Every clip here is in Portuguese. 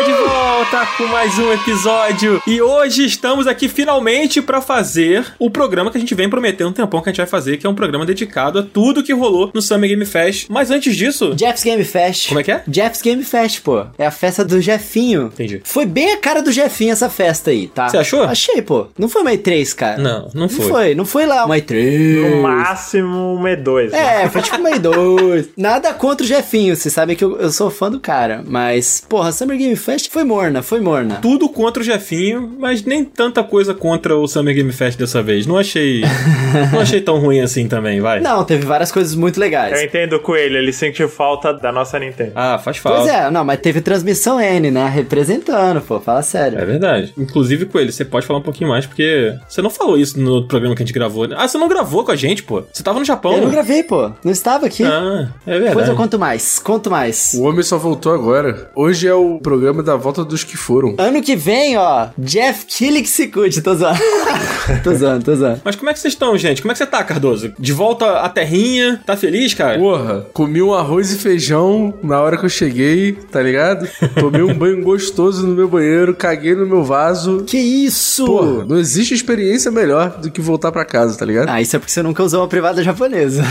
está de volta com mais um episódio e hoje estamos aqui finalmente para fazer o programa que a gente vem prometendo um tempão que a gente vai fazer, que é um programa dedicado a tudo que rolou no Summer Game Fest. Mas antes disso, Jeff's Game Fest. como é que é? Jeff's Game Fest, pô. É a festa do Jefinho. Entendi. Foi bem a cara do Jefinho essa festa aí, tá? Você achou? Achei, pô. Não foi uma E3, cara. Não, não Não foi. foi. Não foi lá uma E3. No máximo, um E2. né? É, foi tipo uma E2. Nada contra o Jefinho, vocês sabem que eu, eu sou fã do cara. Mas, porra, Summer Game Fest foi morna, foi morna. Tudo contra o Jefinho, mas nem tanta coisa contra o Summer Game Fest dessa vez. Não achei. não achei tão ruim assim também, vai. Não, teve várias coisas muito Eu legais. entendo o Coelho, ele sentiu falta da nossa Nintendo. Ah, faz falta. Pois é, não, mas teve transmissão N, né? Representando, pô, fala É sério. verdade. Inclusive, Coelho, você pode falar um pouquinho mais, porque você não falou isso no programa que a gente gravou. né? Ah, você não gravou com a gente, pô. Você tava no Japão. Eu não gravei, pô. Não estava aqui. Ah, é Depois verdade. eu conto mais, conto mais. O homem só voltou agora. Hoje é o programa da volta dos que foram. Ano que vem, ó, Jeff Killick se cuide, tô zoando. tô zoando, tô zoando. Mas como é que vocês estão, gente? Como é que você tá, Cardoso? De volta à terrinha? Tá feliz, cara? Porra, comi um arroz e feijão na hora que eu cheguei, tá ligado? Tomei um banho gostoso no meu banheiro, caguei no meu vaso. Que isso? Porra, não existe experiência melhor do que voltar pra casa, tá ligado? Ah, isso é porque você nunca usou uma privada japonesa.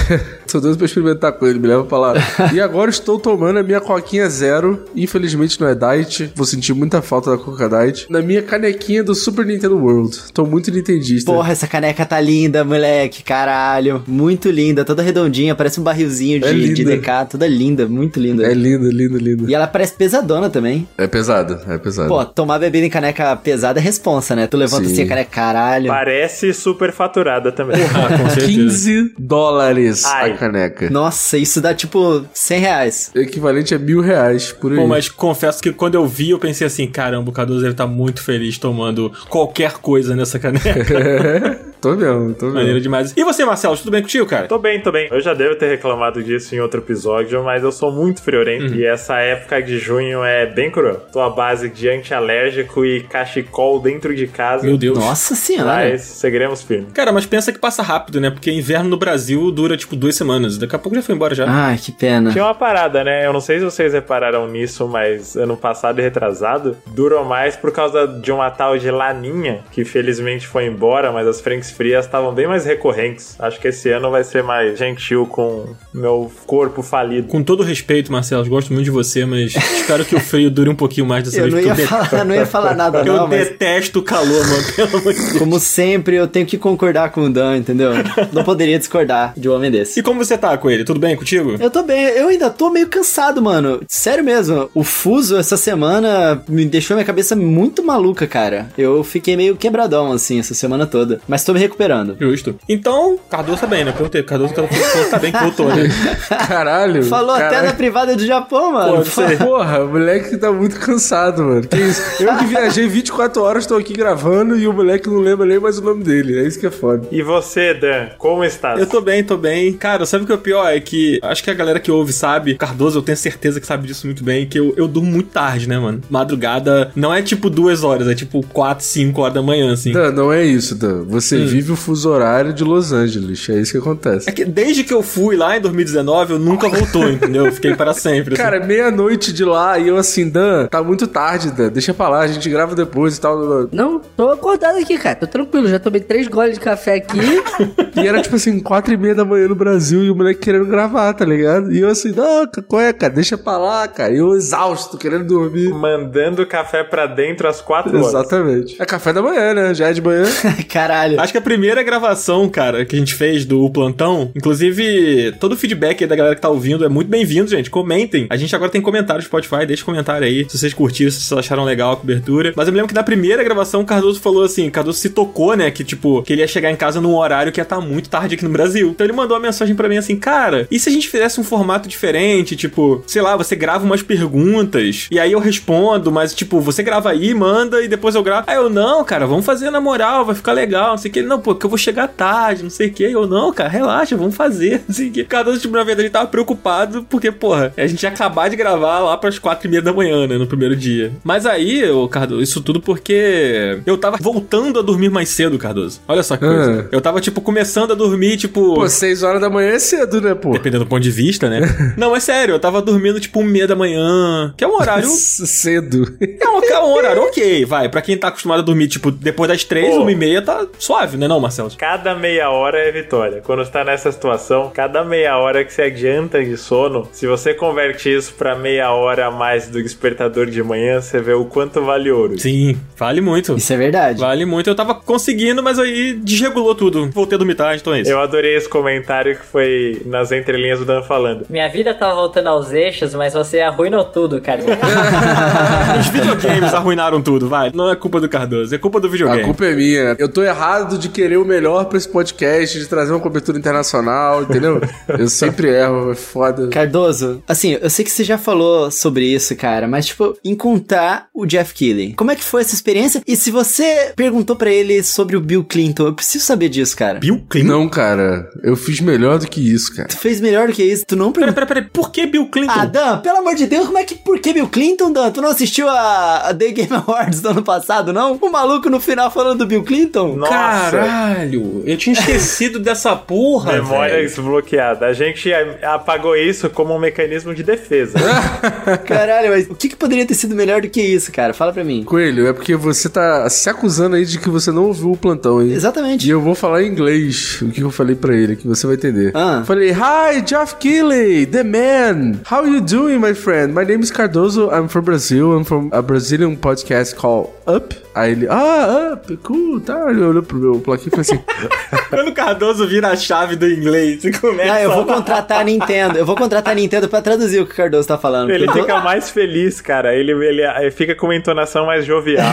Tô doido pra experimentar com ele, me leva pra lá. e agora estou tomando a minha coquinha zero. Infelizmente não é diet. Vou sentir muita falta da Coca Diet. Na minha canequinha do Super Nintendo World. Tô muito nintendista. Porra, essa caneca tá linda, moleque, caralho. Muito linda, toda redondinha, parece um barrilzinho É de, de linda. DK, toda linda, muito linda. É lindo, lindo, lindo. E ela parece pesadona também. É pesado, é pesado. Pô, tomar bebida em caneca pesada é responsa, né? Tu levanta Sim. assim a caneca, caralho. Parece super faturada também. Ah, com certeza. 15 dólares Ai. a caneca. Nossa, isso dá tipo 100 reais. Equivalente a mil reais por aí. Pô, mas confesso que quando eu vi, eu pensei assim, caramba, o Cardoso deve estar muito feliz tomando qualquer coisa nessa caneca. tô mesmo, tô Maneiro mesmo. demais. E você, Marcelo, tudo bem contigo, cara? Tô bem, tô bem. Eu já devo ter reclamado disso em outro episódio, mas eu sou muito friorento e essa época de junho é bem cruel. Tô à base de antialérgico e cachecol dentro de casa. Meu Deus. Nossa senhora. Mas seguiremos firmes. Cara, mas pensa que passa rápido, né? Porque inverno no Brasil dura, tipo, duas semanas. Daqui a pouco já foi embora já. Ai, que pena. Tinha uma parada, né? Eu não sei se vocês repararam nisso, mas ano passado e retrasado durou mais por causa de uma tal de laninha, que felizmente foi embora, mas as frentes frias estavam bem mais recorrentes. Acho que esse ano vai ser mais gentil com meu corpo falido. Com todo respeito, Marcelo, eu gosto muito de você, mas espero que o frio dure um pouquinho mais dessa Eu vez. não ia, eu, falar, não ia falar nada eu não, mas detesto o calor, mano. Pelo amor de Deus. como sempre eu tenho que concordar com o Dan, entendeu? Não poderia discordar de um homem desse. E como você tá com ele? Tudo bem contigo? Eu tô bem, eu ainda tô meio cansado, mano. Sério mesmo, o fuso essa semana me deixou minha cabeça muito maluca, cara. Eu fiquei meio quebradão, assim, essa semana toda. Mas tô me recuperando. Justo. Então, Cardoso tá bem, né? Perguntei. Cardoso que tá bem, que voltou, né? Caralho. Falou até caralho. na privada do Japão, mano. Ser. Porra, o moleque tá muito cansado, mano. Que isso? Eu que viajei 24 horas, tô aqui gravando e o moleque não lembra nem mais o nome dele. É isso que é foda. E você, Dan, como está? Eu tô bem, tô bem. Cara, sabe o que é o pior? É que acho que a galera que ouve sabe, Cardoso, eu tenho certeza que sabe disso muito bem, que eu, eu durmo muito tarde, né, mano? Madrugada não é tipo duas horas, é tipo quatro, cinco horas da manhã, assim. Dan, não é isso, Dan. Você Hum. Vive o fuso horário de Los Angeles. É isso que acontece. É que desde que eu fui lá em 2019, eu nunca voltou, entendeu? Eu fiquei para sempre. assim. Cara, meia-noite de lá e eu assim, Dan, tá muito tarde, Dan. Deixa pra lá, a gente grava depois e tal. Não, tô acordado aqui, cara. Tô tranquilo. Já tomei três goles de café aqui. E era tipo assim, quatro e meia da manhã no Brasil e o moleque querendo gravar, tá ligado? E eu assim, não, qual é, cara? Deixa pra lá, cara. E eu exausto, querendo dormir. Mandando café pra dentro às quatro horas. Exatamente. É café da manhã, né? Já é de manhã. Caralho. Acho que a primeira gravação, cara, que a gente fez do plantão, inclusive, todo o feedback aí da galera que tá ouvindo é muito bem-vindo, gente. Comentem. A gente agora tem comentário no Spotify, deixa um comentário aí se vocês curtiram, se vocês acharam legal a cobertura. Mas eu me lembro que na primeira gravação o Cardoso falou assim: Cardoso se tocou, né? Que tipo, que ele ia chegar em casa num horário que ia estar muito tarde aqui no Brasil. Então ele mandou uma mensagem pra mim assim: Cara, e se a gente fizesse um formato diferente? Tipo, sei lá, você grava umas perguntas e aí eu respondo, mas tipo, você grava aí, manda e depois eu gravo. Aí eu, não, cara, vamos fazer na moral, vai ficar legal, não sei o que. Não, pô, que eu vou chegar tarde, não sei o que. Eu, não, cara, relaxa, vamos fazer, não sei o que. Cardoso, tipo, na verdade, ele tava preocupado, porque, porra, a gente ia acabar de gravar lá pras quatro e meia da manhã, né, no primeiro dia. Mas aí, ô Cardoso, isso tudo porque eu tava voltando a dormir mais cedo, Cardoso. Olha só que coisa. Ah. Eu tava, tipo, começando a dormir, tipo... Pô, 6 horas da manhã é cedo, né, pô? Dependendo do ponto de vista, né? não, é sério, eu tava dormindo, tipo, meia da manhã, que é um horário... cedo. É um, é um horário ok, vai. Pra quem tá acostumado a dormir, tipo, depois das três, Pô. uma e meia, tá suave, né não, Marcelo? Cada meia hora é vitória. Quando você tá nessa situação, cada meia hora que você adianta de sono, se você converte isso pra meia hora a mais do despertador de manhã, você vê o quanto vale ouro. Sim, vale muito. Isso é verdade. Vale muito. Eu tava conseguindo, mas aí desregulou tudo. Voltei a dormir tarde, então é isso. Eu adorei esse comentário que foi nas entrelinhas do Dan falando. Minha vida tava voltando aos eixos, mas você arruinou tudo, cara. Os videogames arruinaram tudo, vai. Não é culpa do Cardoso, é culpa do videogame. A culpa é minha. Eu tô errado de querer o melhor pra esse podcast, de trazer uma cobertura internacional, entendeu? Eu sempre erro, é foda. Cardoso, assim, eu sei que você já falou sobre isso, cara, mas, tipo, encontrar o Jeff Keighley. Como é que foi essa experiência? E se você perguntou pra ele sobre o Bill Clinton, eu preciso saber disso, cara. Bill Clinton? Não, cara, eu fiz melhor do que isso, cara. Tu fez melhor do que isso, tu não Pera, perguntou. pera, pera. Por que Bill Clinton? Ah, Dan, pelo amor de Deus, como é que. Por que Bill Clinton, Dan? Tu não assistiu a, a The Game Awards do ano passado, não? O maluco no final falando do Bill Clinton? Nossa, Caralho, eu tinha esquecido dessa porra, memória velho. desbloqueada. A gente apagou isso como um mecanismo de defesa. Caralho, mas o que, que poderia ter sido melhor do que isso, cara? Fala pra mim. Coelho, é porque você tá se acusando aí de que você não ouviu o plantão, hein? E Exatamente. eu vou falar em inglês o que eu falei pra ele, que você vai entender. Ah. Falei, Hi, Jeff Keighley, the man. How you doing, my friend? My name is Cardoso. I'm from Brazil. I'm from a Brazilian podcast called Up. Aí ele, ah, Up, cool, tá. Ele olhou pro meu e falou assim, Quando o Cardoso vira a chave do inglês e começa Ah, eu vou a- contratar a Nintendo. Eu vou contratar a Nintendo pra traduzir o que o Cardoso tá falando. Ele eu tô- fica mais feliz, cara. Ele, ele, ele fica com uma entonação mais jovial.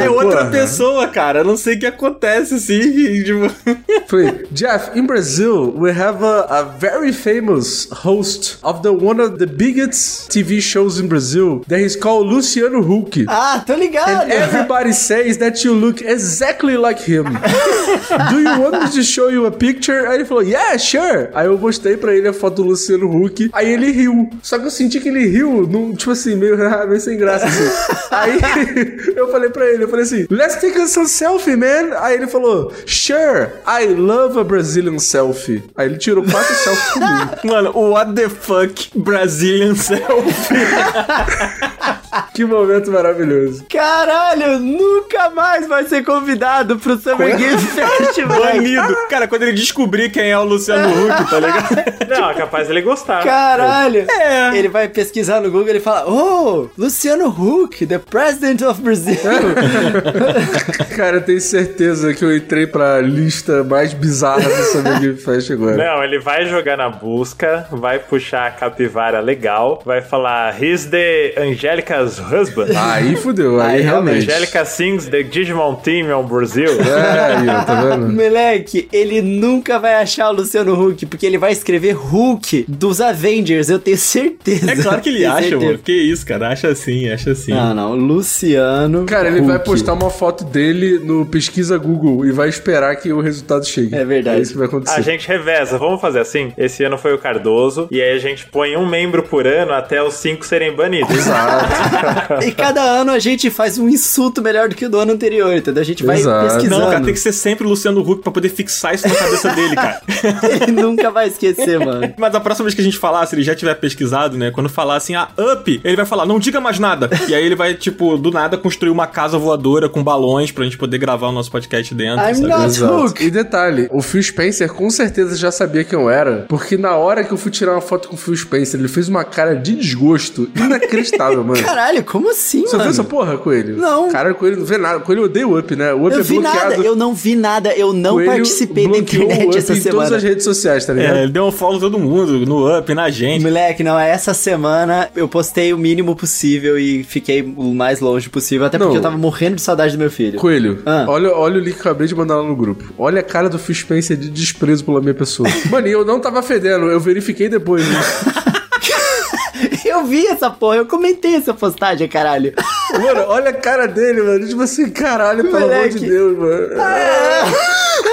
É, é outra Porra. pessoa, cara. Eu não sei o que acontece, assim. tipo... Falei, Jeff, in Brazil, we have a, a very famous host of the one of the biggest TV shows in Brazil that is called Luciano Huck. Ah, tô ligado. And everybody says that you look exactly like him. Do you want me to show you a picture? Aí ele falou, yeah, sure. Aí eu mostrei pra ele a foto do Luciano Huck. Aí ele riu. Só que eu senti que ele riu, num, tipo assim, meio, meio sem graça, assim. Aí eu falei pra ele, eu falei assim, let's take some selfie, man. Aí ele falou, sure, I love a Brazilian selfie. Aí ele tirou quatro selfies comigo. Mano, o what the fuck Brazilian selfie. Que momento maravilhoso. Caralho, nunca mais vai ser convidado pro Summer Game Festival. Banido. Cara, quando ele descobrir quem é o Luciano Huck, tá ligado? Não, é capaz dele gostar. Caralho! É. Ele vai pesquisar no Google e fala: Oh, Luciano Huck, the president of Brazil. Cara, eu tenho certeza que eu entrei pra lista mais bizarra do Summer Game Fest agora. Não, ele vai jogar na busca, vai puxar a capivara legal, vai falar He's the Angelica's husband. Aí fudeu, aí, Aí, realmente. Angelica sings the Digimon Team on Brazil. É, aí, ó, tá vendo? Moleque, ele nunca vai achar o Luciano Huck, porque ele vai escrever Hulk dos Avengers, eu tenho certeza. É claro que ele acha, certeza. mano. Que isso, cara. Acha assim, acha assim. Não, não, Luciano. Cara, ele vai postar uma foto dele no pesquisa Google e vai esperar que o resultado chegue. É verdade. É isso que vai acontecer. A gente reveza, vamos fazer assim? Esse ano foi o Cardoso, e aí a gente põe um membro por ano até os cinco serem banidos. Exato. E cada ano a gente faz um insulto melhor do que o do ano anterior, entendeu? A gente vai Exato. pesquisando. Não, cara, tem que ser sempre o Luciano Huck pra poder fixar isso na cabeça dele, cara. Ele nunca vai esquecer, mano. Mas a próxima vez que a gente falar, se ele já tiver pesquisado, né? Quando falar assim, ah, up, ele vai falar, não diga mais nada. E aí ele vai, tipo, do nada construir uma casa voadora com balões pra gente poder gravar o nosso podcast dentro. I'm sabe? not Exato. Hook. E detalhe, o Phil Spencer com certeza já sabia quem eu era, porque na hora que eu fui tirar uma foto com o Phil Spencer, ele fez uma cara de desgosto inacreditável, mano. Caralho, como assim, Você mano? viu essa porra, Coelho? Não. Cara, o Coelho não vê nada. O Coelho odeia o Up, né? O Up Eu é vi bloqueado. nada, eu não vi nada, eu não Coelho participei da internet essa em todas semana. as redes sociais, tá ligado? É, ele deu um follow todo mundo, no up, na gente. Moleque, não, essa semana eu postei o mínimo possível e fiquei o mais longe possível, até porque Não. eu tava morrendo de saudade do meu filho. Coelho, Ah. olha, olha o link que eu acabei de mandar lá no grupo. Olha a cara do Phil Spencer de desprezo pela minha pessoa. Mano, e eu não tava fedendo, eu verifiquei depois. Né? Eu vi essa porra, eu comentei essa postagem, caralho. Mano, olha a cara dele, mano. Tipo assim, caralho, pelo amor de Deus, mano.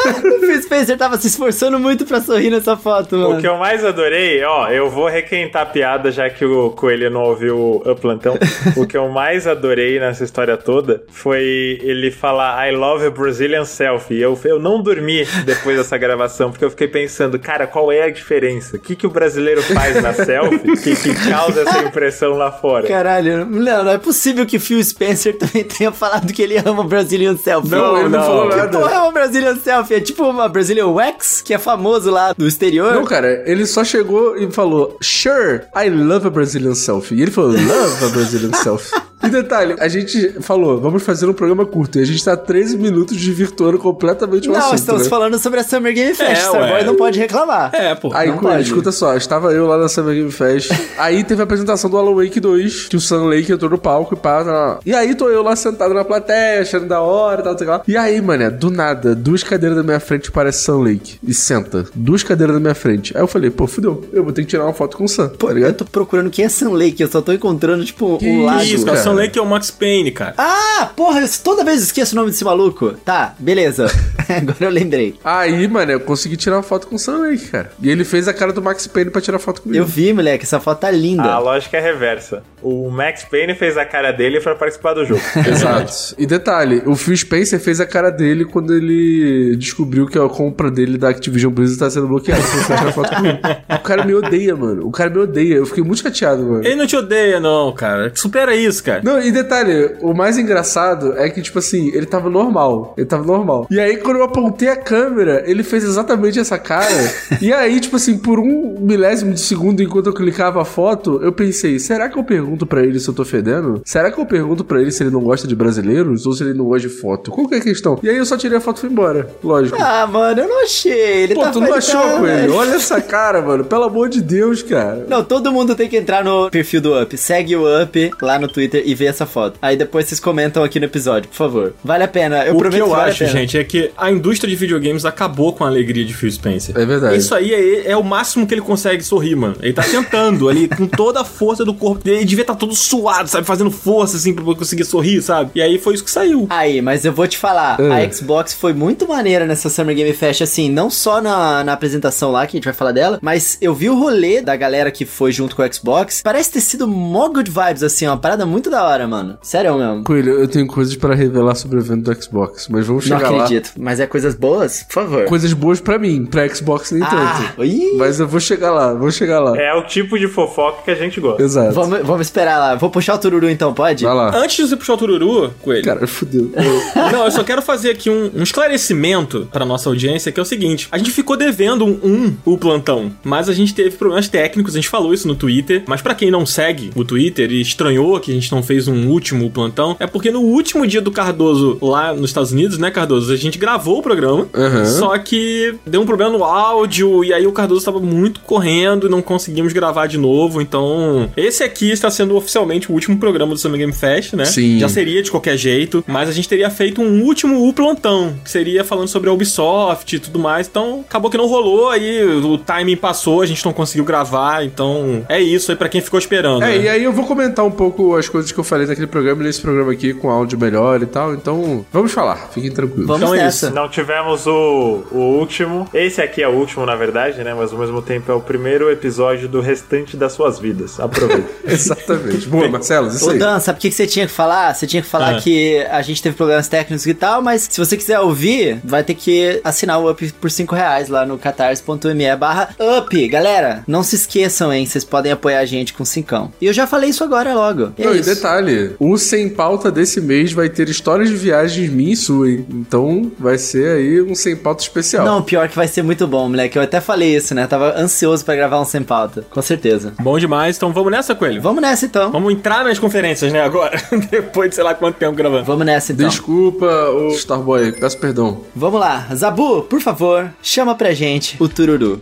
o Phil Spencer tava se esforçando muito pra sorrir nessa foto, mano. O que eu mais adorei, ó, eu vou requentar a piada já que o Coelho não ouviu o plantão. o que eu mais adorei nessa história toda foi ele falar I love a Brazilian selfie. Eu, eu não dormi depois dessa gravação, porque eu fiquei pensando, cara, qual é a diferença? O que, que o brasileiro faz na selfie que, que causa essa impressão lá fora? Caralho, não, não é possível que Phil Spencer também tenha falado que ele ama Brazilian Selfie. Não, ele não, falou Que nada. porra é uma Brazilian Selfie? É tipo uma Brazilian Wax, que é famoso lá do exterior. Não, cara, ele só chegou e falou, Sure, I love a Brazilian selfie. E ele falou, Love a Brazilian selfie. E detalhe, a gente falou, vamos fazer um programa curto. E a gente tá 13 minutos desvirtuando completamente o Não, assunto. estamos né? falando sobre a Summer Game Fest. É, Starboy não pode reclamar. É, pô. Aí, Não pode. escuta só, estava eu lá na Summer Game Fest. aí teve a apresentação do Alan Wake 2, que o Sun Lake entrou no palco e pá. tá- E aí tô eu lá sentado na plateia, achando da hora e tal, sei lá. E aí, mané, do nada, duas cadeiras da minha frente parece Sun Lake. E senta. Duas cadeiras da minha frente. Aí eu falei, pô, fudeu, eu vou ter que tirar uma foto com o Sun, Pô, tá eu tô procurando quem é Sun Lake, eu só tô encontrando, tipo, Que um lago. isso, cara. Sam Lake é o Max Payne, cara. Ah, porra, eu toda vez esqueço o nome desse maluco. Tá, beleza. Agora eu lembrei. Aí, mano, eu consegui tirar uma foto com o Sun Lake, cara. E ele fez a cara do Max Payne pra tirar foto comigo. Eu vi, moleque, essa foto tá linda. A lógica é reversa. O Max Payne fez a cara dele pra participar do jogo. Exato. E detalhe, o Phil Spencer fez a cara dele quando ele descobriu que a compra dele da Activision Blizzard tá sendo bloqueada. Foi tirar foto comigo. O cara me odeia, mano. O cara me odeia. Eu fiquei muito chateado, mano. Ele não te odeia, não, cara. Supera isso, cara. Não, e detalhe, o mais engraçado é que, tipo assim, ele tava normal. Ele tava normal. E aí, quando eu apontei a câmera, ele fez exatamente essa cara. e aí, tipo assim, por um milésimo de segundo, enquanto eu clicava a foto, eu pensei, será que eu pergunto pra ele se eu tô fedendo? Será que eu pergunto pra ele se ele não gosta de brasileiros? Ou se ele não gosta de foto? Qual que é a questão? E aí eu só tirei a foto e fui embora. Lógico. Ah, mano, eu não achei. Ele Pô, tá tu não achou com ele? Olha essa cara, mano. Pelo amor de Deus, cara. Não, todo mundo tem que entrar no perfil do Up. Segue o Up lá no Twitter e vê essa foto. Aí depois vocês comentam aqui no episódio, por favor. Vale a pena. Eu o prometo que eu vale a acho, gente, é que a indústria de videogames acabou com a alegria de Phil Spencer. É verdade. Isso aí é, é o máximo que ele consegue sorrir, mano. Ele tá tentando ali, com toda a força do corpo dele. Ele devia estar todo suado, sabe? Fazendo força, assim, pra conseguir sorrir, sabe? E aí foi isso que saiu. Aí, mas eu vou te falar, Ah. a Xbox foi muito maneira nessa Summer Game Fest, assim, não só na, na apresentação lá, que a gente vai falar dela, mas eu vi o rolê da galera que foi junto com o Xbox. Parece ter sido mó good vibes, assim, uma parada muito da hora, mano. Sério mesmo. Coelho, eu tenho coisas pra revelar sobre o evento do Xbox, mas vamos Não chegar lá. acredito. Mas é coisas boas? Por favor. Coisas boas pra mim, pra Xbox nem Ah, tanto. ih. Mas eu vou chegar lá, vou chegar lá. É o tipo de fofoca que a gente gosta. Exato. Vamos, vamos esperar lá. Vou puxar o tururu então, pode? Vai lá. Antes de você puxar o tururu, Coelho. Cara, fudeu. Não, eu só quero fazer aqui um, um esclarecimento pra nossa audiência, que é o seguinte: a gente ficou devendo um, um o plantão, mas a gente teve problemas técnicos, a gente falou isso no Twitter. Mas pra quem não segue o Twitter e estranhou que a gente não fez um último plantão, é porque no último dia do Cardoso lá nos Estados Unidos, né, Cardoso? A gente gravou o programa, Aham. só que deu um problema no áudio e aí o Cardoso tava muito correndo e não conseguimos gravar de novo. Então, esse aqui está sendo oficialmente o último programa do Summer Game Fest, né? Sim. Já seria de qualquer jeito, mas a gente teria feito um último U plantão, que seria falando sobre a Ubisoft e tudo mais. Então, acabou que não rolou, aí o timing passou, a gente não conseguiu gravar, então é isso aí pra quem ficou esperando. É, né? e aí eu vou comentar um pouco as coisas que eu falei naquele programa e nesse programa aqui com áudio melhor e tal. Então, vamos falar, fiquem tranquilos. Vamos Então é nessa. Não tivemos o, o último. Esse aqui é o último, na verdade, né? Mas ao mesmo tempo é o primeiro episódio do restante das suas vidas. Aproveita. Exatamente. Boa, Marcelo, isso Ô aí. Dan, sabe o que você tinha que falar? Você tinha que falar Ah. que a gente teve problemas técnicos e tal, mas se você quiser ouvir, vai ter que assinar o Up por 5 reais lá no catarse.me barra Up. Galera, não se esqueçam, hein? Vocês podem apoiar a gente com cincão. E eu já falei isso agora logo. E é Não, e isso. Detalhe, o sem pauta desse mês vai ter histórias de viagens minha e sua, hein? Então vai ser aí um sem pauta especial. Não, pior que vai ser muito bom, moleque. Eu até falei isso, né? Tava ansioso pra gravar um sem pauta. Com certeza. Bom demais, então vamos nessa, Coelho? Vamos nessa então. Vamos entrar nas conferências, né, agora? Depois de sei lá quanto tempo gravando. Vamos nessa então. Desculpa, ô Starboy, peço perdão. Vamos lá, Zabu, por favor, chama pra gente o tururu.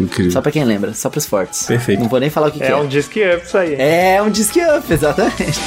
Incrível. Só pra quem lembra, só pros fortes. Perfeito. Não vou nem falar o que, que É é. um disc up isso aí. É um disc up, exatamente.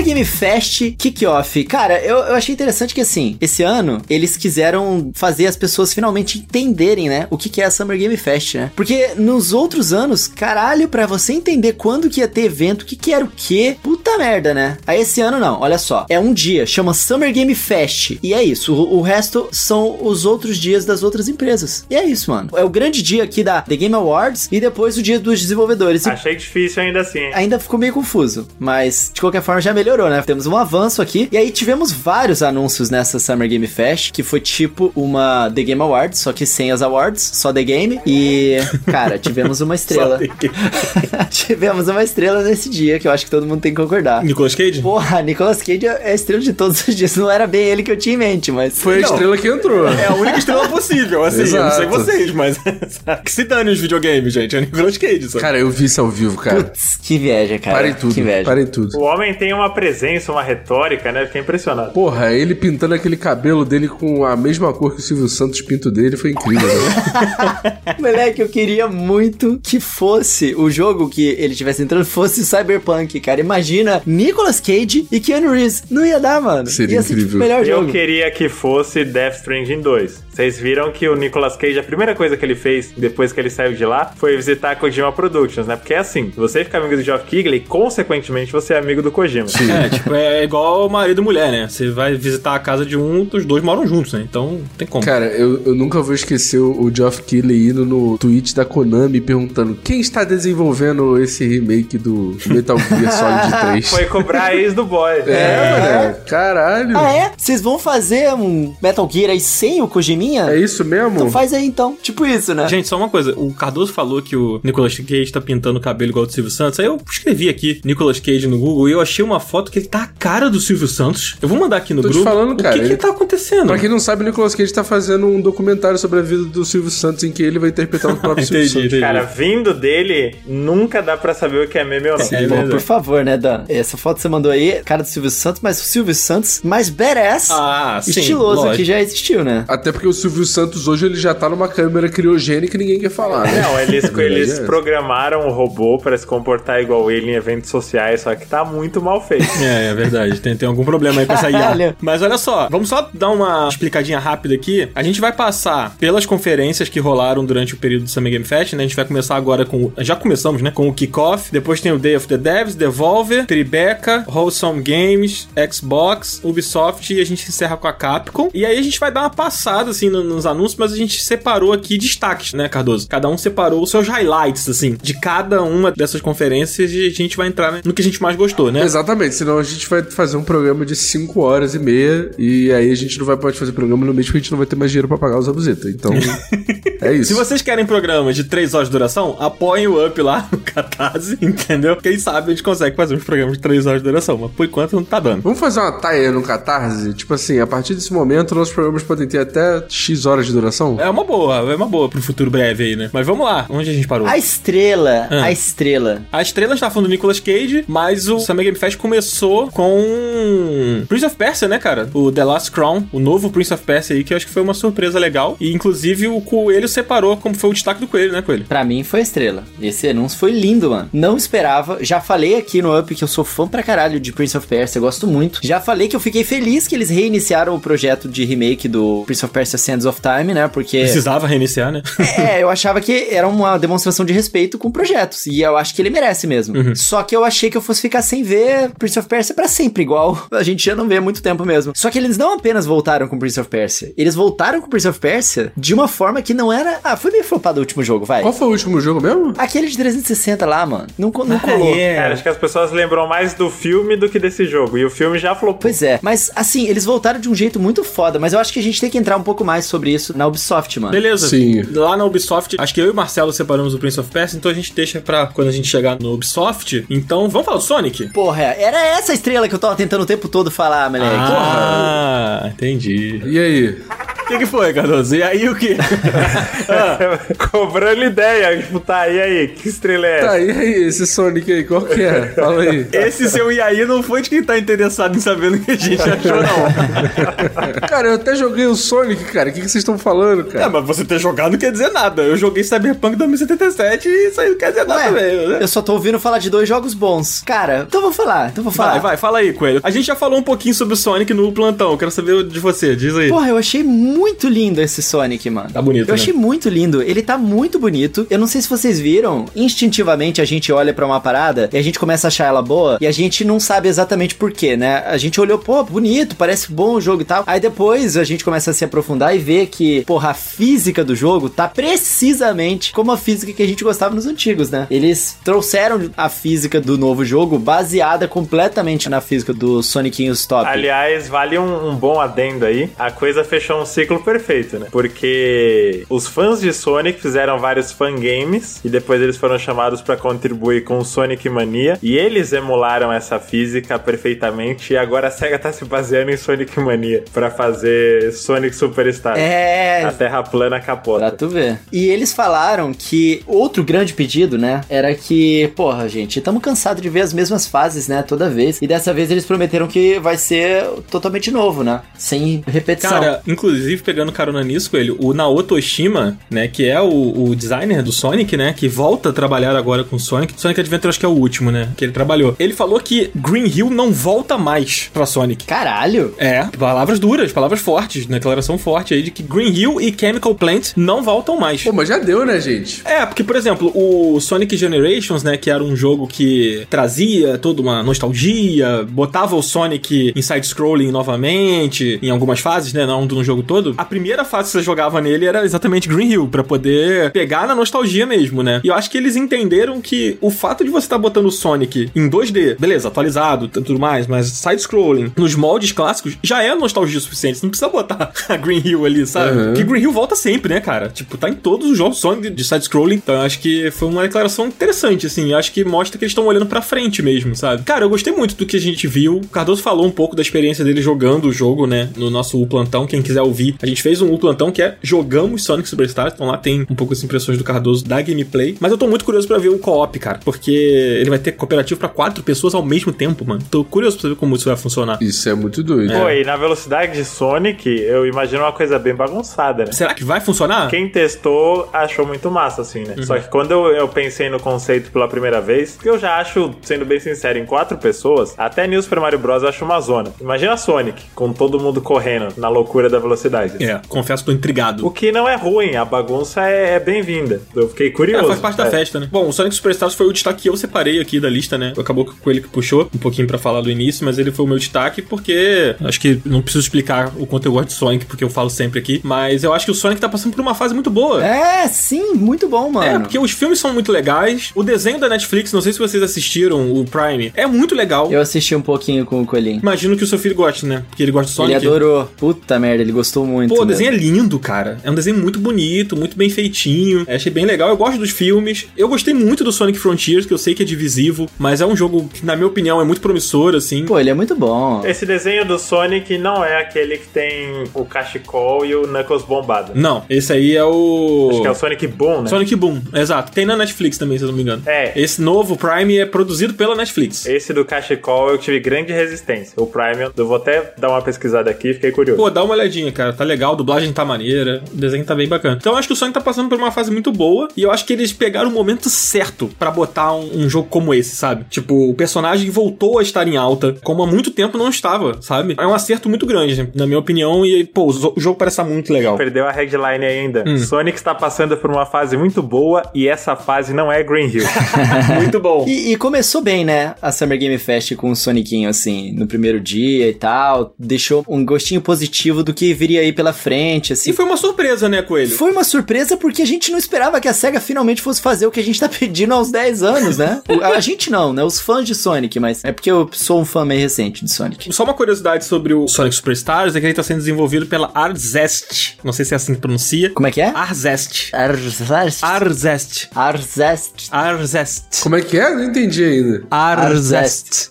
Summer Game Fest Kickoff. Cara, eu, eu achei interessante que, assim, esse ano eles quiseram fazer as pessoas finalmente entenderem, né, o que, que é a Summer Game Fest, né? Porque nos outros anos, caralho, pra você entender quando que ia ter evento, o que, que era o quê, puta merda, né? Aí esse ano não, olha só. É um dia, chama Summer Game Fest. E é isso. O, o resto são os outros dias das outras empresas. E é isso, mano. É o grande dia aqui da The Game Awards e depois o dia dos desenvolvedores. Achei difícil ainda assim. Ainda ficou meio confuso, mas de qualquer forma já melhorou, né? Temos um avanço aqui. E aí tivemos vários anúncios nessa Summer Game Fest, que foi tipo uma The Game Awards, só que sem as awards, só The Game. E, cara, tivemos uma estrela. tivemos uma estrela nesse dia, que eu acho que todo mundo tem que concordar. Nicolas Cage? Porra, Nicolas Cage é a estrela de todos os dias. Não era bem ele que eu tinha em mente, mas. Foi a Não. estrela que entrou. É a única estrela possível, assim. Eu não sei Exato. vocês, mas. que se dane os videogames, gente. É o Nicolas Cage, sabe? Cara, eu vi isso ao vivo, cara. Putz, que inveja, cara. Parem tudo, Que inveja. parem tudo. O homem tem uma presença, uma retórica, né? Fiquei impressionado. Porra, ele pintando aquele cabelo dele com a mesma cor que o Silvio Santos pinto dele foi incrível, né? Moleque, eu queria muito que fosse o jogo que ele tivesse entrando fosse Cyberpunk, cara. Imagina Nicolas Cage e Keanu Reeves. Não ia dar, mano. Seria ia ser tipo, incrível. o melhor Eu jogo. queria que fosse Death Stranding 2. Vocês viram que o Nicolas Cage, a primeira coisa que ele fez depois que ele saiu de lá foi visitar a Kojima Productions, né? Porque é assim, você fica amigo do Geoff Keighley, consequentemente você é amigo do Kojima. É, tipo, é igual marido e mulher, né? Você vai visitar a casa de um, os dois moram juntos, né? Então, não tem como. Cara, eu, eu nunca vou esquecer o, Geoff Keighley indo no tweet da Konami perguntando quem está desenvolvendo esse remake do Metal Gear Solid 3. Foi cobrar a ex do boy. É, mano. Caralho. Ah, é? Vocês vão fazer um Metal Gear aí sem o Kojiminha? É isso mesmo? Então faz aí então. Tipo isso, né? Gente, só uma coisa. O Cardoso falou que o Nicolas Cage tá pintando o cabelo igual do Silvio Santos. Aí eu escrevi aqui Nicolas Cage no Google e eu achei uma foto que ele tá a cara do Silvio Santos. Eu vou mandar aqui no Tô te grupo. falando, o cara, que que ele- tá acontecendo? Pra quem não sabe, o Nicolas Cage tá fazendo um documentário sobre a vida do Silvio Santos em que ele vai interpretar o próprio Silvio Entendi, Santos. entendi. Cara, vindo dele, nunca dá pra saber o que é meme ou não. É Pô, verdade. por favor, né, Dan? Essa foto que você mandou aí, cara do Silvio Santos, mas o Silvio Santos mais badass, Ah, sim, estiloso lógico. que já existiu, né? Até porque o Silvio Santos hoje ele já tá numa câmera criogênica e ninguém quer falar, né? Não, eles, eles programaram o robô pra se comportar igual ele em eventos sociais, só que tá muito mal feito. É, é verdade. Tem, tem algum problema aí com essa IA. Mas olha só, vamos só dar uma explicadinha rápida aqui. A gente vai passar pelas conferências que rolaram durante o período do Summer Game Fest, né? A gente vai começar agora com. Já começamos, né? Com o Kickoff. Depois tem o Day of the Devs, Devolver, Tribeca, Wholesome Games, Xbox, Ubisoft e a gente encerra com a Capcom. E aí a gente vai dar uma passada, assim, no- nos anúncios, mas a gente separou aqui destaques, né, Cardoso? Cada um separou os seus highlights, assim, de cada uma dessas conferências e a gente vai entrar né, no que a gente mais gostou, né? Exatamente, senão a gente vai fazer um programa de 5 horas e meia e aí a gente não vai poder fazer programa no mês porque a gente não vai ter mais dinheiro pra pagar os abusetas. Então, é isso. Se vocês querem programas de 3 horas de duração, apoiem o Up lá no Catarse, entendeu? Quem sabe a gente consegue fazer uns programas de 3 horas de duração, mas por enquanto não tá dando. Vamos fazer uma taia no Catarse? Tipo assim, a partir desse momento, nossos programas podem ter até X horas de duração? É uma boa, é uma boa pro futuro breve aí, né? Mas vamos lá, onde a gente parou? A estrela, Ah. a estrela. A estrela está falando do Nicolas Cage, mas o Summer Game Fest começou com Prince of Persia, né, cara? O The Last Crown, o novo Prince of Persia aí, que eu acho que foi uma surpresa legal. E inclusive o Coelho separou como foi o destaque do Coelho, né, Coelho? Pra mim foi a estrela. Esse anúncio foi lindo, mano. Não esperava. Já falei aqui no Up que eu sou fã pra caralho de Prince of Persia, eu gosto muito. Já falei que eu fiquei feliz que eles reiniciaram o projeto de remake do Prince of Persia Sands of Time, né? Porque Precisava reiniciar, né? é, eu achava que era uma demonstração de respeito com projetos. E eu acho que ele merece mesmo. Só que eu achei que eu fosse ficar sem ver Prince of Persia pra sempre, igual a gente já não vê há muito tempo mesmo. Só que eles não apenas voltaram com Prince of Persia, eles voltaram com Prince of Persia de uma forma que não era. Ah, foi meio flopado o último jogo, vai. Qual foi o último jogo mesmo? Aquele de 360 lá, mano. Não, não Ah, colou. é. Cara, acho que as pessoas lembram mais do filme do que desse jogo. E o filme já flopou. Pois é, mas assim, eles voltaram de um jeito muito foda, mas eu acho que a gente tem que entrar um pouco mais sobre isso na Ubisoft, mano. Beleza. Sim. Lá na Ubisoft, acho que eu e o Marcelo separamos o Prince of Persia, então a gente deixa pra quando a gente chegar no Ubisoft. Então, vamos falar do Sonic? Porra, era essa estrela que eu tava tentando o tempo todo falar, moleque. Ah, entendi. E aí? que, que foi, Cardoso? E aí o que? Cobrando ideia. Tipo, tá, e aí? Que estrela é essa? Tá, e aí, esse Sonic aí, qual que é? Fala aí. Esse seu e aí não foi de quem tá interessado em saber o que a gente achou, não. Cara, eu até joguei o Sonic, cara. O que, que vocês estão falando, É, cara? mas você ter jogado não quer dizer nada. Eu joguei Cyberpunk 2077 e isso aí não quer dizer nada também, né? eu só tô ouvindo falar de dois jogos bons. Cara, então vou falar, então vou falar. Vai, vai, fala aí, Coelho. A gente já falou um pouquinho sobre o Sonic no plantão. Quero saber de você, diz aí. Porra, eu achei muito lindo esse Sonic, mano. Tá bonito, Eu né? achei muito lindo. Ele tá muito bonito. Eu não sei se vocês viram. Instintivamente a gente olha pra uma parada e a gente começa a achar ela boa e a gente não sabe exatamente por quê, né? A gente olhou, pô, bonito, parece bom o jogo e tal. Aí depois a gente começa a se aprofundar e ver que, porra, a física do jogo tá precisamente como a física que a gente gostava nos antigos, né? Eles trouxeram a física do novo jogo baseada completamente na física do Sonic Stop. Aliás, vale um, um bom adendo aí. A coisa fechou um ciclo perfeito, né? Porque os fãs de Sonic fizeram vários fangames e depois eles foram chamados pra contribuir com o Sonic Mania e eles emularam essa física perfeitamente e agora a SEGA tá se baseando em Sonic Mania pra fazer Sonic Superstar. É, A Terra plana Pra capota. tu ver. E eles falaram que outro grande pedido, né, era que, porra, gente, estamos cansados de ver as mesmas fases, né, toda vez. E dessa vez eles prometeram que vai ser totalmente novo, né? Sem repetição. Cara, inclusive, pegando carona nisso, Coelho, o Naoto Oshima, né, que é o, o designer do Sonic, né, que volta a trabalhar agora com o Sonic. Sonic Adventure acho que é o último, né, que ele trabalhou. Ele falou que Green Hill não volta mais pra Sonic. Caralho! É, palavras duras, palavras fortes, declaração forte aí de que Green Hill e Chemical Plant não voltam mais. Pô, mas já deu, né, gente? É, porque, por exemplo, o Sonic Generations, né, que era um jogo que trazia toda uma nostalgia, botava o Sonic em side-scrolling novamente, em algumas fases, né, não no jogo todo. A primeira fase que você jogava nele era exatamente Green Hill, pra poder pegar na nostalgia mesmo, né. E eu acho que eles entenderam que o fato de você estar botando o Sonic em 2D, beleza, atualizado, tudo mais, mas side-scrolling, nos moldes clássicos, já é nostalgia o suficiente. Você não precisa botar a Green Hill ali, sabe? Uhum. Que Green Hill volta sempre, né, cara? Tipo, tá em todos os jogos Sonic de- de side-scrolling. Então eu acho que foi uma declaração interessante, assim. Eu acho que mostra que eles estão olhando pra frente mesmo, sabe? Cara, eu gostei muito do que a gente viu. O Cardoso falou um pouco da experiência dele jogando o jogo, né? No nosso U Plantão. Quem quiser ouvir, a gente fez um U Plantão que é Jogamos Sonic Superstars. Então lá tem um pouco as impressões do Cardoso da gameplay. Mas eu tô muito curioso pra ver o co-op, cara. Porque ele vai ter cooperativo pra quatro pessoas ao mesmo tempo, mano. Tô curioso pra saber como isso vai funcionar. Isso é muito doido. Pô, e na velocidade de Sonic, eu imagino uma coisa bem bagunçada, né? Será que vai funcionar? Quem testou achou muito massa, assim, né? Só que quando eu, eu pensei no conceito pela primeira vez, que eu já acho, sendo bem sincero, em quatro pessoas, até New Super Mario Bros. eu acho uma zona. Imagina Sonic, com todo mundo correndo na loucura da velocidade. É, confesso que tô intrigado. O que não é ruim, a bagunça é, é bem-vinda. Eu fiquei curioso. É, faz parte da É. festa, né? Bom, o Sonic Superstars foi o destaque que eu separei aqui da lista, né? Acabou foi ele que puxou um pouquinho pra falar do início, mas ele foi o meu destaque porque acho que não preciso explicar o quanto eu gosto de Sonic, porque eu falo sempre aqui, mas eu acho que o Sonic tá passando por uma fase muito boa. É, sim, muito bom, mano. É, porque os filmes são muito legais. O desenho da Netflix, não sei se vocês assistiram, o Prime, é muito legal. Eu assisti um pouquinho com o Coelhinho. Imagino que o seu filho goste, né? Porque ele gosta de Sonic. Ele adorou. Puta merda, ele gostou muito. Pô, o mesmo. desenho é lindo, cara. É um desenho muito bonito, muito bem feitinho. Eu achei bem legal. Eu gosto dos filmes. Eu gostei muito do Sonic Frontiers, que eu sei que é divisivo, mas é um jogo que, na minha opinião, é muito promissor, assim. Pô, ele é muito bom. Esse desenho do Sonic não é aquele que tem o cachecol e o Knuckles bombado. Não, esse aí é o. Acho que é o Sonic Boom, né? Sonic Boom, exato. Tem na Netflix também, se eu não me engano. É. Esse novo Prime é produzido pela Netflix. Esse do cachecol eu tive grande resistência. O Prime, eu vou até dar uma pesquisada aqui, fiquei curioso. Pô, dá uma olhadinha, cara. Tá legal, a dublagem tá maneira, o desenho tá bem bacana. Então eu acho que o Sonic tá passando por uma fase muito boa e eu acho que eles pegaram o momento certo pra botar um, um jogo como esse, sabe? Tipo, o personagem voltou a estar em alta, como há muito tempo não estava, sabe? É um acerto muito grande, na minha opinião, e, pô, o zo- o jogo parece estar muito legal. Perdeu a headline ainda. Hum. Sonic está passando por uma fase muito boa e essa fase não é Green Hill. muito bom. E, e começou bem, né? A Summer Game Fest com o Sonicinho, assim, no primeiro dia e tal. Deixou um gostinho positivo do que viria aí pela frente, assim. E foi uma surpresa, né, Coelho? Foi uma surpresa porque a gente não esperava que a SEGA finalmente fosse fazer o que a gente tá pedindo há uns 10 anos, né? A gente não, né? Os fãs de Sonic, mas é porque eu sou um fã meio recente de Sonic. Só uma curiosidade sobre o Sonic Superstars é que ele tá sendo desenvolvido pela Arzest. Não sei se é assim que pronuncia. Como é que é? Arzest. Arzest. Arzest. Arzest. Arzest. Como é que é? Não entendi ainda. Arzest.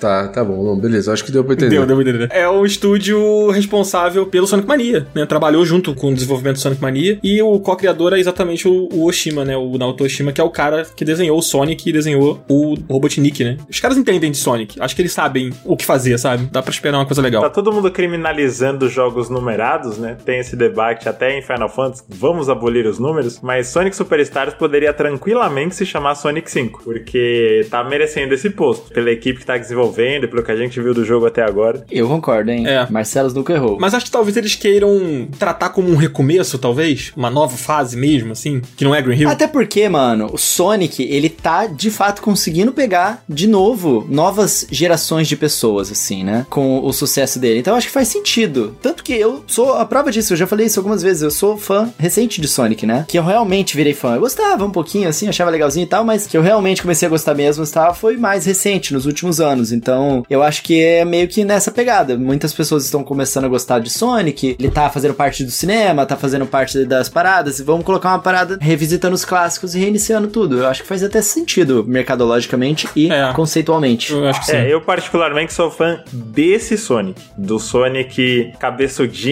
Tá, tá bom. Não, beleza. Acho que deu pra entender. Deu, deu pra entender. É o estúdio responsável pelo Sonic Mania, né? Trabalhou junto com o desenvolvimento do Sonic Mania. E o co-criador é exatamente o, o Oshima, né? O Naoto Oshima, que é o cara que desenhou o Sonic e desenhou o Robotnik, né? Os caras entendem de Sonic. Acho que eles sabem o que fazer, sabe? Dá pra esperar uma coisa legal. Tá todo mundo criminalizando jogos numerados, né? Tem esse debate até em Final Fantasy, vamos abolir os números, mas Sonic Superstars poderia tranquilamente se chamar Sonic 5, porque tá merecendo esse posto, pela equipe que tá desenvolvendo e pelo que a gente viu do jogo até agora. Eu concordo, hein? É. Marcelos nunca errou. Mas acho que talvez eles queiram tratar como um recomeço, talvez. Uma nova fase mesmo, assim. Que não é Green Hill. Até porque, mano, o Sonic, ele tá de fato conseguindo pegar de novo novas gerações de pessoas, assim, né? Com o sucesso dele. Então eu acho que faz sentido. Tanto que eu sou a prova disso, eu já falei isso algumas vezes. Eu sou fã recente de Sonic, né? Que eu realmente virei fã. Eu gostava um pouquinho, assim, achava legalzinho e tal, mas que eu realmente comecei a gostar mesmo tal, foi mais recente, nos últimos anos. Então eu acho que é meio que nessa pegada. Muitas pessoas estão começando a gostar de Sonic, ele tá fazendo parte do cinema, tá fazendo parte das paradas, e vamos colocar uma parada revisitando os clássicos e reiniciando tudo. Eu acho que faz até sentido mercadologicamente e É. conceitualmente. Eu acho que sim. É, eu particularmente sou fã desse Sonic. Do Sonic cabeçudinho,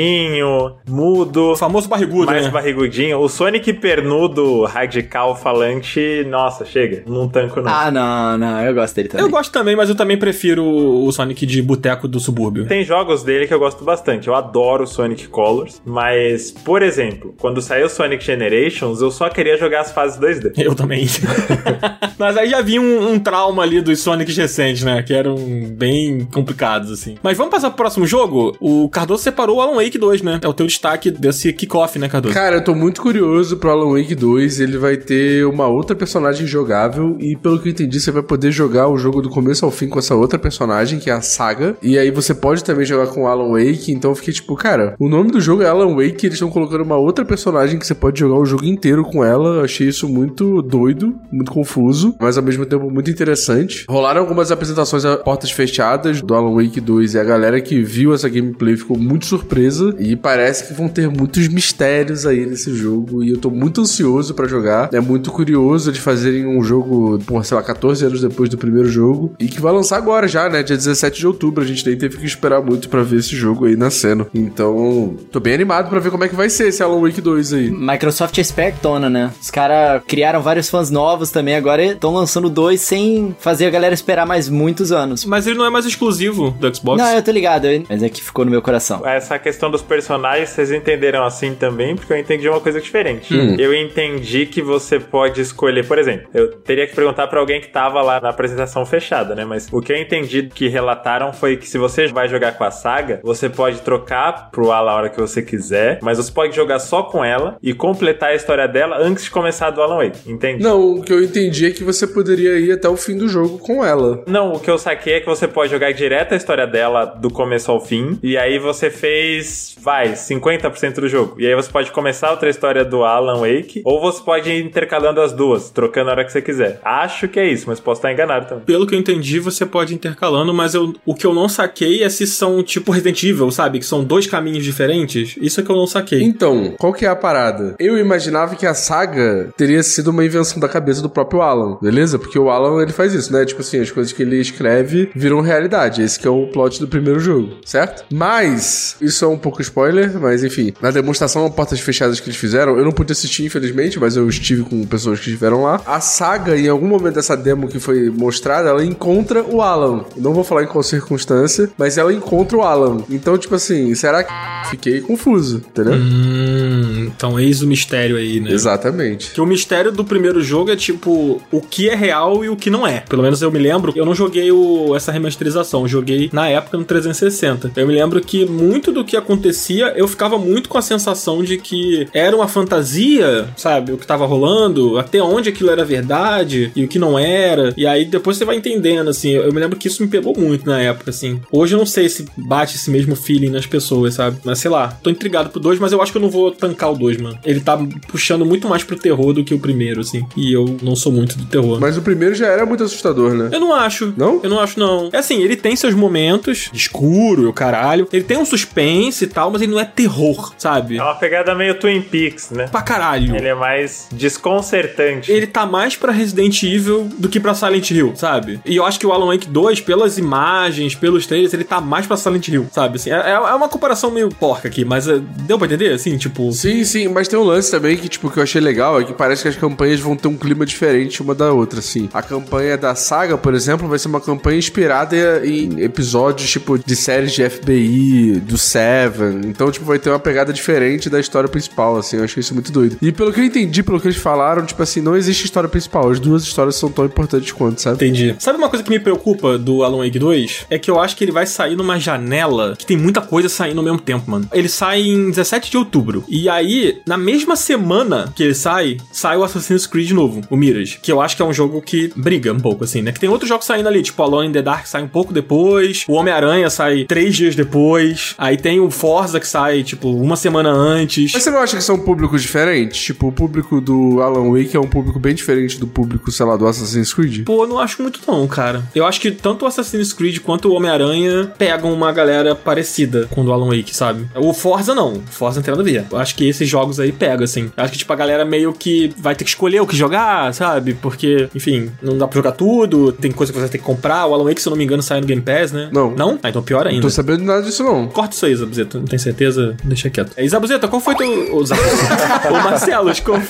mudo, O famoso barrigudo, mais né? barrigudinho. O Sonic pernudo, radical, falante, nossa, chega. Não tanco não. Ah, não, não, eu gosto dele também. Eu gosto também, mas eu também prefiro o Sonic de boteco do subúrbio. Tem jogos dele que eu gosto bastante. Eu adoro Sonic Colors, mas, por exemplo, quando saiu Sonic Generations, eu só queria jogar as fases 2D. Eu também. Mas aí já vi um, um trauma ali dos Sonics recentes, né? Que eram bem complicados, assim. Mas vamos passar pro próximo jogo? O Cardoso separou o Alan Wake 2, né? É o teu destaque desse kickoff, né, Cardoso? Cara, eu tô muito curioso pro Alan Wake 2. Ele vai ter uma outra personagem jogável. E pelo que eu entendi, você vai poder jogar o jogo do começo ao fim com essa outra personagem, que é a Saga. E aí você pode também jogar com o Alan Wake. Então eu fiquei tipo, cara, o nome do jogo é Alan Wake. Eles estão colocando uma outra personagem que você pode jogar o jogo inteiro com ela. Eu achei isso muito doido, muito confuso, mas ao mesmo tempo muito interessante. Rolaram algumas apresentações a portas fechadas do Alan Wake 2 e a galera que viu essa gameplay ficou muito surpresa. E parece que vão ter muitos mistérios aí nesse jogo. E eu tô muito ansioso pra jogar. É muito curioso de fazerem um jogo, por sei lá, 14 anos depois do primeiro jogo. E que vai lançar agora já, né? Dia 17 de outubro. A gente nem teve que esperar muito pra ver esse jogo aí nascendo. Então, tô bem animado pra ver como é que vai ser esse Alan Wake 2 aí. Microsoft é espertona, né? Os caras criaram vários fãs novos também, agora estão lançando dois sem fazer a galera esperar mais muitos anos. Mas ele não é mais exclusivo do Xbox. Não, eu tô ligado, mas é que ficou no meu coração. Essa questão dos personagens, vocês entenderam assim também, porque eu entendi uma coisa diferente. Eu entendi que você pode escolher, por exemplo, eu teria que perguntar pra alguém que tava lá na apresentação fechada, né? Mas o que eu entendi que relataram foi que se você vai jogar com a saga, você pode trocar pro Alan a hora que você quiser, mas você pode jogar só com ela e completar a história dela antes de começar do Alan Wake, entende? Não, o que eu entendi é que você poderia ir até o fim do jogo com ela. Não, o que eu saquei é que você pode jogar direto a história dela do começo ao fim. E aí você fez, vai, 50% do jogo. E aí você pode começar outra história do Alan Wake. Ou você pode ir intercalando as duas, trocando a hora que você quiser. Acho que é isso, mas posso estar enganado também. Pelo que eu entendi, você pode ir intercalando, mas eu, o que eu não saquei é se são tipo Resident Evil, sabe? Que são dois caminhos diferentes. Isso é que eu não saquei. Então, qual que é a parada? Eu imaginava que a saga teria sido uma invenção da cabeça do próprio Alan, beleza? Porque o Alan, ele faz isso, né? Tipo assim, as coisas que ele escreve viram realidade. Esse que é o plot do primeiro jogo, certo? Mas, isso é um pouco spoiler, mas enfim. Na demonstração Portas Fechadas que eles fizeram, eu não pude assistir, infelizmente, mas eu estive com pessoas que estiveram lá. A saga, em algum momento dessa demo que foi mostrada, ela encontra o Alan. Não vou falar em qual circunstância, mas ela encontra o Alan. Então, tipo assim, será que... Fiquei confuso, entendeu? Hum, então eis o mistério aí, né? Exatamente. Que o mistério do primeiro jogo é tipo o que é real e o que não é. Pelo menos eu me lembro, eu não joguei o, essa remasterização, joguei na época no 360. Eu me lembro que muito do que acontecia, eu ficava muito com a sensação de que era uma fantasia, sabe? O que tava rolando, até onde aquilo era verdade e o que não era. E aí depois você vai entendendo, assim. Eu, me lembro que isso me pegou muito na época, assim. Hoje eu não sei se bate esse mesmo feeling nas pessoas, sabe? Mas sei lá, tô intrigado pro 2, mas eu acho que eu não vou tancar o 2, mano. Ele tá puxando muito mais pro terror do que o primeiro, assim. E eu não sou muito do terror. Mas o primeiro já era muito assustador, né? Eu não acho. Não? Eu não acho, não. É assim, ele tem seus momentos escuro e o caralho. Ele tem um suspense e tal, mas ele não é terror, sabe? É uma pegada meio Twin Peaks, né? Pra caralho. Ele é mais desconcertante. Ele tá mais pra Resident Evil do que pra Silent Hill, sabe? E eu acho que o Alan Wake 2, pelas imagens, pelos trailers, ele tá mais pra Silent Hill, sabe? Assim, é, é uma comparação meio porca aqui, mas eh, deu pra entender? Assim, tipo. Sim, sim, mas tem um lance também que, tipo, que eu achei legal, é que parece que as campanhas vão ter um clima diferente uma da outra, assim. A campanha da saga, por exemplo, vai ser uma campanha inspirada em episódios, tipo, de séries de FBI, do Seven. Então, tipo, vai ter uma pegada diferente da história principal, assim. Eu achei isso muito doido. E pelo que eu entendi, pelo que eles falaram, tipo assim, não existe história principal. As duas histórias são tão importantes quanto, sabe? Entendi. Sabe uma coisa que me preocupa do Alan Wake 2? É que eu acho que ele vai sair numa janela que tem muita coisa saindo ao mesmo tempo, mano. Ele sai em 17 de outubro. E aí, na mesma semana que ele sai, sai o Assassin's Creed novo, o Mirage. Que eu acho que é um jogo que briga um pouco, assim, né? Que tem outros jogos saindo ali, tipo Alone in the Dark sai um pouco depois, o Homem-Aranha sai três dias depois, aí tem o Forza que sai, tipo, uma semana antes. Mas você não acha que são públicos diferentes? Tipo, o público do Alan Wake é um público bem diferente do público, sei lá, do Assassin's Creed? Pô, eu não acho muito não, cara. Eu acho que tanto o Assassin's Creed quanto o Homem-Aranha pegam uma galera parecida com o do Alan Wake, sabe? O Forza não. O Forza não tem nada a ver. Eu acho que esses jogos aí pegam, assim. Eu acho que, tipo, a galera meio que vai ter que escolher o que jogar, sabe? Porque, enfim, não dá pra jogar tudo, tem coisa que você vai ter que comprar. O Alan Wake, se eu não me engano, sai no Game Pass, né? Não. Não? Ah, então pior Não ainda. tô sabendo nada disso, não. Corta isso aí, Zabuzeta. Não tem certeza? Deixa quieto. É, Zabuzeta, qual foi teu... Ô, Zabuzeta. Ô, Marcelos, qual...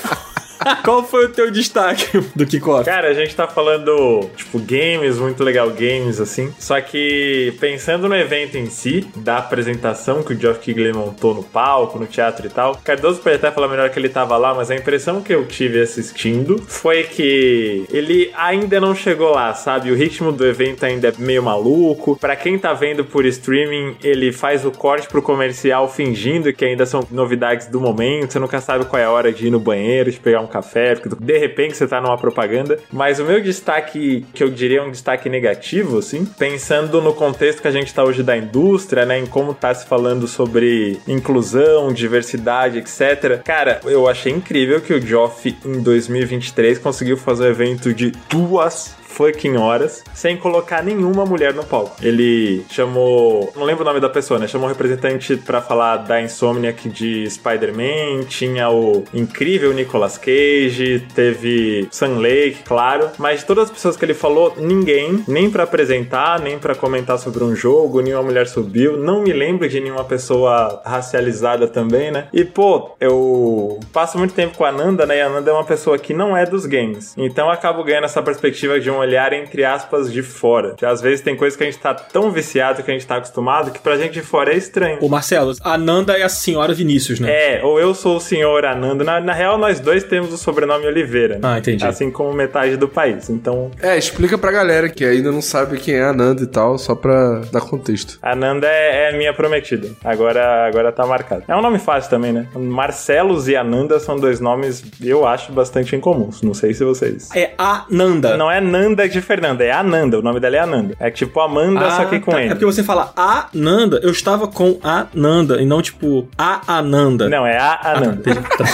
qual foi o teu destaque do kickoff? Cara, a gente tá falando, tipo, games, muito legal games, assim. Só que pensando no evento em si, da apresentação que o Geoff Keighley montou no palco, no teatro e tal, Cardoso pode até falar melhor que ele tava lá, mas a impressão que eu tive assistindo foi que ele ainda não chegou lá, sabe? O ritmo do evento ainda é meio maluco. Pra quem tá vendo por streaming, ele faz o corte pro comercial fingindo que ainda são novidades do momento. Você nunca sabe qual é a hora de ir no banheiro, de pegar um café, porque de repente você tá numa propaganda. Mas o meu destaque, que eu diria um destaque negativo, assim, pensando no contexto que a gente tá hoje da indústria, né, em como tá se falando sobre inclusão, diversidade, etc. Cara, eu achei incrível que o Joff em 2023 conseguiu fazer um evento de duas fucking horas sem colocar nenhuma mulher no palco. Ele chamou, não lembro o nome da pessoa, né? Chamou um representante pra falar da Insomniac de Spider-Man, tinha o incrível Nicolas Cage, teve Sam Lake, claro, mas de todas as pessoas que ele falou, ninguém, nem pra apresentar, nem pra comentar sobre um jogo, nenhuma mulher subiu. Não me lembro de nenhuma pessoa racializada também, né? E pô, eu passo muito tempo com a Nanda, né? E a Nanda é uma pessoa que não é dos games. Então eu acabo ganhando essa perspectiva de um olhar, entre aspas, de fora. Que às vezes tem coisas que a gente tá tão viciado que a gente tá acostumado que pra gente de fora é estranho. Ô, Marcelo, a Nanda é a senhora Vinícius, né? É, ou eu sou o senhor Ananda. Na, na real, nós dois temos o sobrenome Oliveira. né? Ah, entendi. Assim como metade do país. Então, É, explica pra galera que ainda não sabe quem é a Nanda e tal, só pra dar contexto. Ananda é, é minha prometida. Agora, agora tá marcado. É um nome fácil também, né? Marcelos e Ananda são dois nomes, eu acho, bastante incomuns. Não sei se vocês. É a Nanda. Não é Nanda de Fernanda, é Ananda. O nome dela é Ananda. É tipo Amanda, Ah, só que com tá. ele. É porque você fala a Nanda, eu estava com a Nanda, e não tipo a Ananda. Não, é a Ah, tá, Ananda. entendi. Tá.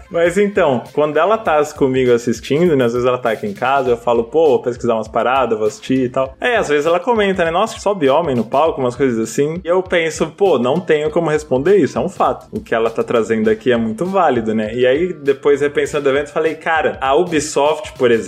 Mas então, quando ela tá comigo assistindo, né? Às vezes ela tá aqui em casa, eu falo, pô, vou pesquisar umas paradas, vou assistir e tal. Aí às vezes ela comenta, né? Nossa, sobe homem no palco, umas coisas assim. E eu penso, pô, não tenho como responder isso, é um fato. O que ela tá trazendo aqui é muito válido, né? E aí, depois repensando o evento, falei, cara, a Ubisoft, por exemplo,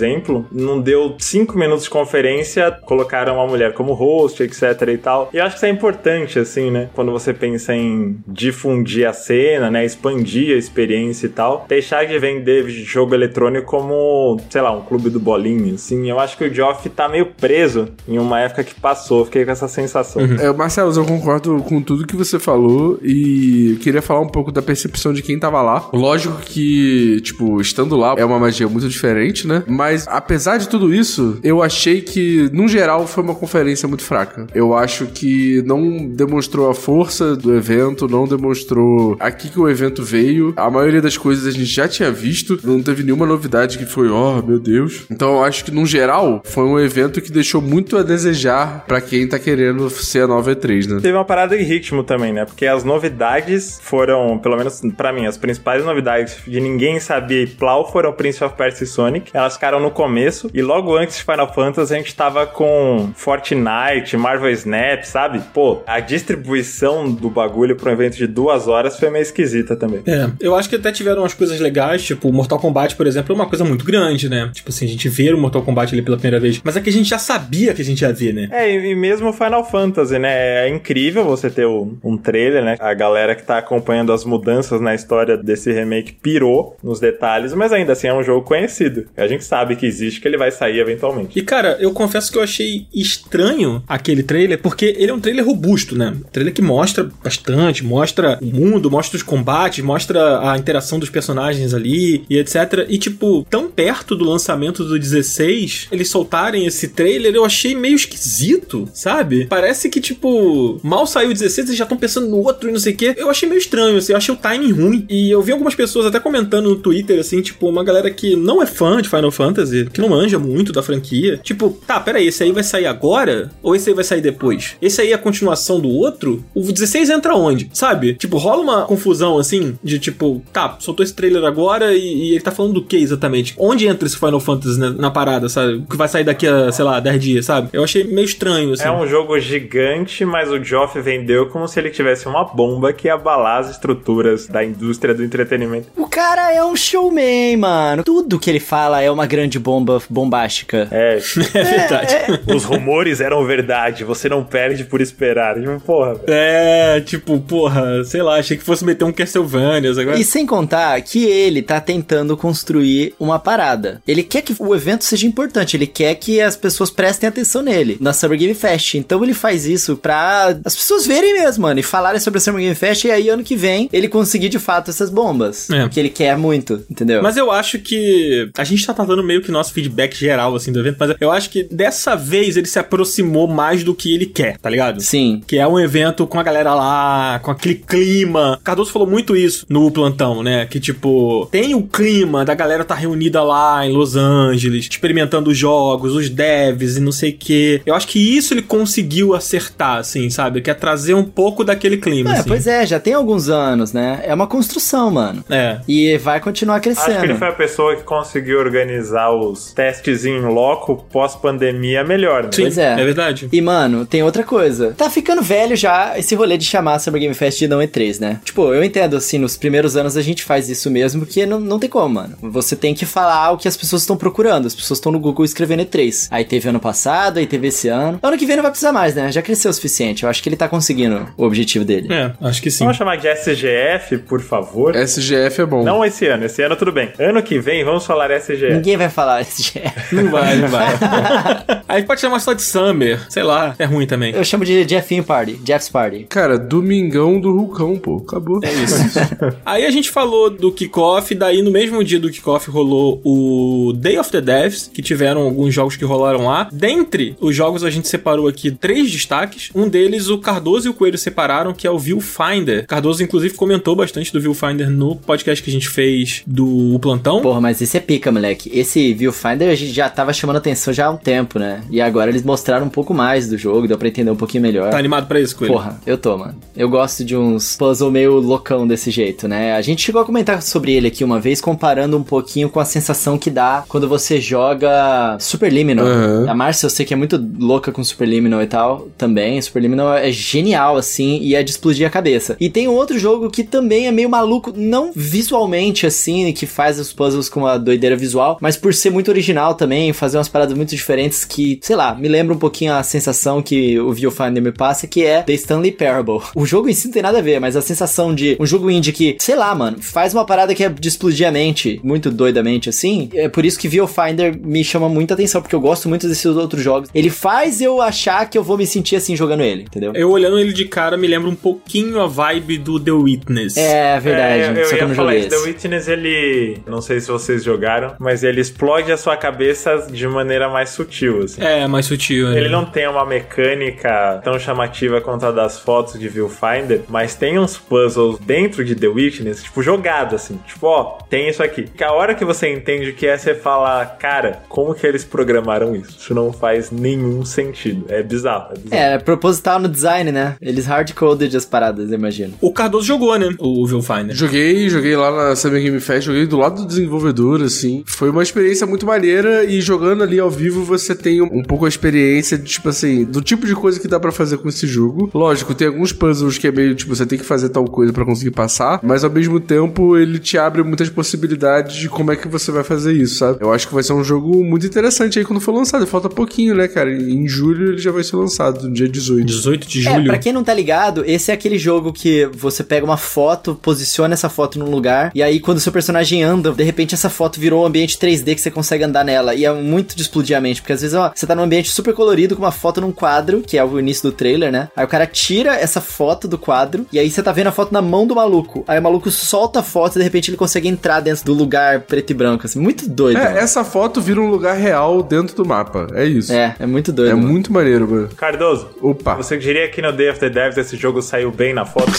não deu cinco minutos de conferência, colocaram uma mulher como host, etc e tal. E eu acho que isso é importante, assim, né? Quando você pensa em difundir a cena, né? Expandir a experiência e tal. Deixar de vender jogo eletrônico como, sei lá, um clube do bolinho, assim. Eu acho que o Geoff tá meio preso em uma época que passou. Fiquei com essa sensação. É, Marcelo, eu concordo com tudo que você falou e queria falar um pouco da percepção de quem tava lá. Lógico que, tipo, estando lá é uma magia muito diferente, né? Mas apesar de tudo isso, eu achei que, no geral, foi uma conferência muito fraca. Eu acho que não demonstrou a força do evento, não demonstrou aqui que o evento veio. A maioria das coisas a gente já tinha visto, não teve nenhuma novidade que foi, oh, meu Deus. Então eu acho que, no geral, foi um evento que deixou muito a desejar pra quem tá querendo ser a nova E3, né? Teve uma parada de ritmo também, né? Porque as novidades foram, pelo menos pra mim, as principais novidades de ninguém sabia e plau foram Prince of Persia e Sonic. Elas ficaram no começo e logo antes de Final Fantasy a gente tava com Fortnite, Marvel Snap, sabe? Pô, a distribuição do bagulho pra um evento de duas horas foi meio esquisita também. É, eu acho que até tiveram umas coisas legais, tipo, Mortal Kombat, por exemplo, é uma coisa muito grande, né? Tipo assim, a gente vê o Mortal Kombat ali pela primeira vez, mas é que a gente já sabia que a gente ia ver, né? É, e e mesmo Final Fantasy, né? É incrível você ter um, um trailer, né? A galera que tá acompanhando as mudanças na história desse remake pirou nos detalhes, mas ainda assim é um jogo conhecido. A gente sabe que existe, que ele vai sair eventualmente. E cara, eu confesso que eu achei estranho aquele trailer, porque ele é um trailer robusto, né? Um trailer que mostra bastante, mostra o mundo, mostra os combates, mostra a interação dos personagens ali e etc. E tipo, tão perto do lançamento do 16, eles soltarem esse trailer, eu achei meio esquisito, sabe? Parece que tipo, mal saiu o 16, eles já estão pensando no outro e não sei o quê. Eu achei meio estranho, assim, eu achei o timing ruim. E eu vi algumas pessoas até comentando no Twitter, assim, tipo, uma galera que não é fã de Final Fantasy, que não manja muito da franquia. Tipo, tá, peraí, esse aí vai sair agora? Ou esse aí vai sair depois? Esse aí é a continuação do outro? O 16 entra onde? Sabe? Tipo, rola uma confusão, assim, de tipo, tá, soltou esse trailer agora e, e ele tá falando do que exatamente? Onde entra esse Final Fantasy né, na parada, sabe? O que vai sair daqui a, sei lá, 10 dias, sabe? Eu achei meio estranho, assim. É um jogo gigante, mas o Geoff vendeu como se ele tivesse uma bomba que ia abalar as estruturas da indústria do entretenimento. O cara é um showman, mano. Tudo que ele fala é uma grande bomba bombástica. É, É verdade. os rumores eram verdade, você não perde por esperar. Tipo, porra. É, tipo, porra, sei lá, achei que fosse meter um Castlevania agora. E sem contar que ele tá tentando construir uma parada. Ele quer que o evento seja importante, ele quer que as pessoas prestem atenção nele, na Summer Game Fest. Então ele faz isso pra as pessoas verem mesmo, mano, e falarem sobre a Summer Game Fest, e aí ano que vem ele conseguir de fato essas bombas. É. Que ele quer muito, entendeu? Mas eu acho que a gente tá dando meio que nosso feedback geral, assim, do evento, mas eu acho que dessa vez ele se aproximou mais do que ele quer, tá ligado? Sim. Que é um evento com a galera lá, com aquele clima. Cardoso falou muito isso no plantão, né? Que tipo, tem o clima da galera tá reunida lá em Los Angeles, experimentando os jogos, os devs e não sei o quê. Eu acho que isso ele conseguiu acertar, assim, sabe? Que é trazer um pouco daquele clima, É, assim. pois é, já tem alguns anos, né? É uma construção, mano. É. E vai continuar Acho que ele crescendo. foi a pessoa que conseguiu organizar os testes em loco pós-pandemia melhor, né? Sim, Pois é. é verdade. E, mano, tem outra coisa. Tá ficando velho já esse rolê de chamar a Summer Game Fest de não E3, né? Tipo, eu entendo, assim, nos primeiros anos a gente faz isso mesmo, porque não, não tem como, mano. Você tem que falar o que as pessoas estão procurando. As pessoas estão no Google escrevendo E3. Aí teve ano passado, aí teve esse ano. Ano que vem não vai precisar mais, né? Já cresceu o suficiente. Eu acho que ele tá conseguindo o objetivo dele. É, acho que sim. Vamos chamar de SGF, por favor? SGF é bom. Não esse ano, esse ano tudo bem. Ano que vem, vamos falar SGF. Ninguém vai falar esse GF. Não vai, não vai. Aí pode chamar só de Summer, sei lá, é ruim também. Eu chamo de Jeffinho Party. Jeff's Party. Cara, Domingão do Hulcão, pô. Acabou. É isso. Aí a gente falou do kickoff, daí no mesmo dia do kickoff rolou o Day of the Devs, que tiveram alguns jogos que rolaram lá. Dentre os jogos a gente separou aqui três destaques. Um deles o Cardoso e o Coelho separaram, que é o Viewfinder. Cardoso inclusive comentou bastante do Viewfinder no podcast que a gente fez do Plantão. Porra, mas esse é pica, moleque. Esse Viewfinder a gente já tava chamando atenção já há um tempo, né? E agora eles mostraram um pouco mais do jogo, deu pra entender um pouquinho melhor. Tá animado pra isso, Coelho? Porra, eu tô, mano. Eu gosto de uns puzzle meio loucão desse jeito, né? A gente chegou a comentar sobre ele aqui uma vez, comparando um pouquinho com a sensação que dá quando você joga Superliminal. Aham. A Márcia, eu sei que é muito louca com Superliminal e tal, também. Superliminal é genial, assim, e é de explodir a cabeça. E tem um outro jogo que também é meio maluco, não visualmente, assim, que faz os puzzles com uma doideira visual, mas por ser muito original também, fazer umas paradas muito diferentes que, sei lá, me lembra um pouquinho a sensação que o Viewfinder me passa, que é The Stanley Parable. O jogo em si não tem nada a ver, mas a sensação de um jogo indie que, sei lá, mano, faz uma parada que é de explodir a mente, muito doidamente, assim, é por isso que Viewfinder me chama muita atenção, porque eu gosto muito desses outros jogos. Ele faz eu achar que eu vou me sentir assim jogando ele, entendeu? Eu olhando ele de cara me lembra um pouquinho a vibe do The Witness. É verdade, É, eu, só que eu ia não falar. The. Witness, ele. Não sei se vocês jogaram, mas ele explode a sua cabeça de maneira mais sutil, assim. É, mais sutil. né? Ele não tem uma mecânica tão chamativa quanto a das fotos de Viewfinder, mas tem uns puzzles dentro de The Witness, tipo, jogado assim. Tipo, ó, tem isso aqui. Que a hora que você entende o que é, você fala, cara, como que eles programaram isso? Isso não faz nenhum sentido. É bizarro. É bizarro. É, proposital no design, né? Eles hardcoded as paradas, eu imagino. O Cardoso jogou, né? O Viewfinder. Joguei, joguei lá na Summer Game Fest, joguei do lado do desenvolvedor, assim. Foi uma experiência muito maneira e jogando ali ao vivo você tem um, um pouco a experiência de, tipo assim, do tipo de coisa que dá pra fazer com esse jogo. Lógico, tem alguns puzzles que é meio, tipo, você tem que fazer tal coisa pra conseguir passar, mas ao mesmo tempo ele te abre muitas possibilidades de como é que você vai fazer isso, sabe? Eu acho que vai ser um jogo muito interessante aí quando for lançado. Falta pouquinho, né, cara? Em julho ele já vai ser lançado, no dia 18. 18 de É, julho. pra quem não tá ligado, esse é aquele jogo que você pega uma foto, posiciona essa foto num lugar, e aí quando o seu personagem anda, de repente essa foto virou um ambiente 3D que você consegue andar nela. E é muito de explodir a mente, porque às vezes, ó, você tá num ambiente super colorido com uma foto num quadro, que é o início do trailer, né? Aí o cara tira essa foto do quadro, e aí você tá vendo a foto na mão do maluco. Aí o maluco solta a foto e de repente ele consegue entrar dentro do lugar preto e branco, assim. Muito doido. É, mano. essa foto vira um lugar real dentro do mapa. É isso. É, é muito doido. É mano. muito maneiro, mano. Cardoso, Opa, você diria que no Day of the Devs esse jogo saiu bem na foto?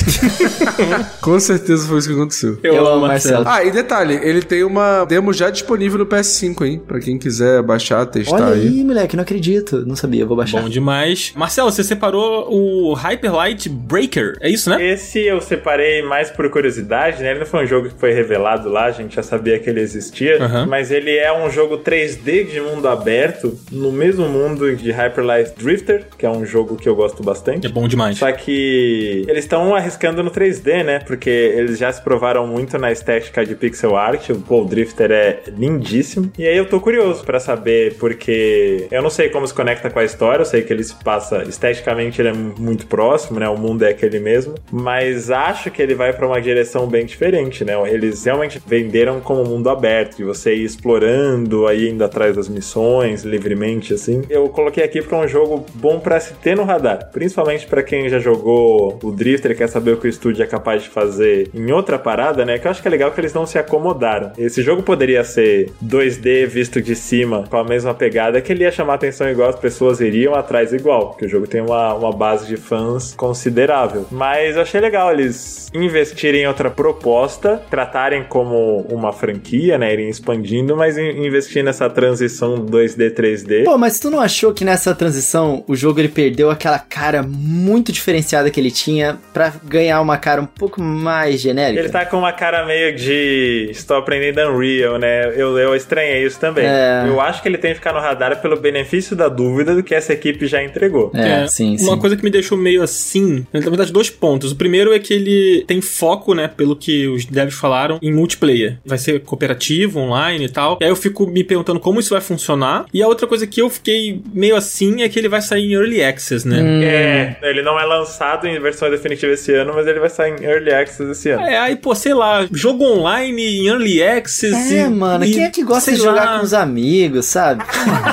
com certeza foi isso que aconteceu. Eu amo Marcelo. Ah, e detalhe, ele tem uma demo já disponível no PS5, hein? Pra quem quiser baixar, testar Olha aí. aí, moleque, não acredito. Não sabia, vou baixar. Bom demais. Marcelo, você separou o Hyperlight Breaker, é isso, né? Esse eu separei mais por curiosidade, né? Ele não foi um jogo que foi revelado lá, a gente já sabia que ele existia, Aham. mas ele é um jogo 3D de mundo aberto, no mesmo mundo de Hyper Light Drifter, que é um jogo que eu gosto bastante. É bom demais. Só que eles estão arriscando no 3D, né? Porque eles já se provaram muito na estética de pixel art. O Paul Drifter é lindíssimo. E aí eu tô curioso pra saber, porque eu não sei como se conecta com a história. Eu sei que ele se passa esteticamente, ele é muito próximo, né? O mundo é aquele mesmo. Mas acho que ele vai pra uma direção bem diferente, né? Eles realmente venderam como mundo aberto, de você ir explorando, aí indo atrás das missões livremente, assim. Eu coloquei aqui pra um jogo bom pra se ter no radar, principalmente pra quem já jogou o Drifter e quer saber o que o estúdio é capaz de fazer em outra parada, né? Que eu acho que é legal que eles não se acomodaram. Esse jogo poderia ser 2D visto de cima, com a mesma pegada, que ele ia chamar atenção igual as pessoas iriam atrás igual, porque o jogo tem uma, uma base de fãs considerável. Mas eu achei legal eles investirem em outra proposta, tratarem como uma franquia, né? Irem expandindo, mas in- investir nessa transição 2D, 3D. Pô, mas tu não achou que nessa transição o jogo ele perdeu aquela cara muito diferenciada que ele tinha pra ganhar uma cara um pouco mais genérica? Ele tá com uma cara meio de estou aprendendo Unreal, né? Eu, eu estranhei isso também. É. Eu acho que ele tem que ficar no radar pelo benefício da dúvida do que essa equipe já entregou. É, sim, sim. Uma coisa que me deixou meio assim, na verdade, dois pontos. O primeiro é que ele tem foco, né, pelo que os devs falaram, em multiplayer. Vai ser cooperativo, online e tal. E aí eu fico me perguntando como isso vai funcionar. E a outra coisa que eu fiquei meio assim é que ele vai sair em Early Access, né? Hum. É, ele não é lançado em versão definitiva esse ano, mas ele vai sair em Early Access esse ano. É, aí, pô, sei lá, jogo online em Early Access. É, e- mano, e, quem é que gosta sei de jogar lá, com os amigos, sabe?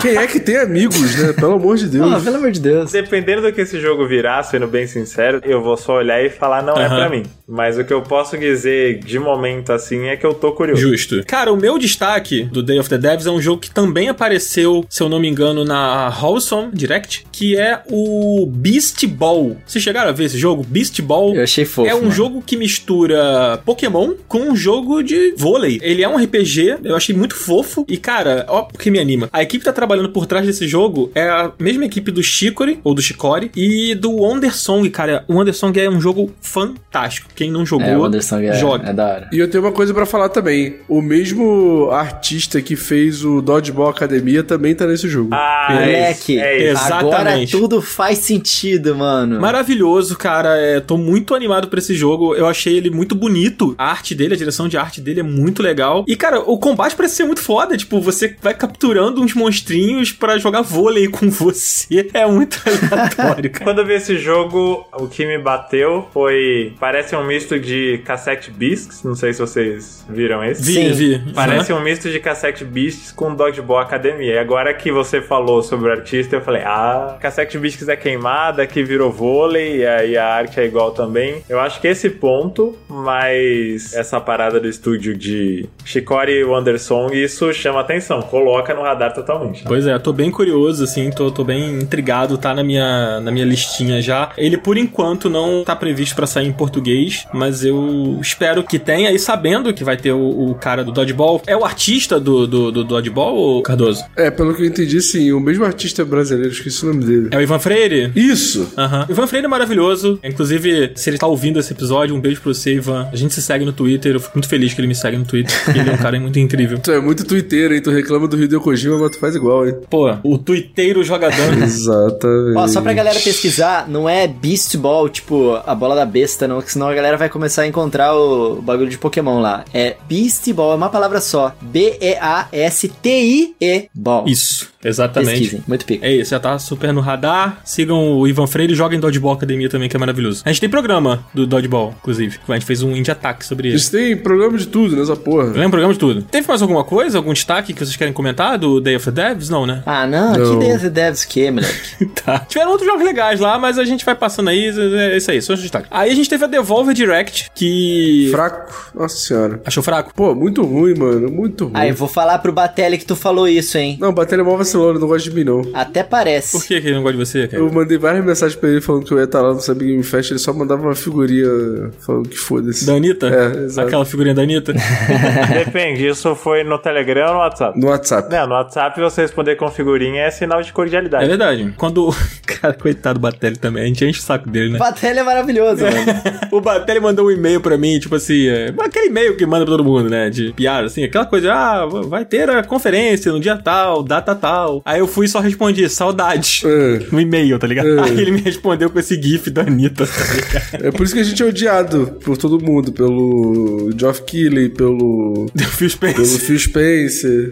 Quem é que tem amigos, né? Pelo amor de Deus. Pô, pelo amor de Deus. Dependendo do que esse jogo virar, sendo bem sincero, eu vou só olhar e falar não é pra mim. Mas o que eu posso dizer de momento assim é que eu tô curioso. Justo. Cara, o meu destaque do Day of the Devs é um jogo que também apareceu, se eu não me engano, na Wholesome Direct, que é o Beast Ball. Vocês chegaram a ver esse jogo? Beast Ball. Eu achei fofo. É um mano. jogo que mistura Pokémon com um jogo de vôlei. Ele é um RPG, eu achei muito fofo. E, cara, ó, porque me anima. A equipe que tá trabalhando por trás desse jogo é a mesma equipe do Chicory, ou do Chicory, e do Wondersong, cara. O Wondersong é um jogo fantástico. Quem não jogou, É, o é, joga. é da hora. E eu tenho uma coisa pra falar também. O mesmo artista que fez o Dodgeball Academia também tá nesse jogo. Ah, Moleque, é isso. agora Exatamente. tudo faz sentido, mano. Maravilhoso, cara. É, tô muito animado pra esse jogo. Eu achei ele muito bonito. A arte dele, a direção de arte dele é muito legal. E, cara, o combate parece ser muito foda. Tipo, você vai capturando uns monstrinhos pra jogar vôlei com você. É muito aleatório, cara. Quando eu vi esse jogo, o que me bateu foi. Parece um misto de Cassette Beasts. Não sei se vocês viram esse. Vi, Sim. vi. Parece um misto de Cassette Beasts com Dodgeball Academia. E agora que você falou sobre o artista, eu falei: ah, Cassette Beasts é queimada, que virou vôlei, e aí a arte é igual também. Eu acho que esse ponto, mais essa parada do estúdio de Shikori e Wandersong, isso chama atenção, coloca no radar totalmente. Pois é, tô bem curioso, assim, tô, tô bem intrigado, tá na minha, na minha listinha já. Ele, por enquanto, não tá previsto pra sair em português, mas eu espero que tenha, e sabendo que vai ter o, o cara do Dodgeball. É o artista do, do, do Dodgeball, ou Cardoso? É, pelo que eu entendi, sim. O mesmo artista brasileiro, esqueci o nome dele. É o Ivan Freire? Isso! Aham. Ivan Freire é maravilhoso. Inclusive, se ele tá ouvindo esse episódio, um beijo pro você, Ivan. A gente se segue no Twitter. Eu fico muito feliz que ele me segue no Twitter. porque ele é um cara muito incrível. Então, é muito muito twitteiro, hein? Tu reclama do Hideo Kojima, mas tu faz igual, hein? Pô, o tuiteiro jogador. Exatamente. Ó, só pra galera pesquisar, não é Beast Ball, tipo, a bola da besta, não, que senão a galera vai começar a encontrar o bagulho de Pokémon lá. É Beast Ball, é uma palavra só. B-E-A-S-T-I-E Ball. Isso, exatamente. Pesquisem, muito pica. É isso, já tá super no radar. Sigam o Ivan Freire e joguem Dodgeball Academia também, que é maravilhoso. A gente tem programa do Dodgeball, inclusive. A gente fez um indie ataque sobre isso. têm programa de tudo nessa porra. Lembra um programa de tudo. Teve mais alguma coisa? Algum destaque que vocês querem comentar do Day of the Devs? Não, né? Ah, não, Não. que Deus devs que, moleque. tá. Tiveram outros jogos legais lá, mas a gente vai passando aí. É isso aí, só os destaques. Aí a gente teve a Devolver Direct, que. Fraco. Nossa senhora. Achou fraco? Pô, muito ruim, mano. Muito ruim. Aí, vou falar pro Batelli que tu falou isso, hein? Não, bateria é mó vacilona, não gosta de mim, não. Até parece. Por que, que ele não gosta de você, cara? Eu mandei várias mensagens pra ele falando que eu ia estar lá no Sabe Game Fest, ele só mandava uma figurinha falando que foda-se. Da Anitta? É, exato. Aquela figurinha da Anitta? Depende, isso foi no Telegram ou no WhatsApp? No WhatsApp. Não, no WhatsApp você responder com figurinha é sinal de é cordialidade. verdade. Quando. Cara, coitado do Batelli também. A gente enche o saco dele, né? Batelli é maravilhoso, mano. O Batelli mandou um e-mail pra mim, tipo assim, é, aquele e-mail que manda pra todo mundo, né? De piada, assim, aquela coisa, ah, vai ter a conferência no dia tal, data tal. Aí eu fui e só respondi, saudades. É. No e-mail, tá ligado? É. Aí ele me respondeu com esse gif da Anitta, tá ligado? É por isso que a gente é odiado por todo mundo, pelo Geoff Keighley, pelo, Phil pelo Spencer. Phil Spencer.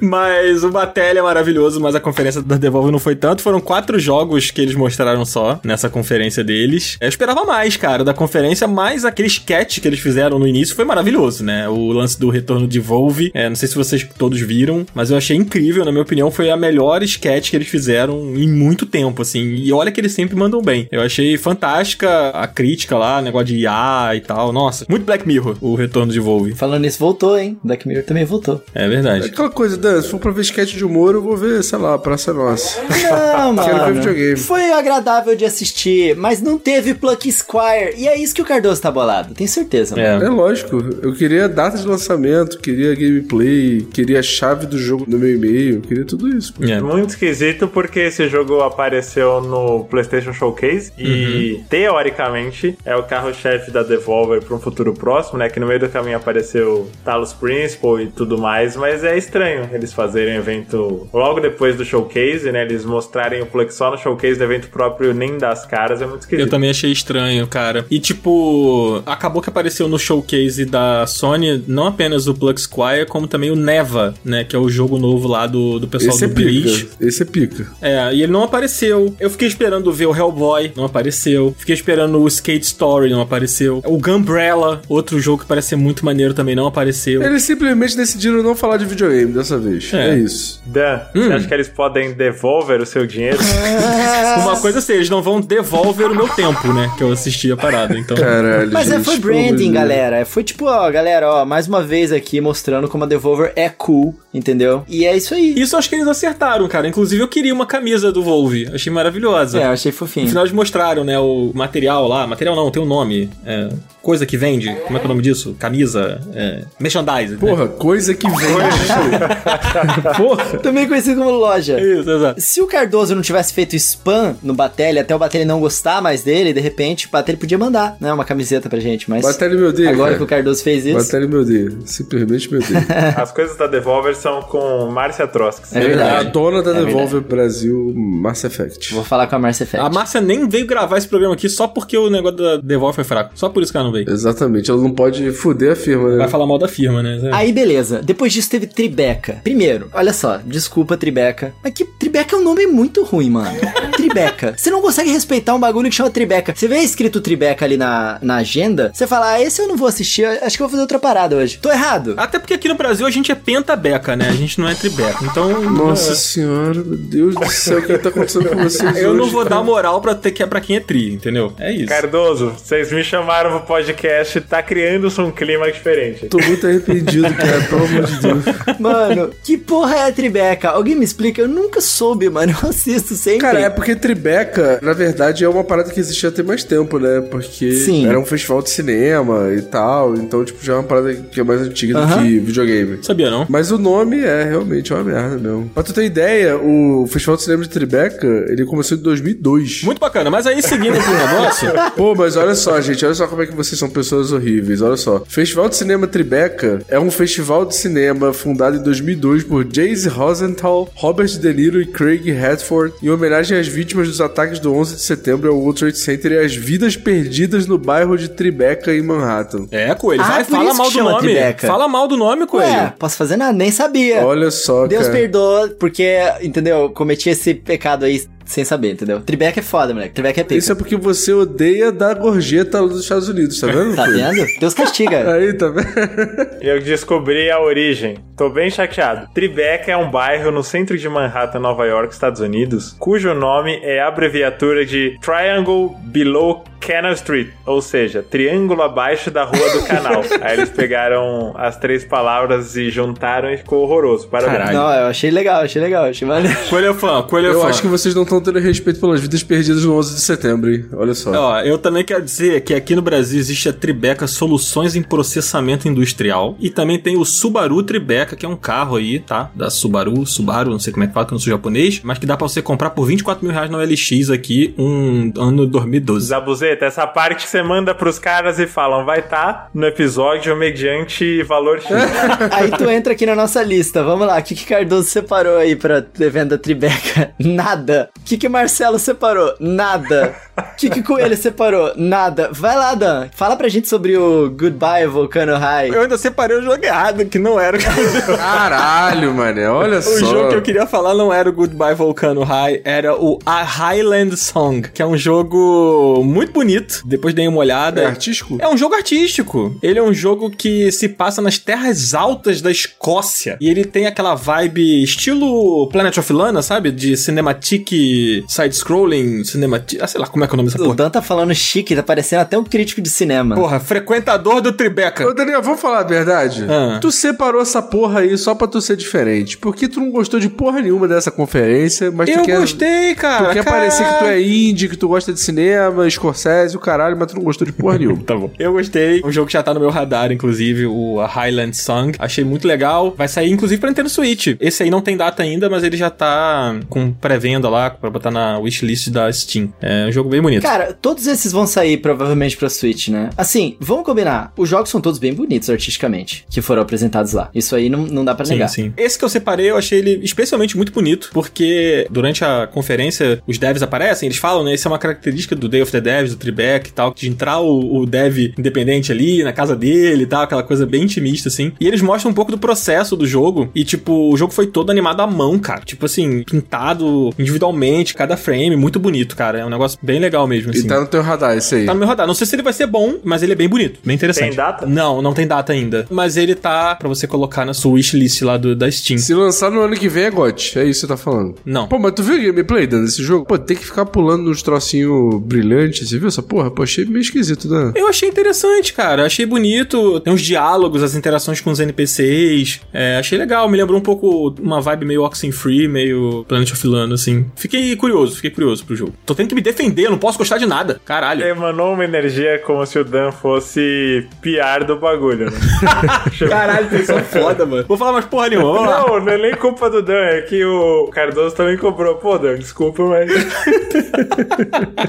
Mas o Batelli é maravilhoso, mas a conferência da Devolver não foi tanto. Foram quatro jogos que eles mostraram só nessa conferência deles. Eu esperava mais, cara, da conferência, mas aquele sketch que eles fizeram no início foi maravilhoso, né? O lance do retorno de Volve. É, não sei se vocês todos viram, mas eu achei incrível, na minha opinião, foi a melhor sketch que eles fizeram em muito tempo, assim. E olha que eles sempre mandam bem. Eu achei fantástica a crítica lá, negócio de IA e tal. Nossa, muito Black Mirror, o retorno de Volve. Falando nisso, voltou, hein? Black Mirror também voltou. É É verdade. aquela coisa, Dan, se for pra ver sketch de humor, eu vou ver, sei lá, Praça Nossa. Não, Quero ver mano. videogame. Foi agradável de assistir, mas não teve Pluck Squire. E é isso que o Cardoso tá bolado, tenho certeza. mano. É. É lógico, eu queria data de lançamento, queria gameplay, queria a chave do jogo no meu e-mail, queria tudo isso. pô. É. Muito esquisito porque esse jogo apareceu no PlayStation Showcase e, teoricamente, é o carro-chefe da Devolver para um futuro próximo, né? Que no meio do caminho apareceu Talos Principal e tudo mais, mas é estranho eles fazerem evento logo depois do Showcase, né? Eles mostrarem o Plug só no Showcase do evento próprio, nem das caras, é muito esquisito. Eu também achei estranho, cara. E tipo, acabou que apareceu no showcase da Sony não apenas o Plug Squire, como também o Neva, né? Que é o jogo novo lá do, do pessoal Esse é do Bleach. pica, esse é pica. É, e ele não apareceu. Eu fiquei esperando ver o Hellboy, não apareceu. Fiquei esperando o Skate Story, não apareceu. O Gunbrella, outro jogo que parece ser muito maneiro também, não apareceu. Eles simplesmente decidiram não falar de videogame dessa vez. É. É, isso. Dan, Hum. você acha que eles podem devolver o seu dinheiro? Uma coisa assim, eles não vão devolver o meu tempo, né? Que eu assisti a parada, então... Caralho, Mas é, gente, foi amor de branding, galera. Foi tipo, ó, galera, ó, mais uma vez aqui mostrando como a Devolver é cool, entendeu? E é isso aí. Isso eu acho que eles acertaram, cara. Inclusive eu queria uma camisa do Volve. Achei maravilhosa. É, eu achei No fofinho. final eles mostraram, né, o material lá. Material não, tem um nome. É, coisa que vende. Como é que é o nome disso? Camisa. É, merchandising. né? Porra, coisa que vem. Porra. Também conhecido como loja. Isso, exato. Se o Cardoso não tivesse feito spam no Batelli, até o Batelli não gostar mais dele, de repente o Batelli podia mandar, né, uma camiseta pra gente, mas Batelli me odeia, agora cara. que o Cardoso fez isso, Batelli me odeia. Simplesmente me odeia. As coisas da Devolver são com Márcia Trotsky. É verdade. A dona da É Devolver Brasil Mass Effect. vou falar com a Marcia Effect. A Márcia nem veio gravar esse programa aqui só porque o negócio da Devolve foi fraco. Só por isso que ela não veio. Exatamente, ela não pode fuder a firma, né? Vai falar mal da firma, né? Aí beleza, depois disso teve Tribeca. Primeiro, olha só, desculpa Tribeca, mas que Tribeca é um nome muito ruim, mano. Tribeca. Você não consegue respeitar um bagulho que chama Tribeca. Você vê escrito Tribeca ali na, na agenda, você fala, ah, esse eu não vou assistir, acho que eu vou fazer outra parada hoje. Tô errado. Até porque aqui no Brasil a gente é pentabeca, né? A gente não é tribeca. Então. Nossa senhora, meu Deus do céu, o que tá acontecendo com vocês Eu não hoje, vou cara? dar moral pra, ter, que é pra quem é tri, entendeu? É isso. Cardoso, vocês me chamaram pro podcast, tá criando-se um clima diferente. Tô muito arrependido, cara, pelo amor de Deus. Mano, que porra é a Tribeca? Alguém me explica? Eu nunca soube, mano. Eu assisto sempre. Cara, é porque Tribeca, na verdade, é uma parada que existia até mais tempo, né? Porque Sim. era um festival de cinema e tal, então, tipo, já é uma parada que é mais antiga Aham. do que videogame. Sabia não? Mas o nome é realmente uma merda mesmo. Pra tu ter ideia, o Festival de Cinema de Tribeca, ele começou em 2002. Muito bacana, mas aí seguindo aqui o negócio. Pô, mas olha só, gente, olha só como é que vocês são pessoas horríveis. Olha só. Festival de Cinema Tribeca é um festival de cinema fundado fundada em 2002 por Jace Rosenthal, Robert De Niro e Craig Redford, em homenagem às vítimas dos ataques do 11 de setembro ao World Trade Center e às vidas perdidas no bairro de Tribeca, em Manhattan. É, Coelho, Ah, vai, por fala mal do nome. Tribeca. Fala mal do nome, Coelho. Ué, posso fazer nada, nem sabia. Olha só, Deus cara. perdoa, porque, entendeu? Cometi esse pecado aí sem saber, entendeu? Tribeca é foda, moleque. Tribeca é pica. Isso é porque você odeia dar gorjeta dos Estados Unidos, tá vendo? Tá vendo? Deus castiga. Aí, tá vendo? Eu descobri a origem. Tô bem chateado. Tribeca é um bairro no centro de Manhattan, Nova York, Estados Unidos, cujo nome é a abreviatura de Triangle Below Canal Street, ou seja, triângulo abaixo da rua do canal. Aí eles pegaram as três palavras e juntaram e ficou horroroso. Parabéns. Caralho. Não, eu achei legal, achei legal, achei maneiro. Coelho é fã, Coelho é Eu fã. acho que vocês não estão tendo respeito pelas vidas perdidas no 11 de setembro, hein? Olha só. Ó, eu também quero dizer que aqui no Brasil existe a Tribeca Soluções em Processamento Industrial e também tem o Subaru Tribeca, que é um carro aí, tá? Da Subaru, Subaru, não sei como é que fala, que eu não sou japonês, mas que dá pra você comprar por 24 mil reais na OLX aqui, um ano 2012. Zabuzeta, essa parte que você manda pros caras e falam, vai estar no episódio mediante valor X. Aí tu entra aqui na nossa lista. Vamos lá. O que, que Cardoso separou aí pra venda Tribeca? Nada. O que, que Marcelo separou? Nada. O que, que Coelho separou? Nada. Vai lá, Dan. Fala pra gente sobre o Goodbye Volcano High. Eu ainda separei o jogo errado, que não era o Caralho, mané, olha só. jogo que eu queria falar não era o Goodbye Volcano High, era o A Highland Song, que é um jogo muito bonito. Depois dei uma olhada. É artístico? É um jogo artístico. Ele é um jogo que se passa nas terras altas da Escócia. E ele tem aquela vibe estilo Planet of Lana, sabe? De cinematic side-scrolling, cinematic... Ah, sei lá como é que é o nome dessa O porra. Dan tá falando chique, tá parecendo até um crítico de cinema. Porra, frequentador do Tribeca. Ô, Daniel, vamos falar a verdade? Ah. Tu separou essa porra aí só pra tu ser diferente. Porque tu não gostou de porra nenhuma dessa conferência, mas tu Eu quer... gostei, cara. Tu quer cara. parecer que tu é indie, que tu gosta de cinema, Scorsese, o caralho, mas tu não gostou de porra nenhuma. Tá bom. Eu gostei. Um jogo que já tá no meu radar, inclusive, o Highland Song. Achei muito legal. Vai sair, inclusive, pra Nintendo Switch. Esse aí não tem data ainda, mas ele já tá com pré-venda lá, pra botar na wishlist da Steam. É um jogo bem bonito. Cara, todos esses vão sair provavelmente pra Switch, né? Assim, vamos combinar. Os jogos são todos bem bonitos artisticamente, que foram apresentados lá. Isso aí não, não dá pra Sim, negar. sim. Esse que eu separei, eu achei ele especialmente muito bonito, porque durante a conferência os devs aparecem, eles falam, né? Isso é uma característica do Day of the Devs, do Tribeca e tal, de entrar o, o dev independente ali na casa dele e tal, aquela coisa bem intimista, assim. E eles mostram um pouco do processo do jogo. E, tipo, o jogo foi todo animado à mão, cara. Tipo assim, pintado individualmente, cada frame, muito bonito, cara. É um negócio bem legal mesmo, assim. E tá no teu radar esse aí. Tá no meu radar. Não sei se ele vai ser bom, mas ele é bem bonito, bem interessante. Tem data? Não, não tem data ainda. Mas ele tá pra você colocar na sua wishlist lá do, da Steam. Se lançar no ano que vem é GOT, é isso que você tá falando. Não. Pô, mas tu viu o gameplay desse jogo? Pô, tem que ficar pulando nos trocinhos brilhantes, você viu essa porra? Pô, achei meio esquisito, Dan. Eu achei interessante, cara. Achei bonito. Tem uns diálogos, as interações com os NPCs. É, achei legal. Me lembrou um pouco uma vibe meio Oxenfree, meio Planet of Lana, assim. Fiquei curioso, fiquei curioso pro jogo. Tô tendo que me defender, eu não posso gostar de nada. Caralho. Emanou uma energia como se o Dan fosse piar do bagulho, né? Caralho, pessoal foda, mano. Vou falar mais porra nenhuma. Vamos lá. Não, não é nem culpa do Dan, é que o Cardoso também cobrou. Pô, Dan, desculpa, mas.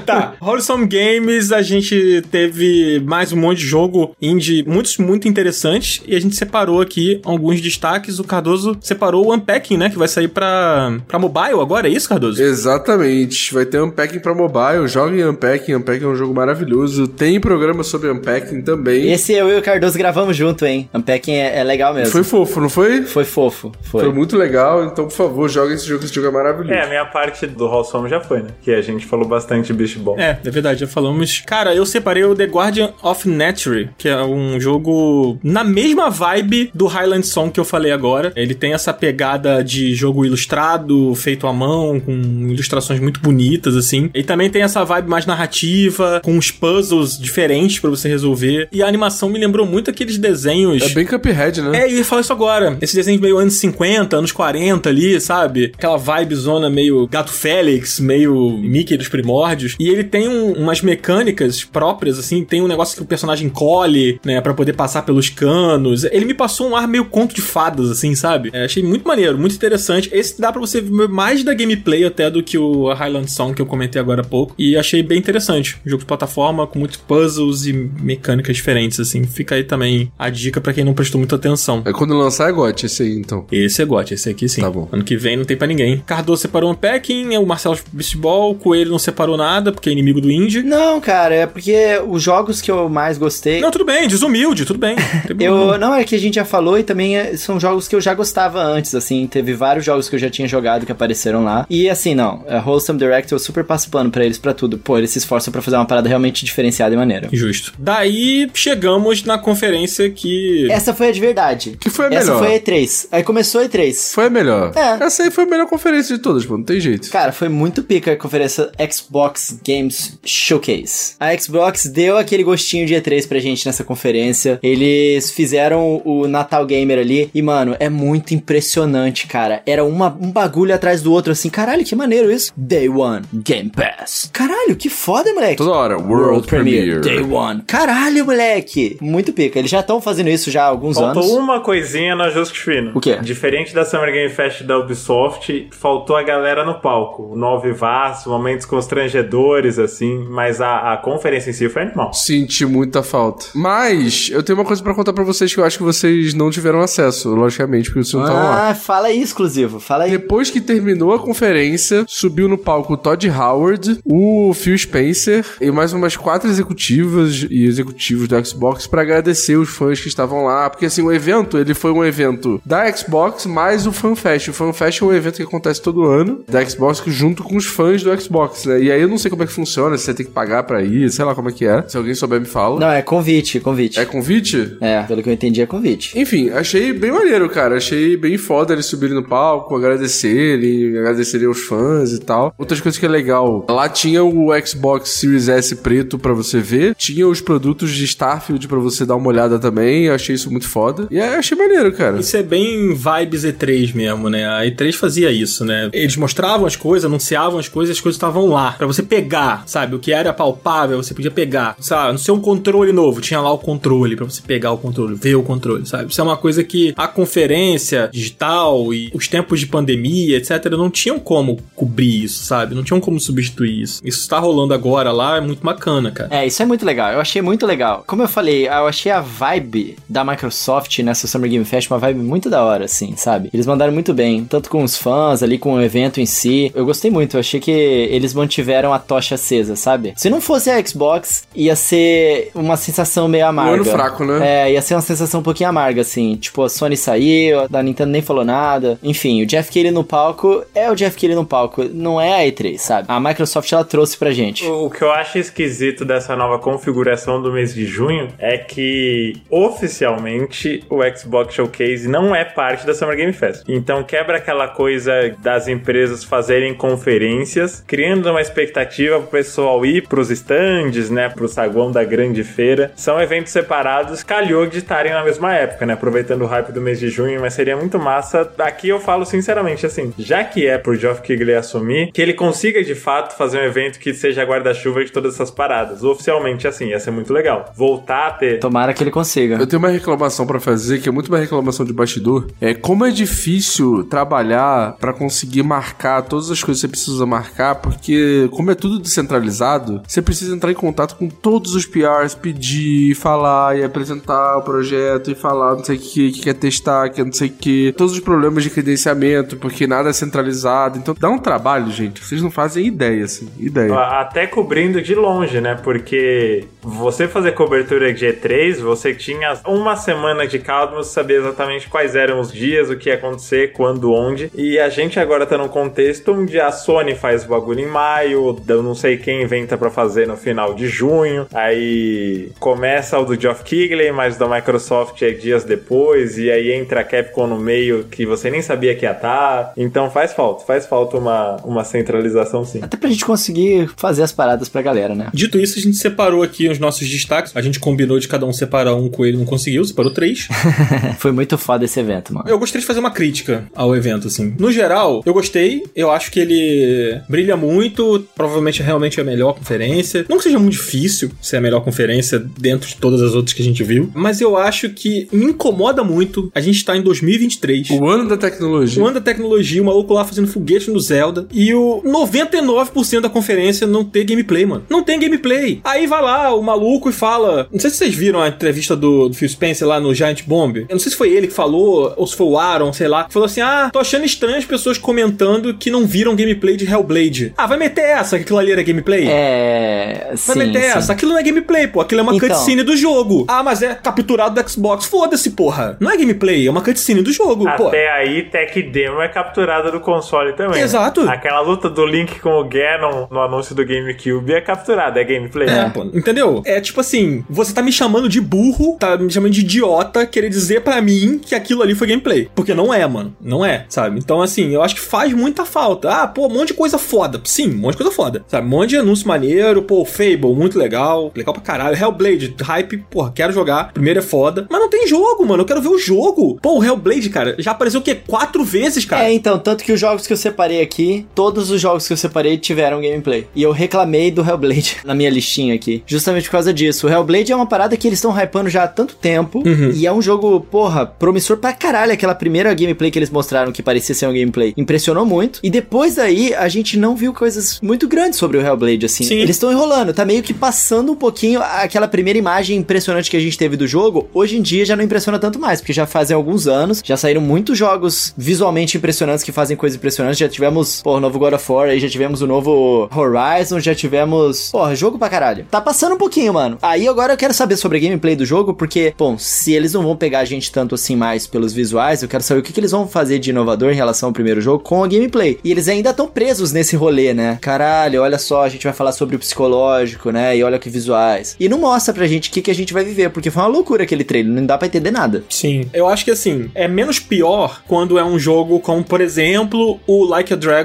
Tá, Wholesome Games, a gente teve mais um monte de jogo indie, muitos muito interessantes, e a gente separou aqui alguns destaques. O Cardoso separou o Unpacking, né, que vai sair pra, pra mobile agora, é isso, Cardoso? Exatamente. Vai ter Unpacking pra mobile. Joguem Unpacking. Unpacking é um jogo maravilhoso. Tem programa sobre Unpacking também. Esse eu e o Cardoso gravamos junto, hein? Unpacking é, é legal mesmo. Foi fofo, não foi? Foi fofo. Foi. Foi muito legal. Então, por favor, joguem esse jogo. Esse jogo é maravilhoso. É, a minha parte do Wholesome já foi, né? Que a gente falou bastante de Beast Ball. É, é verdade, já falamos. Cara, eu separei o The Guardian of Nature, que é um jogo na mesma vibe do Highland Song que eu falei agora. Ele tem essa pegada de jogo ilustrado, feito à mão, com ilustrações muito bonitas, assim. E também tem essa vibe mais narrativa, com uns puzzles diferentes pra você resolver. E a animação me lembrou muito aqueles desenhos. É bem Cuphead, né? É, eu ia falar isso agora. Esses desenhos meio anos 50, anos 40 ali, sabe? Aquela vibe zona meio Gato Félix, meio Mickey dos primórdios. E ele tem um- umas mecânicas próprias, assim. Tem um negócio que o personagem colhe, né? Pra poder passar pelos canos. Ele me passou um ar meio conto de fadas, assim, sabe? É, achei muito maneiro, muito interessante. Esse dá pra você ver mais da gameplay até do do que o Highland Song que eu comentei agora há pouco. E achei bem interessante. Um jogo de plataforma com muitos puzzles e mecânicas diferentes, assim. Fica aí também a dica pra quem não prestou muita atenção. É quando lançar é GOT esse aí, então. Esse é GOT, esse aqui sim. Tá bom. Ano que vem não tem pra ninguém. Cardoso separou um packing, o Marcelo Beastball, o Coelho não separou nada, porque é inimigo do Indie. Não, cara, é porque os jogos que eu mais gostei. Não, tudo bem, desumilde, tudo bem. Não Eu, não, é que a gente já falou e também é- são jogos que eu já gostava antes, assim, teve vários jogos que eu já tinha jogado que apareceram lá. E assim, não, a Wholesome Direct eu super passo pano pra eles pra tudo. Pô, eles se esforçam pra fazer uma parada realmente diferenciada e maneira. Justo. Daí chegamos na conferência que. Essa foi a de verdade. Que foi a Essa melhor. foi a E3. Aí começou a E3. Foi a melhor. É. Essa aí foi a melhor conferência de todas, pô. Não tem jeito. Cara, foi muito pica a conferência Xbox Games Showcase. A Xbox deu aquele gostinho de E3 pra gente nessa conferência. Eles fizeram o Natal Gamer ali e, mano, é muito impressionante, cara. Era uma, um bagulho atrás do outro, assim. Caralho, que maneiro isso. Day One Game Pass. Caralho, que foda, moleque. Toda hora. World, Premiere. Day One. Caralho, moleque. Muito pica. Eles já estão fazendo isso já há alguns Faltou anos. uma coisinha na Justifiно. O quê? Diferente da Summer Game Fest da Ubisoft, faltou a galera no palco. No Alvivaço, momentos constrangedores, assim, mas a, a conferência em si foi animal. Senti muita falta. Mas, eu tenho uma coisa pra contar pra vocês que eu acho que vocês não tiveram acesso, logicamente, porque vocês não estavam lá. Ah, fala aí, exclusivo. Fala aí. Depois que terminou a conferência, subiu no palco o Todd Howard, o Phil Spencer e mais umas quatro executivas e executivos do Xbox pra agradecer os fãs que estavam lá, porque assim, o evento, ele foi um evento da Xbox mais o FanFest. O FanFest é um evento que acontece todo ano da Xbox junto com os fãs do Xbox, né? E aí eu não sei como é que funciona, se você tem que pagar pra ir, sei lá como é que é. Se alguém souber me fala. Não, é convite, convite. É convite? É, pelo que eu entendi, é convite. Enfim, achei bem maneiro, cara. Achei bem foda eles subirem no palco, agradecerem, agradecerem aos fãs e tal. Outras coisas que é legal. Lá tinha o Xbox Series S preto pra você ver. Tinha os produtos de Starfield pra você dar uma olhada também. Eu achei isso muito foda. E aí, achei maneiro, cara. Isso é bem vibes E3 mesmo, né? A E3 fazia isso, né? Eles mostravam as coisas, anunciavam as coisas, as coisas estavam lá. Pra você pegar, sabe? O que era palpável, você podia pegar. Sabe? Não sei um controle novo, tinha lá o controle pra você pegar o controle, ver o controle, sabe? Isso é uma coisa que a conferência digital e os tempos de pandemia, etc., não tinham como cobrir isso, sabe? Não tinham como substituir isso. Isso tá rolando agora lá, é muito bacana, cara. É, isso é muito legal. Eu achei muito legal. Como eu falei, eu achei a vibe da Microsoft nessa Summer Game Fest uma vibe muito da hora, assim, sabe? Eles mandaram muito bem, tanto com os fãs ali, com o evento em si. Eu gostei muito, eu achei que eles mantiveram a tocha acesa, sabe? Se não fosse a Xbox, ia ser uma sensação meio amarga. ano fraco, né? É, ia ser uma sensação um pouquinho amarga, assim. Tipo, a Sony saiu, a Nintendo nem falou nada. Enfim, o Jeff Keighley no palco é o Jeff Keighley no palco, não é a E3, sabe? A Microsoft, ela trouxe pra gente. O que eu acho esquisito dessa nova configuração do mês de junho é que oficialmente o Xbox Showcase não é parte da Summer Game Fest. Então quebra aquela coisa das empresas fazerem conferências, criando uma expectativa pro pessoal ir pros stands, né, pro saguão da grande feira. São eventos separados, calhou de estarem na mesma época, né, aproveitando o hype do mês de junho, mas seria muito massa. Aqui eu falo sinceramente assim, já que é pro Geoff Keighley assumir, que ele consiga de fato fazer um evento que seja guarda-chuva de todas essas paradas. Oficialmente assim, ia ser muito legal. Voltar a ter Tomara que ele consiga. Eu tenho uma reclamação pra fazer, que é muito uma reclamação de bastidor. É como é difícil trabalhar pra conseguir marcar todas as coisas que você precisa marcar, porque como é tudo descentralizado, você precisa entrar em contato com todos os PRs, pedir, falar e apresentar o projeto e falar não sei o que, que quer testar, que não sei o que. Todos os problemas de credenciamento, porque nada é centralizado. Então dá um trabalho, gente. Vocês não fazem ideia, assim. Ideia. Até cobrindo de longe, né? Porque você fazer cobertura de E3, você tinha uma semana de caldo, você sabia exatamente quais eram os dias, o que ia acontecer, quando, onde. E a gente agora tá num contexto onde a Sony faz o bagulho em maio, eu não sei quem inventa pra fazer no final de junho. Aí começa o do Geoff Keighley, mas da Microsoft é dias depois, e aí entra a Capcom no meio que você nem sabia que ia estar. Então faz falta, faz falta uma, uma centralização sim. Até pra gente conseguir fazer as paradas pra galera, né? Dito isso, a gente separou aqui os nossos destaques. A gente combinou de cada um separar um, coelho não conseguiu, separou três. Foi muito foda esse evento, mano. Eu gostaria de fazer uma crítica ao evento, assim. No geral, eu gostei. Eu acho que ele brilha muito. Provavelmente realmente é a melhor conferência. Não que seja muito difícil ser a melhor conferência dentro de todas as outras que a gente viu. Mas eu acho que me incomoda muito. A gente tá em 2023. O ano da tecnologia. O ano da tecnologia, o maluco lá fazendo foguete no Zelda. Zelda e o 99% da conferência não ter gameplay, mano. Não tem gameplay. Aí vai lá o maluco e fala. Não sei se vocês viram a entrevista do, do Phil Spencer lá no Giant Bomb. Eu não sei se foi ele que falou, ou se foi o Aaron, sei lá. Que falou assim: Ah, tô achando estranho as pessoas comentando que não viram gameplay de Hellblade. Ah, vai meter essa, que aquilo ali era gameplay? É. Vai Sim, meter sim. essa. Aquilo não é gameplay, pô. Aquilo é uma Então. cutscene do jogo. Ah, mas é capturado do Xbox. Foda-se, porra. Não é gameplay, é uma cutscene do jogo, pô. Até aí, Tech Demo é capturada do console também. né? Aquela luta do Link com o Ganon no anúncio do GameCube é capturada, é gameplay. É, pô, entendeu? É tipo assim, você tá me chamando de burro, tá me chamando de idiota, querer dizer pra mim que aquilo ali foi gameplay. Porque não é, mano. Não é, sabe? Então, assim, eu acho que faz muita falta. Ah, pô, um monte de coisa foda. Sim, um monte de coisa foda. Sabe? Um monte de anúncio maneiro. Pô, Fable, muito legal. Legal pra caralho. Hellblade, hype, porra, quero jogar. Primeiro é foda. Mas não tem jogo, mano. Eu quero ver o jogo. Pô, o Hellblade, cara, já apareceu o quê? Quatro vezes, cara. É, então, tanto que os jogos que eu separei aqui, todos os jogos que eu separei tiveram gameplay. E eu reclamei do Hellblade na minha listinha aqui, justamente por causa disso. O Hellblade é uma parada que eles estão hypando já há tanto tempo, e é um jogo, porra, promissor pra caralho. Aquela primeira gameplay que eles mostraram que parecia ser um gameplay impressionou muito. E depois daí, a gente não viu coisas muito grandes sobre o Hellblade, assim. Sim. Eles estão enrolando, tá meio que passando um pouquinho aquela primeira imagem impressionante que a gente teve do jogo. Hoje em dia já não impressiona tanto mais, porque já fazem alguns anos, já saíram muitos jogos visualmente impressionantes que fazem coisas impressionantes. Já tivemos, pô, o novo God of War, aí já tivemos o novo Horizon, já tivemos, porra, jogo pra caralho. Tá passando um pouquinho, mano. Aí agora eu quero saber sobre a gameplay do jogo, porque, bom, se eles não vão pegar a gente tanto assim mais pelos visuais, eu quero saber o que, que eles vão fazer de inovador em relação ao primeiro jogo com a gameplay. E eles ainda estão presos nesse rolê, né? Caralho, olha só, a gente vai falar sobre o psicológico, né? E olha que visuais. E não mostra pra gente o que, que a gente vai viver, porque foi uma loucura aquele trailer, não dá pra entender nada. Sim, eu acho que assim, é menos pior quando é um jogo como, por exemplo, o Like a Dragon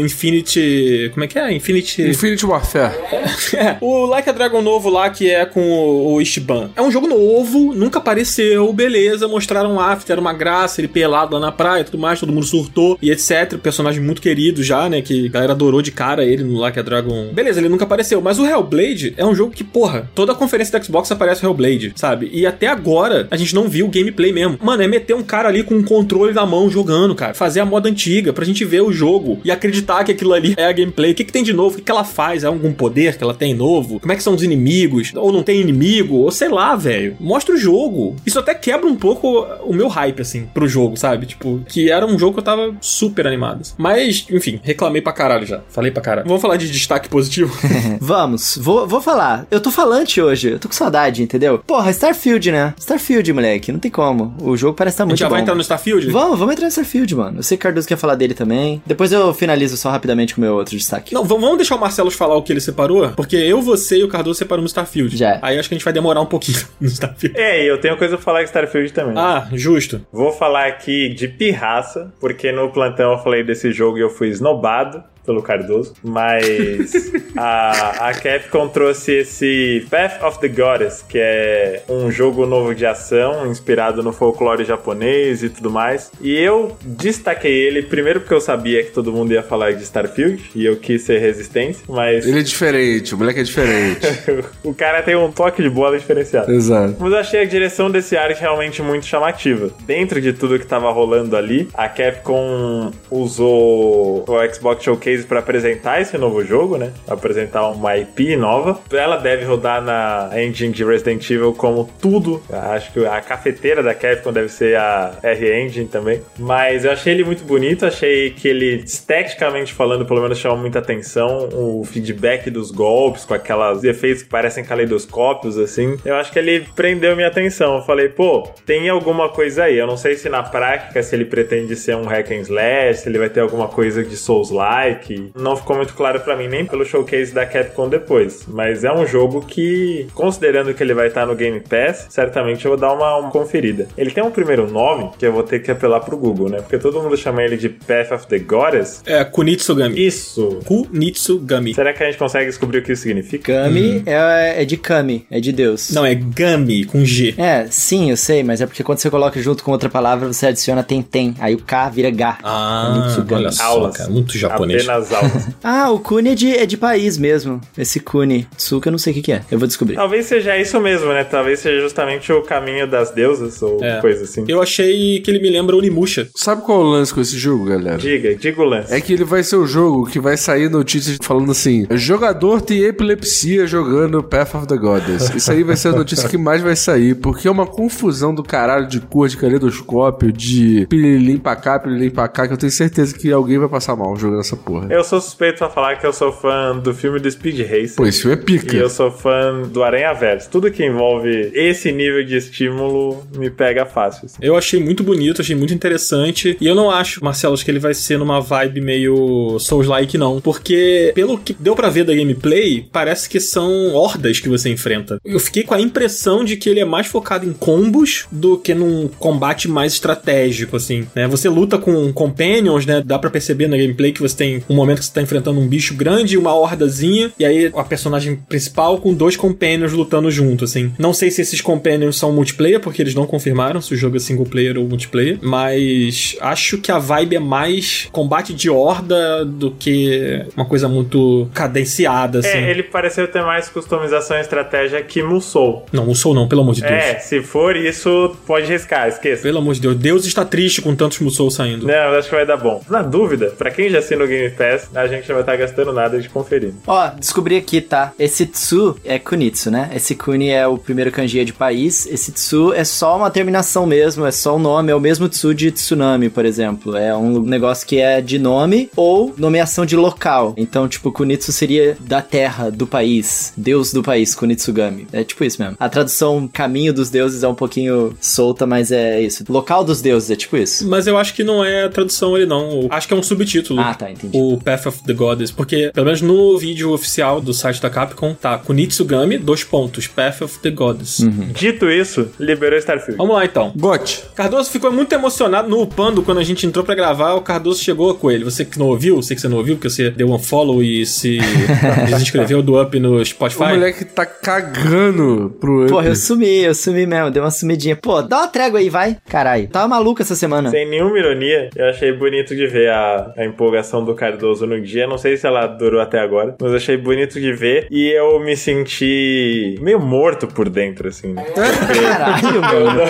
Infinity. Como é que é? Infinity. Infinity Warfare. É, o Like a Dragon novo lá, que é com o, o Ishiban. É um jogo novo, nunca apareceu, beleza, mostraram after, era uma graça, ele pelado lá na praia e tudo mais, todo mundo surtou e etc. Personagem muito querido já, né, que a galera adorou de cara ele no Like a Dragon. Beleza, ele nunca apareceu, mas o Hellblade é um jogo que, porra, toda a conferência da Xbox aparece o Hellblade, sabe? E até agora a gente não viu o gameplay mesmo. Mano, é meter um cara ali com um controle na mão jogando, cara. Fazer a moda antiga pra gente ver o jogo e acreditar que aquilo ali é a gameplay. O que, que tem de novo? O que, que ela faz? É algum poder que ela tem novo? Como é que são os inimigos? Ou não tem inimigo? Ou sei lá, velho. Mostra o jogo. Isso até quebra um pouco o meu hype, assim, pro jogo, sabe? Tipo, que era um jogo que eu tava super animado. Mas, enfim, reclamei pra caralho já. Falei pra caralho. Vamos falar de destaque positivo? Vamos, vou, vou falar. Eu tô falante hoje, eu tô com saudade, entendeu? Porra, Starfield, né? Starfield, moleque, não tem como. O jogo parece estar a gente muito já bom. vai entrar no Starfield? Vamos, vamos entrar no Starfield, mano. Eu sei que o Cardoso quer falar dele também. Depois eu finalizo só rapidamente com o meu outro destaque. Não, vamos deixar o Marcelo falar o que ele separou, porque eu, você e o Cardoso separamos no Starfield. Já. Aí acho que a gente vai demorar um pouquinho no Starfield. É, e eu tenho coisa pra falar de Starfield também. Ah, justo. Vou falar aqui de pirraça, porque no plantão eu falei desse jogo e eu fui esnobado pelo Cardoso, mas a, a Capcom trouxe esse Path of the Goddess, que é um jogo novo de ação, inspirado no folclore japonês e tudo mais. E eu destaquei ele, primeiro porque eu sabia que todo mundo ia falar de Starfield, e eu quis ser resistência, mas Ele é diferente, o moleque é diferente. o cara tem um toque de bola diferenciado. Exato. Mas eu achei a direção desse arte realmente muito chamativa. Dentro de tudo que tava rolando ali, a Capcom usou o Xbox Showcase para apresentar esse novo jogo, né? Apresentar uma IP nova. Ela deve rodar na engine de Resident Evil como tudo. Acho que a cafeteira da Capcom deve ser a R-Engine também. Mas eu achei ele muito bonito, achei que ele, esteticamente falando, pelo menos chamou muita atenção. O feedback dos golpes, com aquelas efeitos que parecem caleidoscópios, assim. Eu acho que ele prendeu minha atenção. Eu falei, pô, tem alguma coisa aí. Eu não sei se na prática, se ele pretende ser um hack and slash, se ele vai ter alguma coisa de Souls-like. Não ficou muito claro pra mim, nem pelo showcase da Capcom depois. Mas é um jogo que, considerando que ele vai estar no Game Pass, certamente eu vou dar uma, uma conferida. Ele tem um primeiro nome que eu vou ter que apelar pro Google, né? Porque todo mundo chama ele de Path of the Goddess. É Kunitsugami. Isso. Kunitsugami. Será que a gente consegue descobrir o que isso significa? Kami é, é de Kami, é de Deus. Não, é Gami, com G. É, sim, eu sei, mas é porque quando você coloca junto com outra palavra, você adiciona tem-tem. Aí o K vira Gá. Ah, Kunitsugami. olha só, Aulas. cara. Muito japonês. Apenas nas aulas. Ah, o Kuni é de, é de país mesmo. Esse Kuni. Tsuka eu não sei o que, que é. Eu vou descobrir. Talvez seja isso mesmo, né? Talvez seja justamente o caminho das deusas ou É. coisa assim. Eu achei que ele me lembra Onimusha. Sabe qual é o lance com esse jogo, galera? Diga, diga o lance. É que ele vai ser o jogo que vai sair notícias falando assim: jogador tem epilepsia jogando Path of the Goddess. Isso aí vai ser a notícia que mais vai sair, porque é uma confusão do caralho de cor, de caleidoscópio, de pirilim pra cá, pirilim pra cá, que eu tenho certeza que alguém vai passar mal jogando essa porra. Eu sou suspeito pra falar que eu sou fã do filme do Speed Racer. Pô, esse filme é pica. E eu sou fã do Aranha Verso. Tudo que envolve esse nível de estímulo me pega fácil. assim. Eu achei muito bonito, achei muito interessante. E eu não acho, Marcelo, que ele vai ser numa vibe meio Souls-like, não. Porque, pelo que deu pra ver da gameplay, parece que são hordas que você enfrenta. Eu fiquei com a impressão de que ele é mais focado em combos do que num combate mais estratégico, assim. Né? Você luta com companions, né? Dá pra perceber na gameplay que você tem um momento que você tá enfrentando um bicho grande e uma hordazinha. E aí a personagem principal com dois companions lutando junto, assim. Não sei se esses companions são multiplayer, porque eles não confirmaram se o jogo é single player ou multiplayer. Mas acho que a vibe é mais combate de horda do que uma coisa muito cadenciada, assim. É, ele pareceu ter mais customização e estratégia que Musou. Não, não sou não, pelo amor de Deus. É, se for isso, pode riscar, esqueça. Pelo amor de Deus, Deus está triste com tantos Musou saindo. Não, acho que vai dar bom. Na dúvida, pra quem já assina o Game Pass, a gente não vai estar gastando nada de conferir. Ó, descobri aqui, tá? Esse Tsu é Kunitsu, né? Esse Kuni é o primeiro kanji de país. Esse Tsu é só uma terminação mesmo, é só o nome. É o mesmo Tsu de tsunami, por exemplo. É um negócio que é de nome ou nomeação de local. Então, tipo, Kunitsu seria da terra, do país. Deus do país, Kunitsugami. É tipo isso mesmo. A tradução caminho dos deuses é um pouquinho solta, mas é isso. Local dos deuses, é tipo isso. Mas eu acho que não é a tradução ali, não. Acho que é um subtítulo. Ah, tá, entendi. O Path of the Goddess. Porque, pelo menos no vídeo oficial do site da Capcom, tá Kunitsugami, dois pontos, Path of the Goddess. Uhum. Dito isso, liberou Starfield. Vamos lá, então. Got. Cardoso ficou muito emocionado no Upando quando a gente entrou pra gravar. O Cardoso chegou com ele. Você que não ouviu, sei que você não ouviu, porque você deu um follow e se desinscreveu do Up no Spotify. O moleque tá cagando pro. Porra, eu sumi, eu sumi mesmo, dei uma sumidinha. Pô, dá uma trégua aí, vai. Caralho. Tava maluco essa semana. Sem nenhuma ironia, eu achei bonito de ver a, a empolgação do Cardoso no dia. Não sei se ela durou até agora, mas achei bonito de ver. E eu me senti meio morto por dentro, assim. Caralho, mano.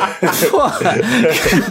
Porra.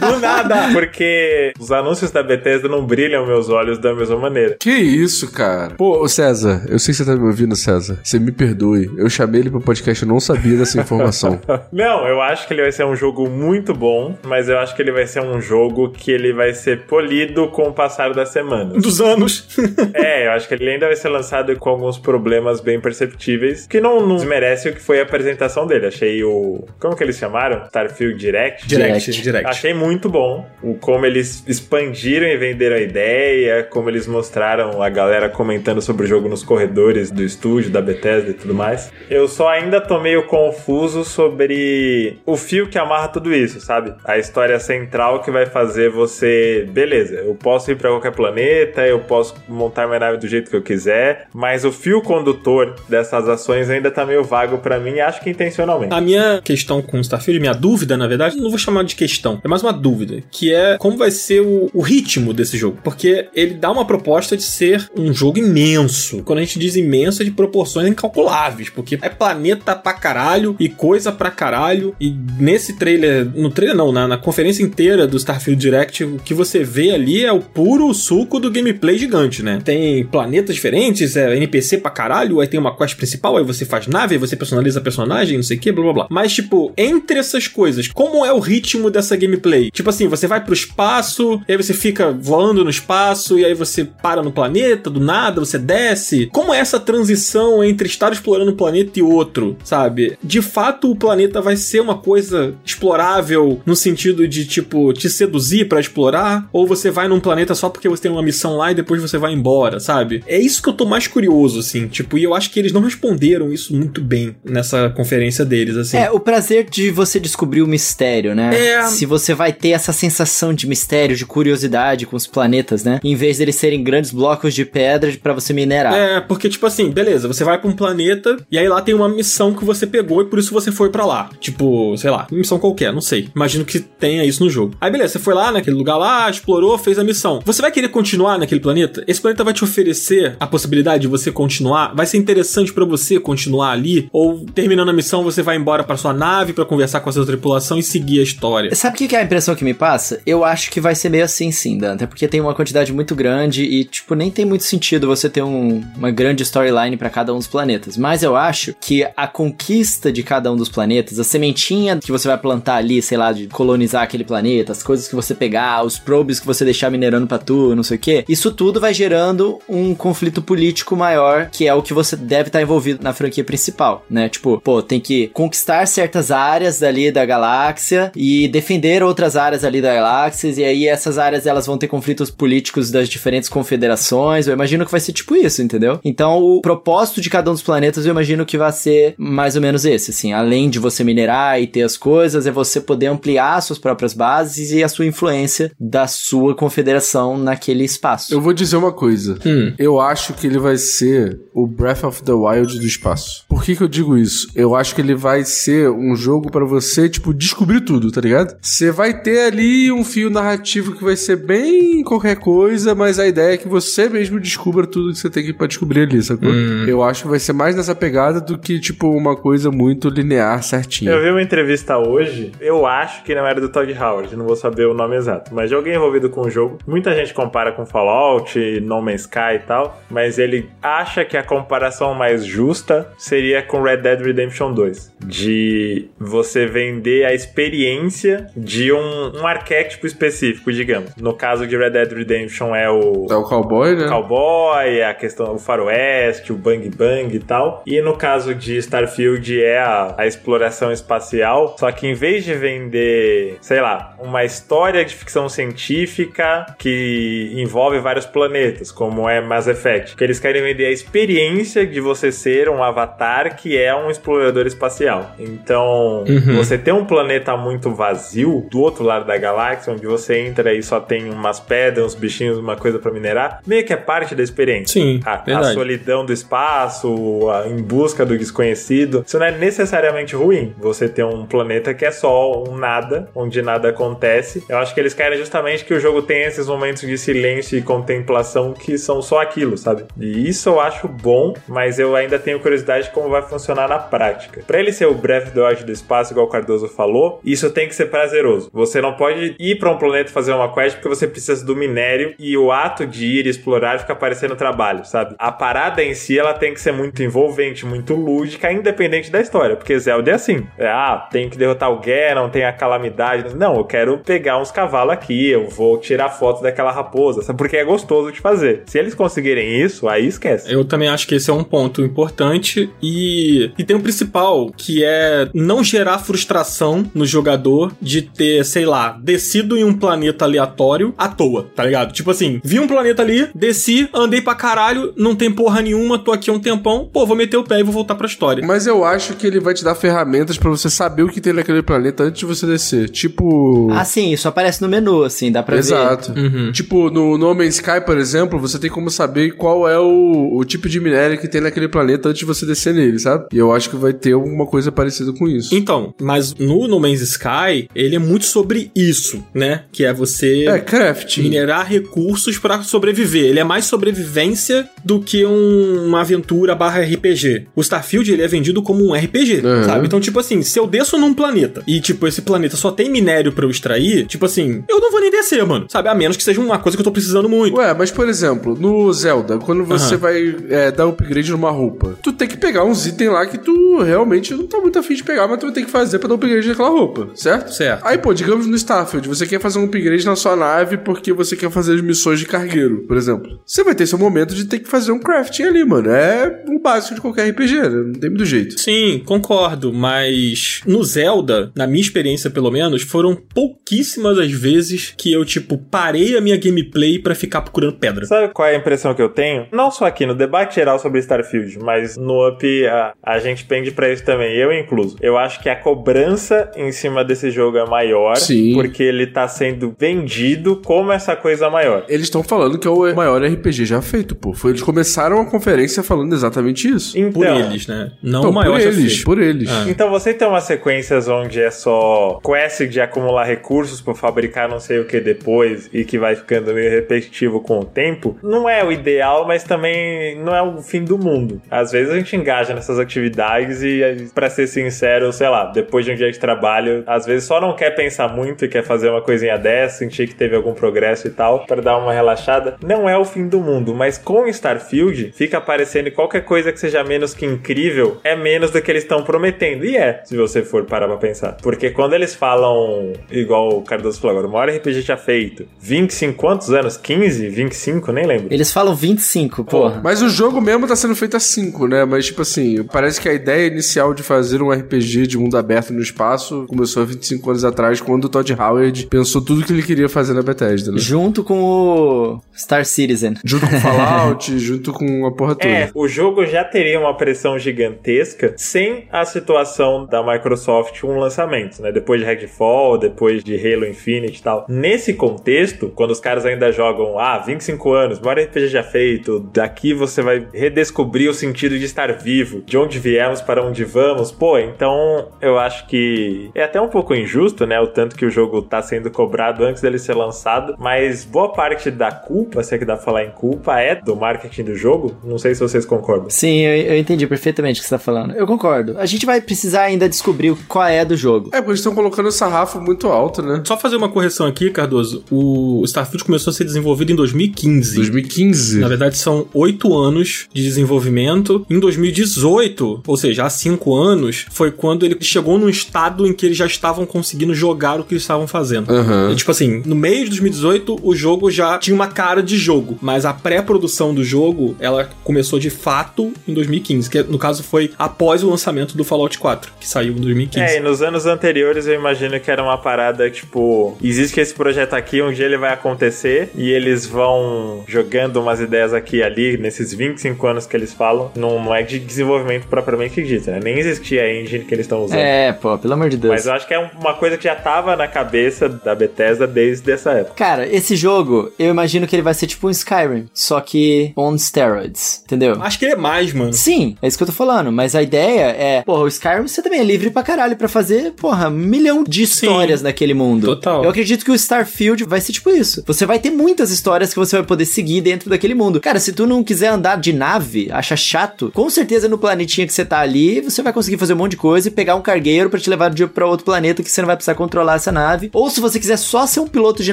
Do nada! Porque os anúncios da Bethesda não brilham meus olhos da mesma maneira. Que isso, cara? Pô, César, eu sei que você tá me ouvindo, César. Você me perdoe. Eu chamei ele pro podcast, eu não sabia dessa informação. Não, eu acho que ele vai ser um jogo muito bom, mas eu acho que ele vai ser um jogo que ele vai ser polido com o passar das semanas. Dos anos. É, eu acho que ele ainda vai ser lançado com alguns problemas bem perceptíveis, que não, não desmerece o que foi a apresentação dele. Achei o. Como que eles chamaram? Starfield Direct? direct, Direct. Achei muito bom o como eles expandiram e venderam a ideia, como eles mostraram a galera comentando sobre o jogo nos corredores do estúdio, da Bethesda e tudo mais. Eu só ainda tô meio confuso sobre o fio que amarra tudo isso, sabe? A história central que vai fazer você, beleza, eu posso ir pra qualquer planeta, eu posso montar minha nave do jeito que eu quiser, mas o fio condutor dessas ações ainda tá meio vago pra mim, acho que intencionalmente. A minha questão com Starfield, minha dúvida, na verdade, não vou chamar de questão, é mais uma dúvida, que é como vai ser o, o ritmo desse jogo. Porque ele dá uma proposta de ser um jogo imenso. Quando a gente diz imenso, é de proporções incalculáveis, porque é planeta pra caralho e coisa pra caralho. E nesse trailer, no trailer não, na, na conferência inteira do Starfield Direct, o que você vê ali é o puro suco do gameplay gigante, né? Tem planetas diferentes, é NPC pra caralho, aí tem uma quest principal, aí você faz nave, aí você personaliza personagem, não sei o que, blá blá blá. Mas, tipo, entre essas coisas, como é o ritmo dessa gameplay? Tipo assim, você vai pro espaço, e aí você fica voando no espaço, e aí você para no planeta, do nada, você desce. Como é essa transição entre estar explorando um planeta e outro, sabe? De fato, o planeta vai ser uma coisa explorável no sentido de, tipo, te seduzir pra explorar? Ou você vai num planeta só porque você tem uma missão lá e depois você vai embora, sabe? É isso que eu tô mais curioso, assim, tipo, e eu acho que eles não responderam isso muito bem nessa conferência deles, assim. É, o prazer de você descobrir o mistério, né? É. Se você vai ter essa sensação de mistério, de curiosidade com os planetas, né? Em vez deles serem grandes blocos de pedra pra você minerar. É, porque, tipo assim, beleza, você vai pra um planeta e aí lá tem uma missão que você pegou e por isso você foi pra lá. Tipo, sei lá, missão qualquer, não sei. Imagino que tenha isso no jogo. Aí beleza, você foi lá naquele lugar lá, explorou, fez a missão. Você vai querer continuar naquele planeta? Planeta, esse planeta vai te oferecer a possibilidade de você continuar? Vai ser interessante pra você continuar ali? Ou terminando a missão você vai embora pra sua nave pra conversar com a sua tripulação e seguir a história? Sabe o que que é a impressão que me passa? Eu acho que vai ser meio assim sim, Dante. Porque tem uma quantidade muito grande e, tipo, nem tem muito sentido você ter um- uma grande storyline pra cada um dos planetas. Mas eu acho que a conquista de cada um dos planetas, a sementinha que você vai plantar ali, sei lá, de colonizar aquele planeta, as coisas que você pegar, os probes que você deixar minerando pra tu, não sei o que, isso tudo vai gerando um conflito político maior, que é o que você deve estar envolvido na franquia principal, né? Tipo, pô, tem que conquistar certas áreas ali da galáxia e defender outras áreas ali da galáxia, e aí essas áreas elas vão ter conflitos políticos das diferentes confederações. Eu imagino que vai ser tipo isso, entendeu? Então, o propósito de cada um dos planetas eu imagino que vai ser mais ou menos esse, assim, além de você minerar e ter as coisas, é você poder ampliar suas próprias bases e a sua influência da sua confederação naquele espaço. Eu vou dizer uma coisa. Hum. Eu acho que ele vai ser o Breath of the Wild do espaço. Por que que eu digo isso? Eu acho que ele vai ser um jogo pra você, tipo, descobrir tudo, tá ligado? Você vai ter ali um fio narrativo que vai ser bem qualquer coisa, mas a ideia é que você mesmo descubra tudo que você tem que pra descobrir ali, sacou? Eu acho que vai ser mais nessa pegada do que, tipo, uma coisa muito linear certinha. Eu vi uma entrevista hoje, eu acho que não era do Todd Howard, não vou saber o nome exato, mas de alguém envolvido com o jogo. Muita gente compara com Fallout, No Man's Sky e tal, mas ele acha que a comparação mais justa seria com Red Dead Redemption 2. De você vender a experiência de um, um arquétipo específico, digamos. No caso de Red Dead Redemption é o É o cowboy, né? cowboy, a questão do faroeste, o bang bang e tal. E no caso de Starfield é a, a exploração espacial, só que em vez de vender, sei lá, uma história de ficção científica que envolve vários planetas, como é Mass Effect, que eles querem vender a experiência de você ser um avatar que é um explorador espacial. Então, você ter um planeta muito vazio do outro lado da galáxia, onde você entra e só tem umas pedras, uns bichinhos, uma coisa pra minerar, meio que é parte da experiência. Sim, A, a solidão do espaço, a- em busca do desconhecido. Isso não é necessariamente ruim. Você ter um planeta que é só um nada, onde nada acontece. Eu acho que eles querem justamente que o jogo tenha esses momentos de silêncio e contemplação que são só aquilo, sabe? E isso eu acho bom, mas eu ainda tenho curiosidade de como vai funcionar na prática. Pra ele ser o Breath Wild do espaço, igual o Cardoso falou, isso tem que ser prazeroso. Você não pode ir pra um planeta fazer uma quest porque você precisa do minério e o ato de ir explorar fica parecendo trabalho, sabe? A parada em si, ela tem que ser muito envolvente, muito lúdica, independente da história, porque Zelda é assim. É, ah, tem que derrotar o Ganon, tem a calamidade. Não, eu quero pegar uns cavalos aqui, eu vou tirar foto daquela raposa, sabe? Porque é gostoso de fazer. Se eles conseguirem isso, aí esquece. Eu também acho que esse é um ponto importante e, e tem o principal, que é não gerar frustração no jogador de ter, sei lá, descido em um planeta aleatório à toa, tá ligado? Tipo assim, vi um planeta ali, desci, andei pra caralho, não tem porra nenhuma, tô aqui há um tempão, pô, vou meter o pé e vou voltar pra história. Mas eu acho que ele vai te dar ferramentas pra você saber o que tem naquele planeta antes de você descer. Tipo. Ah, sim, isso aparece no menu, assim, dá pra ver. Exato. Uhum. Tipo, no No Man's Sky, por exemplo, você tem como saber qual é o, o tipo de minério que tem naquele planeta antes de você descer nele, sabe? E eu acho que vai ter alguma coisa parecida com isso. Então, mas no No Man's Sky, ele é muito sobre isso, né? Que é você É, crafting. minerar recursos pra sobreviver. Ele é mais sobrevivência do que um- uma aventura barra RPG. O Starfield, ele é vendido como um RPG, Uhum. sabe? Então, tipo assim, se eu desço num planeta e, tipo, esse planeta só tem minério pra eu extrair, tipo assim, eu não vou nem descer, mano. Sabe? A menos que seja uma coisa que eu tô precisando muito. Ué, mas por exemplo, no Zelda, quando você Aham. vai é, dar upgrade numa roupa, tu tem que pegar uns itens lá que tu realmente não tá muito afim de pegar, mas tu vai ter que fazer pra dar upgrade naquela roupa, certo? Certo. Aí, pô, digamos no Starfield, você quer fazer um upgrade na sua nave porque você quer fazer as missões de cargueiro, por exemplo. Você vai ter seu momento de ter que fazer um crafting ali, mano. É o básico de qualquer RPG, né? Não tem muito jeito. Sim, concordo, mas no Zelda, na minha experiência pelo menos, foram pouquíssimas as vezes que eu, tipo, parei a minha gameplay pra ficar procurando pedra. Sabe qual é a impressão que eu tenho? Não só aqui no debate geral sobre Starfield, mas no Up a, a gente pende pra isso também, eu incluso. Eu acho que a cobrança em cima desse jogo é maior, Sim. porque ele tá sendo vendido como essa coisa maior. Eles estão falando que é o maior RPG já feito, pô. Foi, eles começaram a conferência falando exatamente isso. Então, Por eles, né? Não Então, o maior por já eles, feito. por eles. Ah. Então você tem umas sequências onde é só quest de acumular recursos pra fabricar não sei o que depois e que vai ficando meio repetitivo com o tempo, não é o ideal, mas também não é o fim do mundo. Às vezes a gente engaja nessas atividades e, pra ser sincero, sei lá, depois de um dia de trabalho, às vezes só não quer pensar muito e quer fazer uma coisinha dessa, sentir que teve algum progresso e tal, para dar uma relaxada. Não é o fim do mundo, mas com Starfield fica aparecendo qualquer coisa que seja menos que incrível é menos do que eles estão prometendo. E é, se você for parar pra pensar. Porque quando eles falam, igual o Cardoso falou agora, o maior RPG já feito, 25 quantos anos? 15? 25? Nem lembro. Eles falam 25, porra. Mas o jogo mesmo tá sendo feito a 5, né? Mas, tipo assim, parece que a ideia inicial de fazer um RPG de mundo aberto no espaço começou há 25 anos atrás, quando o Todd Howard pensou tudo que ele queria fazer na Bethesda, né? Junto com o Star Citizen. Junto com Fallout, junto com a porra toda. É, o jogo já teria uma pressão gigantesca sem a situação da Microsoft com o lançamento, né? Depois de Redfall, depois de Halo Infinite e tal. Nesse contexto, quando os caras ainda jogam, ah, 25 anos, maior RPG já feito, daqui você vai redescobrir o sentido de estar vivo, de onde viemos para onde vamos, pô, então eu acho que é até um pouco injusto, né? O tanto que o jogo tá sendo cobrado antes dele ser lançado, mas boa parte da culpa, se é que dá pra falar em culpa, é do marketing do jogo. Não sei se vocês concordam. Sim, eu, eu entendi perfeitamente o que você tá falando. Eu concordo. A gente vai precisar ainda descobrir qual é do jogo. É, porque eles estão colocando o sarrafo muito alto, né? Só fazer uma correção aqui, Cardoso. O Starfield começou a ser desenvolvido em 2015. 2015. Na verdade, são oito anos de desenvolvimento. Em 2018, ou seja, há cinco anos, foi quando ele chegou num estado em que eles já estavam conseguindo jogar o que eles estavam fazendo. Aham. E, tipo assim, no mês de 2018, o jogo já tinha uma cara de jogo, mas a pré-produção do jogo, ela começou de fato em 2015, que no caso foi após o lançamento do Fallout 4, que saiu em 2015. É, e nos anos anteriores eu imagino que era uma parada tipo, existe esse projeto aqui, um dia ele vai acontecer e eles vão jogando umas ideias aqui e ali, nesses 25 anos que eles falam, não, não é de desenvolvimento propriamente dito, né? Nem existia a engine que eles estão usando. É, pô, pelo amor de Deus. Mas eu acho que é uma coisa que já tava na cabeça da Bethesda desde essa época. Cara, esse jogo, eu imagino que ele vai ser tipo um Skyrim, só que on steroids, entendeu? Acho que ele é mais, mano. Sim, é isso que eu tô falando, mas a ideia é, porra, o Skyrim você também é livre pra caralho pra fazer, porra, um milhão de histórias naquele mundo. Total. Eu acredito que o Starfield vai ser tipo isso. Você vai ter muitas histórias que você vai poder seguir dentro daquele mundo. Cara, se tu não quiser andar de nave, acha chato, com certeza no planetinha que você tá ali, você vai conseguir fazer um monte de coisa e pegar um cargueiro pra te levar de pra outro planeta que você não vai precisar controlar essa nave. Ou se você quiser só ser um piloto de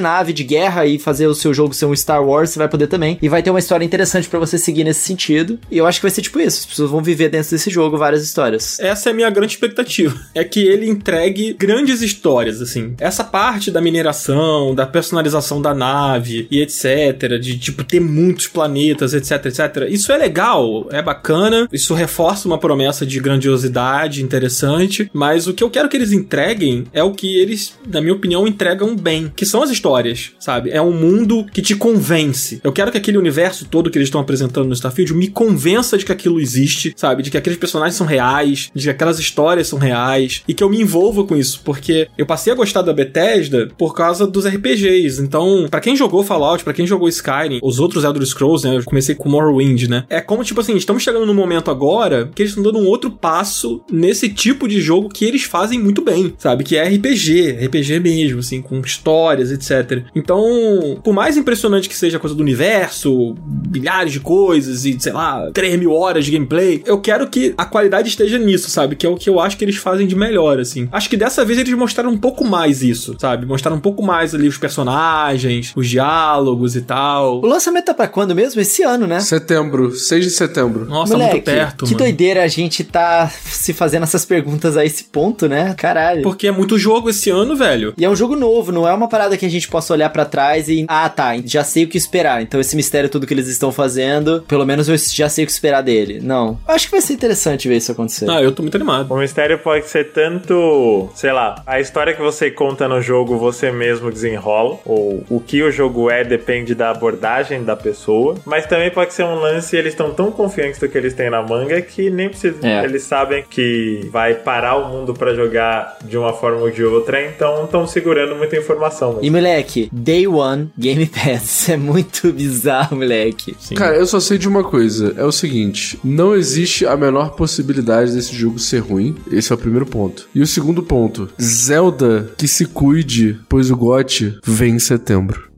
nave de guerra e fazer o seu jogo ser um Star Wars, você vai poder também. E vai ter uma história interessante pra você seguir nesse sentido. E eu acho que vai ser tipo isso. As pessoas vão viver dentro desse jogo várias histórias. Essa é a minha grande expectativa. É que ele entregue grandes histórias, assim. Essa parte da mineração, da personalização da nave e etc. De, tipo, ter muitos planetas, etc, etc. Isso é legal, é bacana. Isso reforça uma promessa de grandiosidade interessante. Mas o que eu quero que eles entreguem é o que eles, na minha opinião, entregam bem. Que são as histórias, sabe? É um mundo que te convence. Eu quero que aquele universo todo que eles estão apresentando no Starfield me convença de que aquilo existe, sabe? De que aqueles personagens são reais, de que aquelas histórias são reais e que eu me envolva com isso, porque eu passei a gostar da Bethesda por causa dos RPGs. Então, pra quem jogou Fallout, pra quem jogou Skyrim, os outros Elder Scrolls, né? Eu comecei com Morrowind, né? É como tipo assim, estamos chegando num momento agora que eles estão dando um outro passo nesse tipo de jogo que eles fazem muito bem, sabe? Que é RPG, RPG mesmo, assim, com histórias, etc. Então, por mais impressionante que seja a coisa do universo, milhares de coisas e, sei lá, 3 mil horas de gameplay, eu quero que a qualidade esteja nisso, sabe? Que é o que eu acho que eles fazem de melhor, assim. Acho que dessa vez eles mostraram um pouco mais isso, sabe? Mostraram um pouco mais ali os personagens, os diálogos e tal. O lançamento tá pra quando mesmo? Esse ano, né? Setembro, 6 de setembro. Nossa, Moleque, muito perto, que mano. doideira a gente tá se fazendo essas perguntas a esse ponto, né? Caralho. Porque é muito jogo esse ano, velho. E é um jogo novo, não é uma parada que a gente possa olhar pra trás e. Ah, tá, já sei o que esperar. Então esse mistério tudo que eles estão fazendo, pelo menos eu já sei o que esperar dele. Não. Eu acho que vai ser interessante ver isso acontecer. Ah, eu tô muito animado. O mistério pode ser tanto, sei lá, a história que você conta no jogo você mesmo desenrola, ou o que o jogo é depende da abordagem da pessoa, mas também pode ser um lance e eles estão tão confiantes do que eles têm na manga que nem precisa. É. Eles sabem que vai parar o mundo pra jogar de uma forma ou de outra, então estão segurando muita informação. né? E moleque, Day One Game Pass. É muito bizarro, moleque. Sim. Cara, eu só sei de uma coisa. É o seguinte: não existe a menor possibilidade desse jogo ser ruim. Esse é o primeiro ponto. E o segundo ponto: Zelda que se cuide, pois o GOT vem em setembro.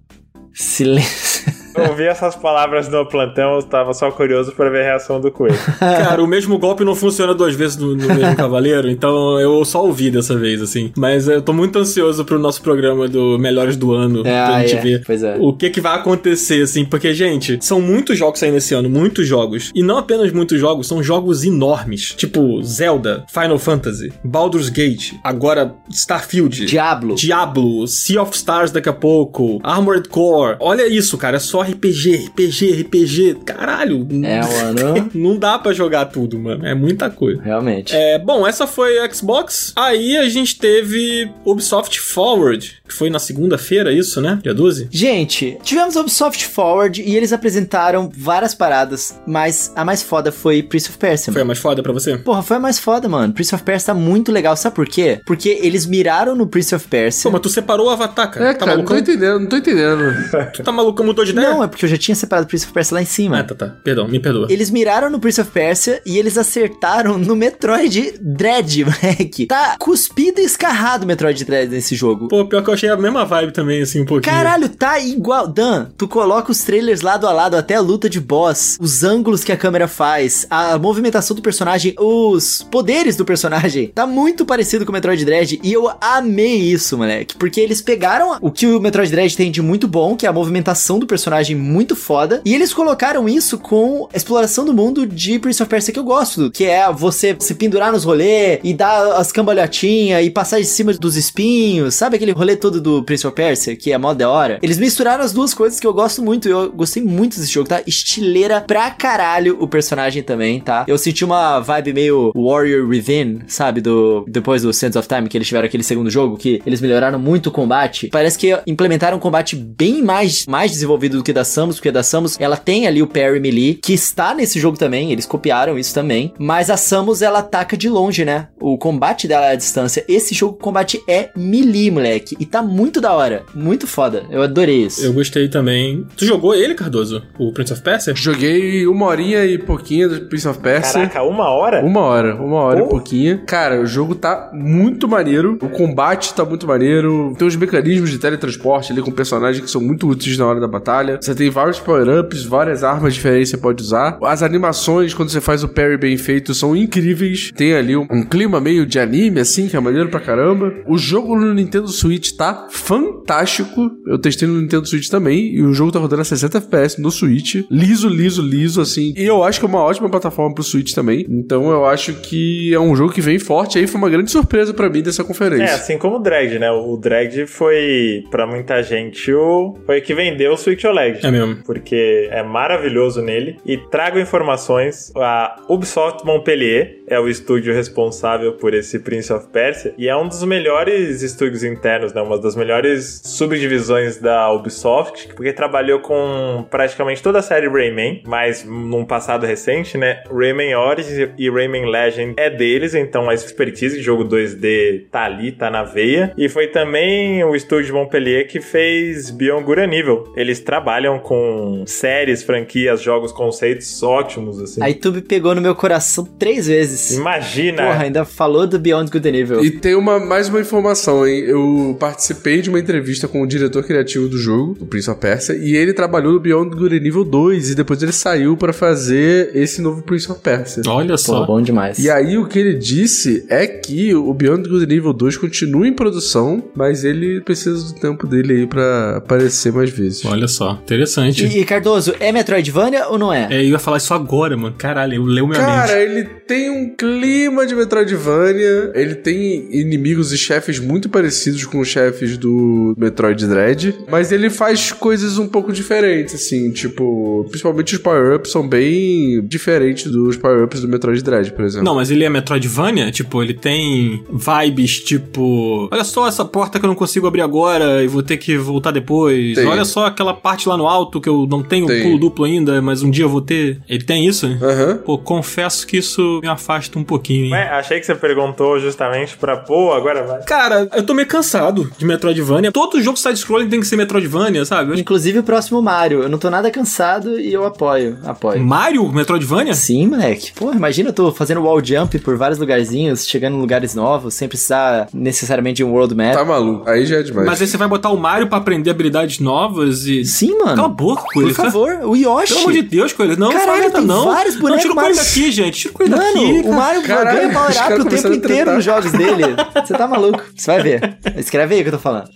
Silêncio. Eu ouvi essas palavras no plantão, eu tava só curioso pra ver a reação do coelho. Cara, o mesmo golpe não funciona duas vezes no, no mesmo cavaleiro, então eu só ouvi dessa vez, assim. Mas eu tô muito ansioso pro nosso programa do Melhores do Ano, É, pra gente é, ver pois é. o que que vai acontecer, assim. Porque, gente, são muitos jogos saindo esse ano, muitos jogos. E não apenas muitos jogos, são jogos enormes. Tipo, Zelda, Final Fantasy, Baldur's Gate, agora Starfield. Diablo. Diablo, Sea of Stars daqui a pouco, Armored Core. Olha isso, cara, é só RPG, RPG, RPG. Caralho. É, mano. Não dá pra jogar tudo, mano. É muita coisa. Realmente. É, bom, essa foi a Xbox. Aí a gente teve Ubisoft Forward, que foi na segunda-feira, isso, né? Dia 12? Gente, tivemos Ubisoft Forward e eles apresentaram várias paradas, mas a mais foda foi Prince of Persia. Foi a mais foda pra você? Porra, foi a mais foda, mano. Prince of Persia tá muito legal. Sabe por quê? Porque eles miraram no Prince of Persia. Pô, mas tu separou o Avatar, cara. É, tá cara, não tô entendendo, não tô entendendo. Tu tá maluco, mudou de ideia? Não, é porque eu já tinha separado Prince of Persia lá em cima. Ah, tá, tá. Perdão, me perdoa. Eles miraram no Prince of Persia e eles acertaram no Metroid Dread, moleque. Tá cuspido e escarrado o Metroid Dread nesse jogo. Pô, pior que eu achei a mesma vibe também, assim, um pouquinho. Caralho, tá igual. Dan, tu coloca os trailers lado a lado, até a luta de boss, os ângulos que a câmera faz, a movimentação do personagem, os poderes do personagem. Tá muito parecido com o Metroid Dread e eu amei isso, moleque. Porque eles pegaram o que o Metroid Dread tem de muito bom, que é a movimentação do personagem muito foda, e eles colocaram isso com a exploração do mundo de Prince of Persia que eu gosto, que é você se pendurar nos rolês e dar as cambalhotinhas e passar de cima dos espinhos, sabe aquele rolê todo do Prince of Persia, que é mó da hora? Eles misturaram as duas coisas que eu gosto muito, eu gostei muito desse jogo, tá? Estileira pra caralho o personagem também, tá? Eu senti uma vibe meio Warrior Within, sabe? Do depois do Sands of Time, que eles tiveram aquele segundo jogo, que eles melhoraram muito o combate. Parece que implementaram um combate bem mais, mais desenvolvido do que da Samus, porque da Samus, ela tem ali o parry melee, que está nesse jogo também, eles copiaram isso também, mas a Samus, ela ataca de longe, né? O combate dela é à distância. Esse jogo, combate é melee, moleque, e tá muito da hora, muito foda. Eu adorei isso. Eu gostei também. Tu jogou ele, Cardoso? O Prince of Persia? Joguei uma horinha e pouquinho do Prince of Persia. Caraca, uma hora? Uma hora, uma hora Pô. e pouquinho. Cara, o jogo tá muito maneiro. O combate tá muito maneiro. Tem os mecanismos de teletransporte ali com personagens que são muito úteis na hora da batalha. Você tem vários power-ups, várias armas diferentes que você pode usar. As animações, quando você faz o parry bem feito, são incríveis. Tem ali um, um clima meio de anime, assim, que é maneiro pra caramba. O jogo no Nintendo Switch tá fantástico. Eu testei no Nintendo Switch também. E o jogo tá rodando a 60 FPS no Switch. Liso, liso, liso, assim. E eu acho que é uma ótima plataforma pro Switch também. Então eu acho que é um jogo que vem forte. Aí foi uma grande surpresa pra mim dessa É, conferência. assim como o Drag, né? O Drag foi, pra muita gente, o foi que vendeu o Switch OLED. É mesmo. Porque é maravilhoso nele. E trago informações: a Ubisoft Montpellier é o estúdio responsável por esse Prince of Persia. E é um dos melhores estúdios internos, né? Uma das melhores subdivisões da Ubisoft, porque trabalhou com praticamente toda a série Rayman, mas num passado recente, né? Rayman Origins e Rayman Legend é deles, então a expertise de jogo 2D tá ali, tá na veia. E foi também o estúdio de Montpellier que fez Beyond Good Evil. Eles trabalham com séries, franquias, jogos, conceitos ótimos, assim. A YouTube pegou no meu coração três vezes. Imagina! Porra, ainda falou do Beyond Good and Evil. E tem uma, mais uma informação, hein? Eu participei de uma entrevista com o diretor criativo do jogo, o Prince of Persia, e ele trabalhou no Beyond Good and Evil 2, e depois ele saiu pra fazer esse novo Prince of Persia. Olha Pô, só. bom demais. E aí o que ele disse é que o Beyond Good and Evil 2 continua em produção, mas ele precisa do tempo dele aí pra aparecer mais vezes. Olha só. Interessante. E, e, Cardoso, é Metroidvania ou não é? É, eu ia falar isso agora, mano. Caralho, leu minha Cara, mente. ele tem um clima de Metroidvania, ele tem inimigos e chefes muito parecidos com os chefes do Metroid Dread, mas ele faz coisas um pouco diferentes, assim, tipo, principalmente os power-ups são bem diferentes dos power-ups do Metroid Dread, por exemplo. Não, mas ele é Metroidvania? Tipo, ele tem vibes tipo. Olha só essa porta que eu não consigo abrir agora e vou ter que voltar depois. Tem. Olha só aquela parte lá no alto que eu não tenho Tem. pulo duplo ainda, mas um dia eu vou ter. Ele tem isso? Aham. Pô, confesso que isso me afasta um pouquinho, hein? Ué, achei que você perguntou justamente pra, pô, agora vai. Cara, eu tô meio cansado de Metroidvania. Todo jogo side-scrolling tem que ser Metroidvania, sabe? Inclusive o próximo Mario. Eu não tô nada cansado e eu apoio. Apoio. Mario Metroidvania? Sim, moleque. Pô, imagina eu tô fazendo wall jump por vários lugarzinhos, chegando em lugares novos, sem precisar necessariamente de um world map. Tá maluco. Aí já é demais. Mas aí você vai botar o Mario pra aprender habilidades novas e. Sim, mano. Cala a boca, Coelho. Por favor, o Yoshi. Pelo amor de Deus, Coelho. Não, Caralho, não fala tem não. vários não, tira o Coelho daqui, gente. Tira o Coelho daqui. O Mario Caralho, ganha power up o tempo inteiro nos jogos dele. Você tá maluco. Você vai ver. Escreve aí o que eu tô falando.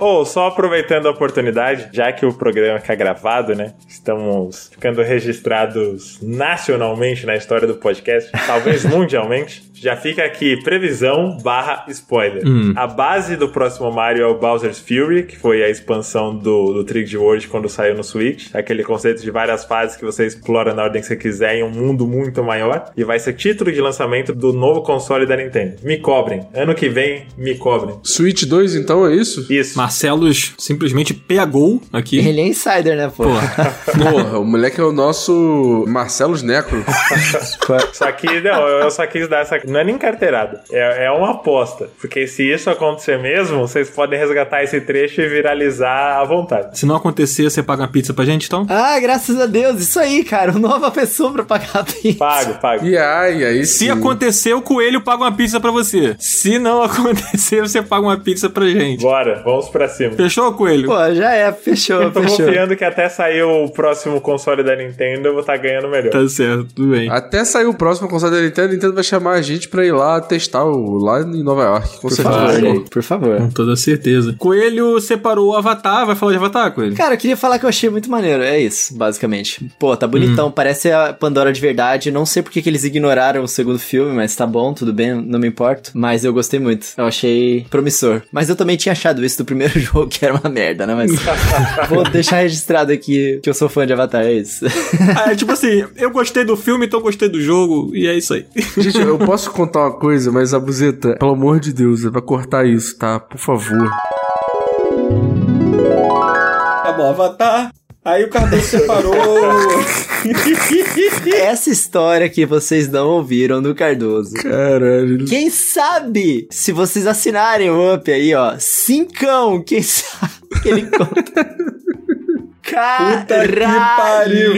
Ou só aproveitando a oportunidade, já que o programa é gravado, né? Estamos ficando registrados nacionalmente na história do podcast, talvez mundialmente. Já fica aqui previsão barra spoiler. A base do próximo Mario é o Bowser's Fury, que foi a expansão do, do 3D World quando saiu no Switch. Aquele conceito de várias fases que você explora na ordem que você quiser em um mundo muito maior. E vai ser título de lançamento do novo console da Nintendo. Me cobrem. Ano que vem, me cobrem. Switch 2, então, é isso? Isso. Marcelos simplesmente pegou aqui. Ele é insider, né, pô? Porra, o moleque é o nosso Marcelos Necro. Só que, não, eu só quis dar essa. Não é nem carteirada. É, é uma aposta. Porque se isso acontecer mesmo, vocês podem resgatar esse trecho e viralizar à vontade. Se não acontecer, você paga uma pizza pra gente, então? Ah, graças a Deus. Isso aí, cara. Uma nova pessoa pra pagar a pizza. Pago, pago. E ai, aí Se sim. acontecer, o coelho paga uma pizza pra você. Se não acontecer, você paga uma pizza pra gente. Bora, vamos pra cima. Fechou, coelho? Pô, já é. Fechou, Eu tô fechou. confiando que até sair o próximo console da Nintendo eu vou estar ganhando melhor. Tá certo, tudo bem. Até sair o próximo console da Nintendo, a Nintendo vai chamar a gente pra ir lá testar o, lá em Nova York. Com Por certeza. favor, por favor. Com toda certeza. Coelho separou o Avatar. Vai falar de Avatar, Coelho? Cara, eu queria falar que eu achei muito maneiro. É isso, basicamente. Pô, tá bonitão. Hum. Parece a Pandora de verdade. Não sei porque que eles ignoraram o segundo filme, mas tá bom, tudo bem, não me importo. Mas eu gostei muito. Eu achei promissor. Mas eu também tinha achado isso do primeiro jogo, que era uma merda, né? Mas vou deixar registrado aqui que eu sou fã de Avatar, é isso. É tipo assim, eu gostei do filme, então gostei do jogo, e é isso aí. Gente, eu posso contar uma coisa, mas a buzeta, pelo amor de Deus, vai cortar isso, tá? Por favor. Tá bom, Avatar. Aí o Cardoso separou. Essa história que vocês não ouviram do Cardoso. Caralho. Quem sabe, se vocês assinarem o Up aí, ó, cincão, quem sabe que ele conta. Caralho!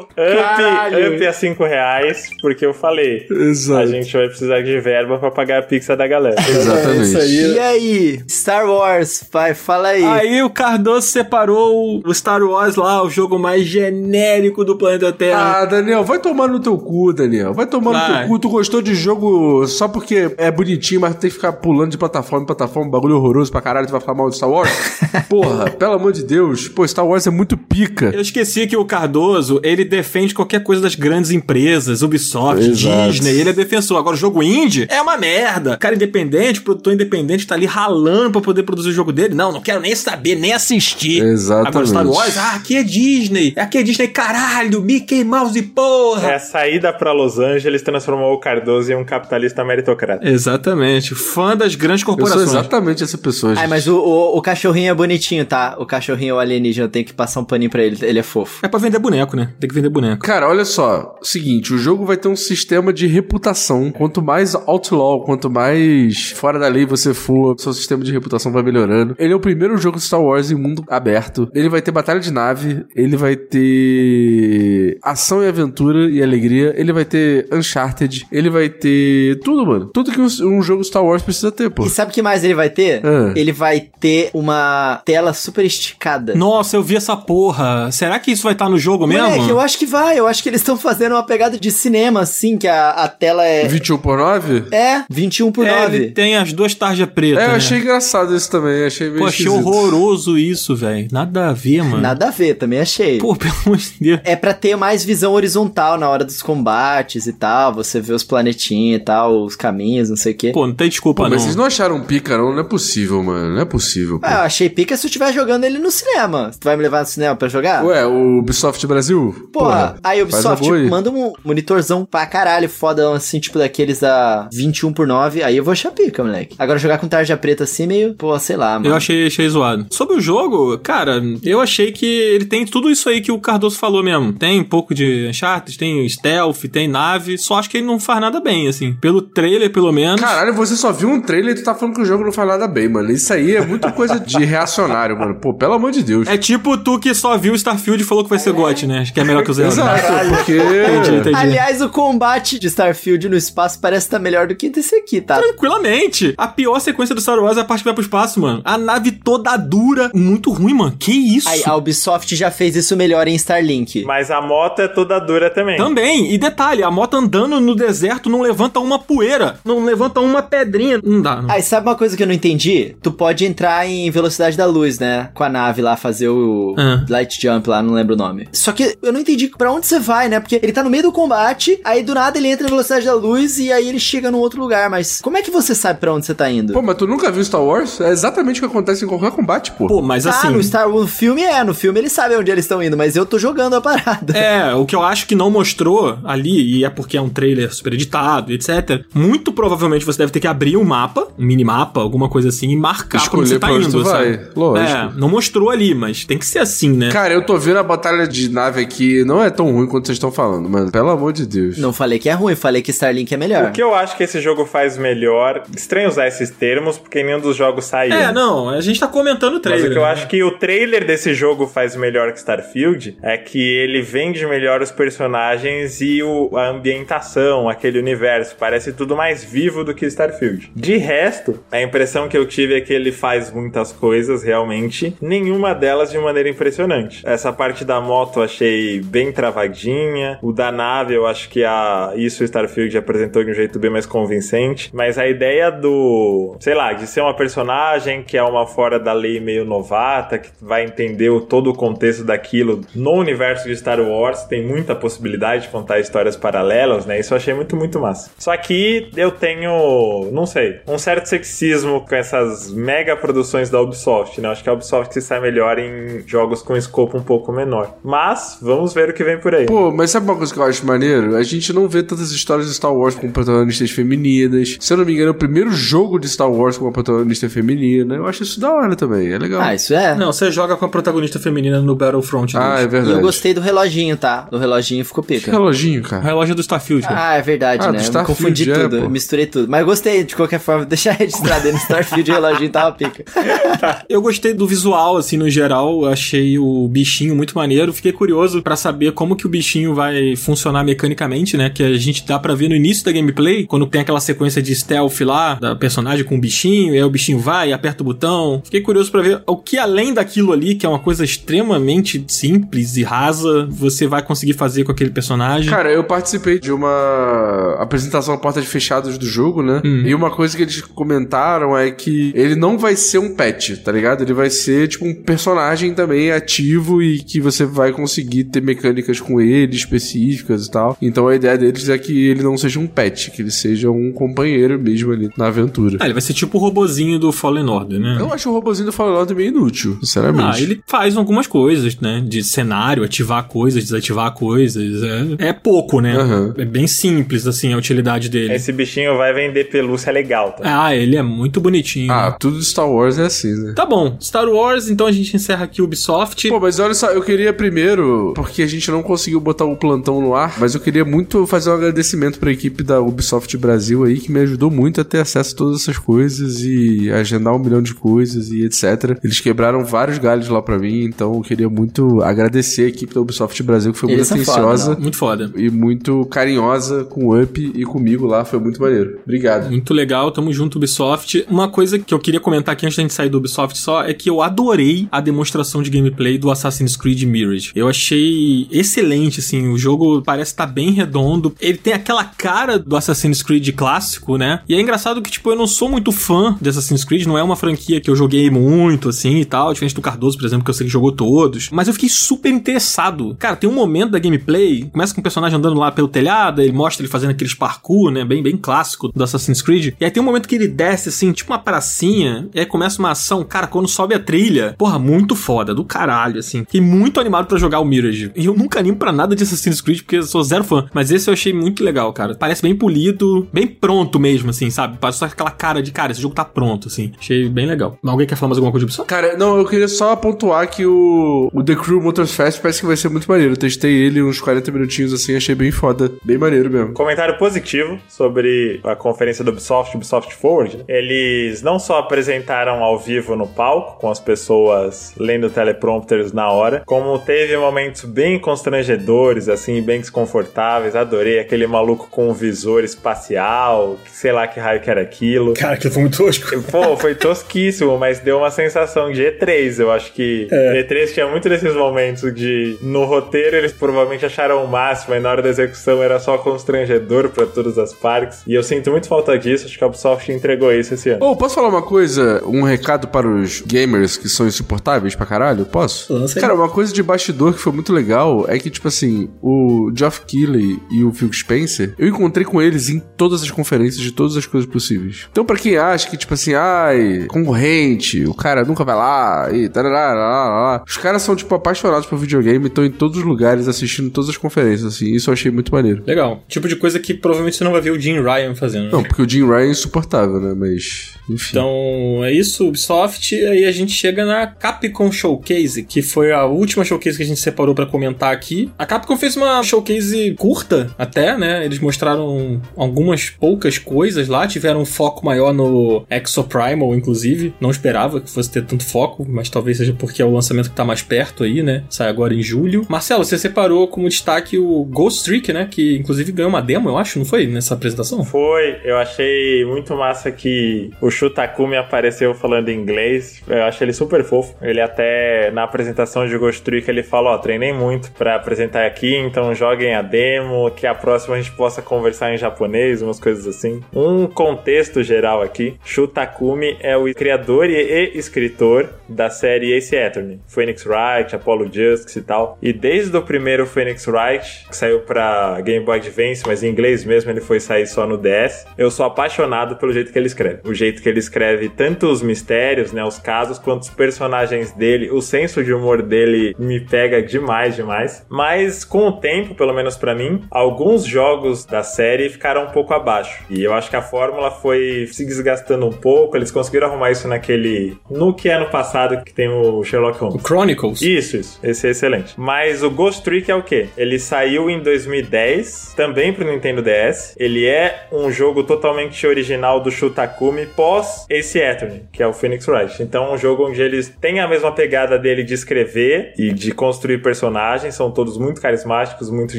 Up, up a 5 reais, porque eu falei. A Exato. gente vai precisar de verba pra pagar a pizza da galera. Exatamente. isso aí. E aí, Star Wars, pai, fala aí. Aí o Cardoso separou o Star Wars lá, o jogo mais genérico do planeta Terra. Ah, Daniel, vai tomar no teu cu, Daniel. Vai tomar no Vai. teu cu. Tu gostou de jogo só porque é bonitinho, mas tem que ficar pulando de plataforma em plataforma, um bagulho horroroso pra caralho, tu vai falar mal de Star Wars? Porra, pelo amor de Deus. Pô, Star Wars é muito pica. Eu esqueci que o Cardoso, ele defende qualquer coisa das grandes empresas, Ubisoft, Exato. Disney, ele é defensor. Agora, o jogo indie é uma merda. Cara independente, produtor independente, tá ali ralando pra poder produzir o jogo dele. Não, não quero nem saber, nem assistir. Exatamente. Agora, Star Wars, ah, aqui é Disney. Aqui é Disney, caralho, Mickey Mouse, porra. É a saída pra Los Angeles transformou o Cardoso em um capitalista meritocrata. Exatamente. Fã das grandes Eu sou corporações. exatamente essa pessoa, gente. Ai, mas o, o, o cachorrinho é bonitinho, tá? O cachorrinho o alienígena tem que passar um paninho pra ele, ele é fofo. É pra vender boneco, né? Tem que vender boneco. Cara, olha só. Seguinte, o jogo vai ter um sistema de reputação. Quanto mais outlaw, quanto mais fora da lei você for, seu sistema de reputação vai melhorando. Ele é o primeiro jogo Star Wars em mundo aberto. Ele vai ter batalha de nave, ele vai ter ação e aventura e alegria, ele vai ter Uncharted, ele vai ter tudo, mano. Tudo que um, um jogo Star Wars precisa ter, pô. E sabe o que mais ele vai ter? Ah. Ele vai ter uma tela super esticada. Nossa, eu vi essa porra. Será que isso vai estar no jogo mesmo? Moleque, eu acho que vai. Eu acho que eles estão fazendo uma pegada de cinema, assim, que a, a tela é... 21 por 9? É, 21 por É, 9. ele tem as duas tarjas pretas. É, eu né? achei engraçado isso também. Achei meio Pô, achei esquisito. horroroso isso, velho. Nada a ver, mano. Nada a ver, também achei. Pô, pelo amor de Deus. É pra ter mais visão horizontal na hora dos combates e tal. Você vê os planetinhos e tal, os caminhos, não sei o quê. Pô, não tem desculpa, Pô, mas não. vocês não acharam pica, não? Não é possível, mano. Não é possível. pô. Ah, eu achei pica se eu estiver jogando ele no cinema. Tu vai me levar levar no cinema pra jogar? Ué, o Ubisoft Brasil? Porra, aí o Ubisoft manda um monitorzão pra caralho, fodão, assim, tipo daqueles a 21 por 9, aí eu vou achar pica, moleque. Agora jogar com tarja preta assim, meio, pô, sei lá, mano. Eu achei, achei zoado. Sobre o jogo, cara, eu achei que ele tem tudo isso aí que o Cardoso falou mesmo. Tem um pouco de Uncharted, tem stealth, tem nave, só acho que ele não faz nada bem, assim. Pelo trailer, pelo menos. Caralho, você só viu um trailer e tu tá falando que o jogo não faz nada bem, mano. Isso aí é muito coisa de reacionário, mano. Pô, pelo amor de Deus. É tipo tu que só viu Starfield e falou que vai ser GOT, né? Acho que é melhor que o Zelda. Exato, porque... Entendi, entendi. Aliás, o combate de Starfield no espaço parece estar melhor do que desse aqui, tá? Tranquilamente. A pior sequência do Star Wars é a parte que vai pro espaço, mano. A nave toda dura. Muito ruim, mano. Que isso? Aí, a Ubisoft já fez isso melhor em Starlink. Mas a moto é toda dura também. Também, e detalhe, a moto andando no deserto não levanta uma poeira, não levanta uma pedrinha. Não dá, não. Aí, sabe uma coisa que eu não entendi? Tu pode entrar em velocidade da luz, né? Com a nave lá, fazer o Ah. light jump lá, não lembro o nome. Só que eu não entendi pra onde você vai, né? Porque ele tá no meio do combate, aí do nada ele entra na velocidade da luz e aí ele chega num outro lugar. Mas como é que você sabe pra onde você tá indo? Pô, mas tu nunca viu Star Wars? É exatamente o que acontece em qualquer combate, pô. Pô, mas ah, assim. no Star Wars, no filme é, no filme eles sabem onde eles estão indo, mas eu tô jogando a parada. É, o que eu acho que não mostrou ali, e é porque é um trailer super editado, etc. Muito provavelmente você deve ter que abrir um mapa, um minimapa, alguma coisa assim, e marcar pra onde Escolher você tá onde indo, vai. sabe? Lógico. É, não mostrou ali, mas tem que ser assim, né? Cara, eu tô vendo a batalha de nave aqui, não é tão ruim quanto vocês estão falando, mano. Pelo amor de Deus. Não falei que é ruim, falei que Starlink é melhor. O que eu acho que esse jogo faz melhor, estranho usar esses termos, porque nenhum dos jogos saiu. É, não, a gente tá comentando o Mas trailer. o que eu né? acho que o trailer desse jogo faz melhor que Starfield é que ele vende melhor os personagens e o- a ambientação, aquele universo. Parece tudo mais vivo do que Starfield. De resto, a impressão que eu tive é que ele faz muitas coisas realmente, nenhuma delas de maneira impressionante. Essa parte da moto eu achei bem travadinha, o da nave eu acho que a, isso o Starfield apresentou de um jeito bem mais convincente, mas a ideia do, sei lá, de ser uma personagem que é uma fora da lei meio novata, que vai entender todo o contexto daquilo no universo de Star Wars, tem muita possibilidade de contar histórias paralelas, né? Isso eu achei muito, muito massa. Só que eu tenho, não sei, um certo sexismo com essas mega produções da Ubisoft, né? Acho que a Ubisoft se sai melhor em jogos com escopo um pouco menor. Mas, vamos ver o que vem por aí. Pô, mas sabe uma coisa que eu acho maneiro? A gente não vê tantas histórias de Star Wars com protagonistas femininas. Se eu não me engano, é o primeiro jogo de Star Wars com uma protagonista feminina. Eu acho isso da hora também, é legal. Ah, isso é. Não, você joga com a protagonista feminina no Battlefront. Ah, é 2. E verdade. eu gostei do reloginho, tá? Do reloginho ficou Que pica. reloginho, O cara. relógio do Starfield. cara. Ah, é verdade, Ah, do né? Starfield, confundi é, tudo, pô. eu misturei tudo. Mas eu gostei, de qualquer forma, deixar registrado aí no Starfield o reloginho tava pica. Eu gostei do visual, assim, no geral. Eu Achei o bichinho muito maneiro. Fiquei curioso pra saber como que o bichinho vai funcionar mecanicamente, né? Que a gente dá pra ver no início da gameplay, quando tem aquela sequência de stealth lá, da personagem com o bichinho, e aí o bichinho vai, aperta o botão. Fiquei curioso pra ver o que além daquilo ali, que é uma coisa extremamente simples e rasa, você vai conseguir fazer com aquele personagem. Cara, eu participei de uma apresentação a portas fechadas do jogo, né? Hum. E uma coisa que eles comentaram é que ele não vai ser um pet, tá ligado? Ele vai ser, tipo, um personagem também ativo e que você vai conseguir ter mecânicas com ele específicas e tal. Então a ideia deles é que ele não seja um pet, que ele seja um companheiro mesmo ali na aventura. Ah, ele vai ser tipo o robozinho do Fallen Order, né? Eu acho o robozinho do Fallout Order meio inútil, sinceramente. Ah, ele faz algumas coisas, né? De cenário, ativar coisas, desativar coisas. É, é pouco, né? Aham. É bem simples, assim, a utilidade dele. Esse bichinho vai vender pelúcia legal, tá? Ah, ele é muito bonitinho. Ah, tudo de Star Wars é assim, né? Tá bom, Star Wars, então a gente encerra aqui o Ubisoft. Pô, mas olha só, eu queria primeiro, porque a gente não conseguiu botar o plantão no ar, mas eu queria muito fazer um agradecimento pra equipe da Ubisoft Brasil aí, que me ajudou muito a ter acesso a todas essas coisas e agendar um milhão de coisas e etc. Eles quebraram vários galhos lá pra mim, então eu queria muito agradecer a equipe da Ubisoft Brasil, que foi muito Eles são foda, atenciosa Muito foda. e muito carinhosa com o Up e comigo lá, foi muito maneiro. Obrigado. Muito legal, tamo junto, Ubisoft. Uma coisa que eu queria comentar aqui antes da gente sair do Ubisoft só é que eu adorei a demonstração de gameplay do Assassin's Creed Mirage. Eu achei excelente, assim, o jogo parece estar bem redondo. Ele tem aquela cara do Assassin's Creed clássico, né? E é engraçado que, tipo, eu não sou muito fã de Assassin's Creed, não é uma franquia que eu joguei muito, assim, e tal, diferente do Cardoso, por exemplo, que eu sei que jogou todos. Mas eu fiquei super interessado. Cara, tem um momento da gameplay, começa com o personagem andando lá pelo telhado, ele mostra ele fazendo aqueles parkour, né? Bem, bem clássico do Assassin's Creed. E aí tem um momento que ele desce, assim, tipo uma pracinha, e aí começa uma ação. Cara, quando sobe a trilha, porra, muito foda, do caralho, assim. Fiquei muito animado pra jogar o Mirage. E eu nunca animo pra nada de Assassin's Creed, porque eu sou zero fã. Mas esse eu achei muito legal, cara. Parece bem polido, bem pronto mesmo, assim, sabe? Parece só aquela cara de, cara, esse jogo tá pronto, assim. Achei bem legal. Alguém quer falar mais alguma coisa de Ubisoft? Cara, não, eu queria só pontuar que o, o The Crew Motors Fest parece que vai ser muito maneiro. Eu testei ele uns 40 minutinhos assim, achei bem foda. Bem maneiro mesmo. Comentário positivo sobre a conferência do Ubisoft, Ubisoft Forward. Eles não só apresentaram ao vivo no palco, com as pessoas lendo teleprompters na hora, como teve momentos bem constrangedores, assim, bem desconfortáveis. Adorei aquele maluco com um visor espacial, que sei lá que raio que era aquilo. Cara, aquilo foi muito tosco. Pô, foi tosquíssimo, mas deu uma sensação de E3. Eu acho que É. E3 tinha muito desses momentos de. No roteiro eles provavelmente acharam o máximo, e na hora da execução era só constrangedor pra todas as partes. E eu sinto muito falta disso, acho que a Ubisoft entregou isso esse ano. Ô, posso falar uma coisa? Um recado para os gamers que são insuportáveis pra caralho? Posso? Lança. Cara, uma coisa de bastidor que foi muito legal é que, tipo assim, o Geoff Keighley e o Phil Spencer, eu encontrei com eles em todas as conferências de todas as coisas possíveis. Então, pra quem acha que, tipo assim, ai, concorrente, o cara nunca vai lá, e tarará, lá, lá, os caras são, tipo, apaixonados por videogame e estão em todos os lugares assistindo todas as conferências, assim, isso eu achei muito maneiro. Legal. Tipo de coisa que provavelmente você não vai ver o Jim Ryan fazendo. né? Não, porque o Jim Ryan é insuportável, né? Mas, enfim. Então é isso, Ubisoft. Aí a gente chega na Capcom Showcase, que foi a última showcase que a gente separou pra comentar aqui. A Capcom fez uma showcase curta, até, né? Eles mostraram algumas poucas coisas lá, tiveram um foco maior no Exoprimal, inclusive. Não esperava que fosse ter tanto foco, mas talvez seja porque é o lançamento que tá mais perto aí, né? Sai agora em julho. Marcelo, você separou como destaque o Ghost Trick, né? Que inclusive ganhou uma demo, eu acho, não foi? Nessa apresentação? Foi, eu achei muito massa que o Shutakumi apareceu falando inglês. Eu achei ele super fofo. Ele até na apresentação de Ghost Trick ele falou: Ó, treinei muito pra apresentar aqui, então joguem a demo, que a próxima a gente possa conversar em japonês, umas coisas assim. Um contexto geral aqui: Shutakumi é o criador e, escritor da série Ace Attorney, Phoenix Wright, Apollo Justice e tal. E desde o primeiro Phoenix Wright, que saiu pra Game Boy Advance, mas em inglês mesmo ele foi sair só no DS, eu sou apaixonado pelo jeito que ele escreve. O jeito que ele escreve tanto os mistérios, né, os casos, quanto os personagens dele, o senso de humor dele me pega demais, demais. Mas com o tempo, pelo menos pra mim, alguns jogos da série ficaram um pouco abaixo. E eu acho que a fórmula foi se desgastando um pouco, eles conseguiram arrumar isso naquele... no que é no passado que tem o Sherlock Holmes. O Chronicles. Isso, isso. Esse é excelente. Mas o Ghost Trick é o quê? Ele saiu em 2010, também pro Nintendo DS. Ele é um jogo totalmente original do Shutakumi pós Ace Attorney, que é o Phoenix Wright. Então, um jogo onde eles têm a mesma pegada dele de escrever e de construir personagens. São todos muito carismáticos, muito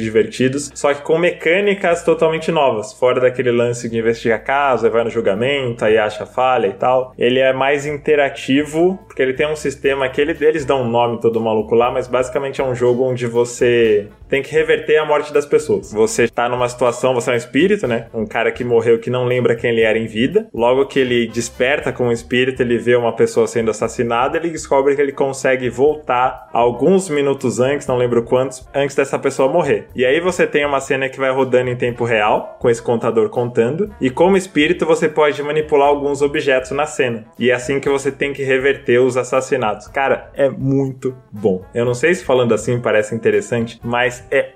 divertidos, só que com mecânicas totalmente novas, fora daquele lance de investigar caso, vai no julgamento, aí acha falha e tal. Ele é mais interativo, porque ele tem um sistema que ele, dão um nome todo maluco lá, mas basicamente é um jogo onde você tem que reverter a morte das pessoas. Você tá numa situação, você é um espírito, né? Um cara que morreu que não lembra quem ele era em vida. Logo que ele desperta como espírito, ele vê uma pessoa sendo assassinada, ele descobre que ele consegue voltar alguns minutos antes, não lembro quantos, antes dessa pessoa morrer. E aí você tem uma cena que vai rodando em tempo real, com esse contador contando, e como espírito você pode manipular alguns objetos na cena. E é assim que você tem que reverter os assassinatos. Cara, é muito bom. Eu não sei se falando assim parece interessante, mas é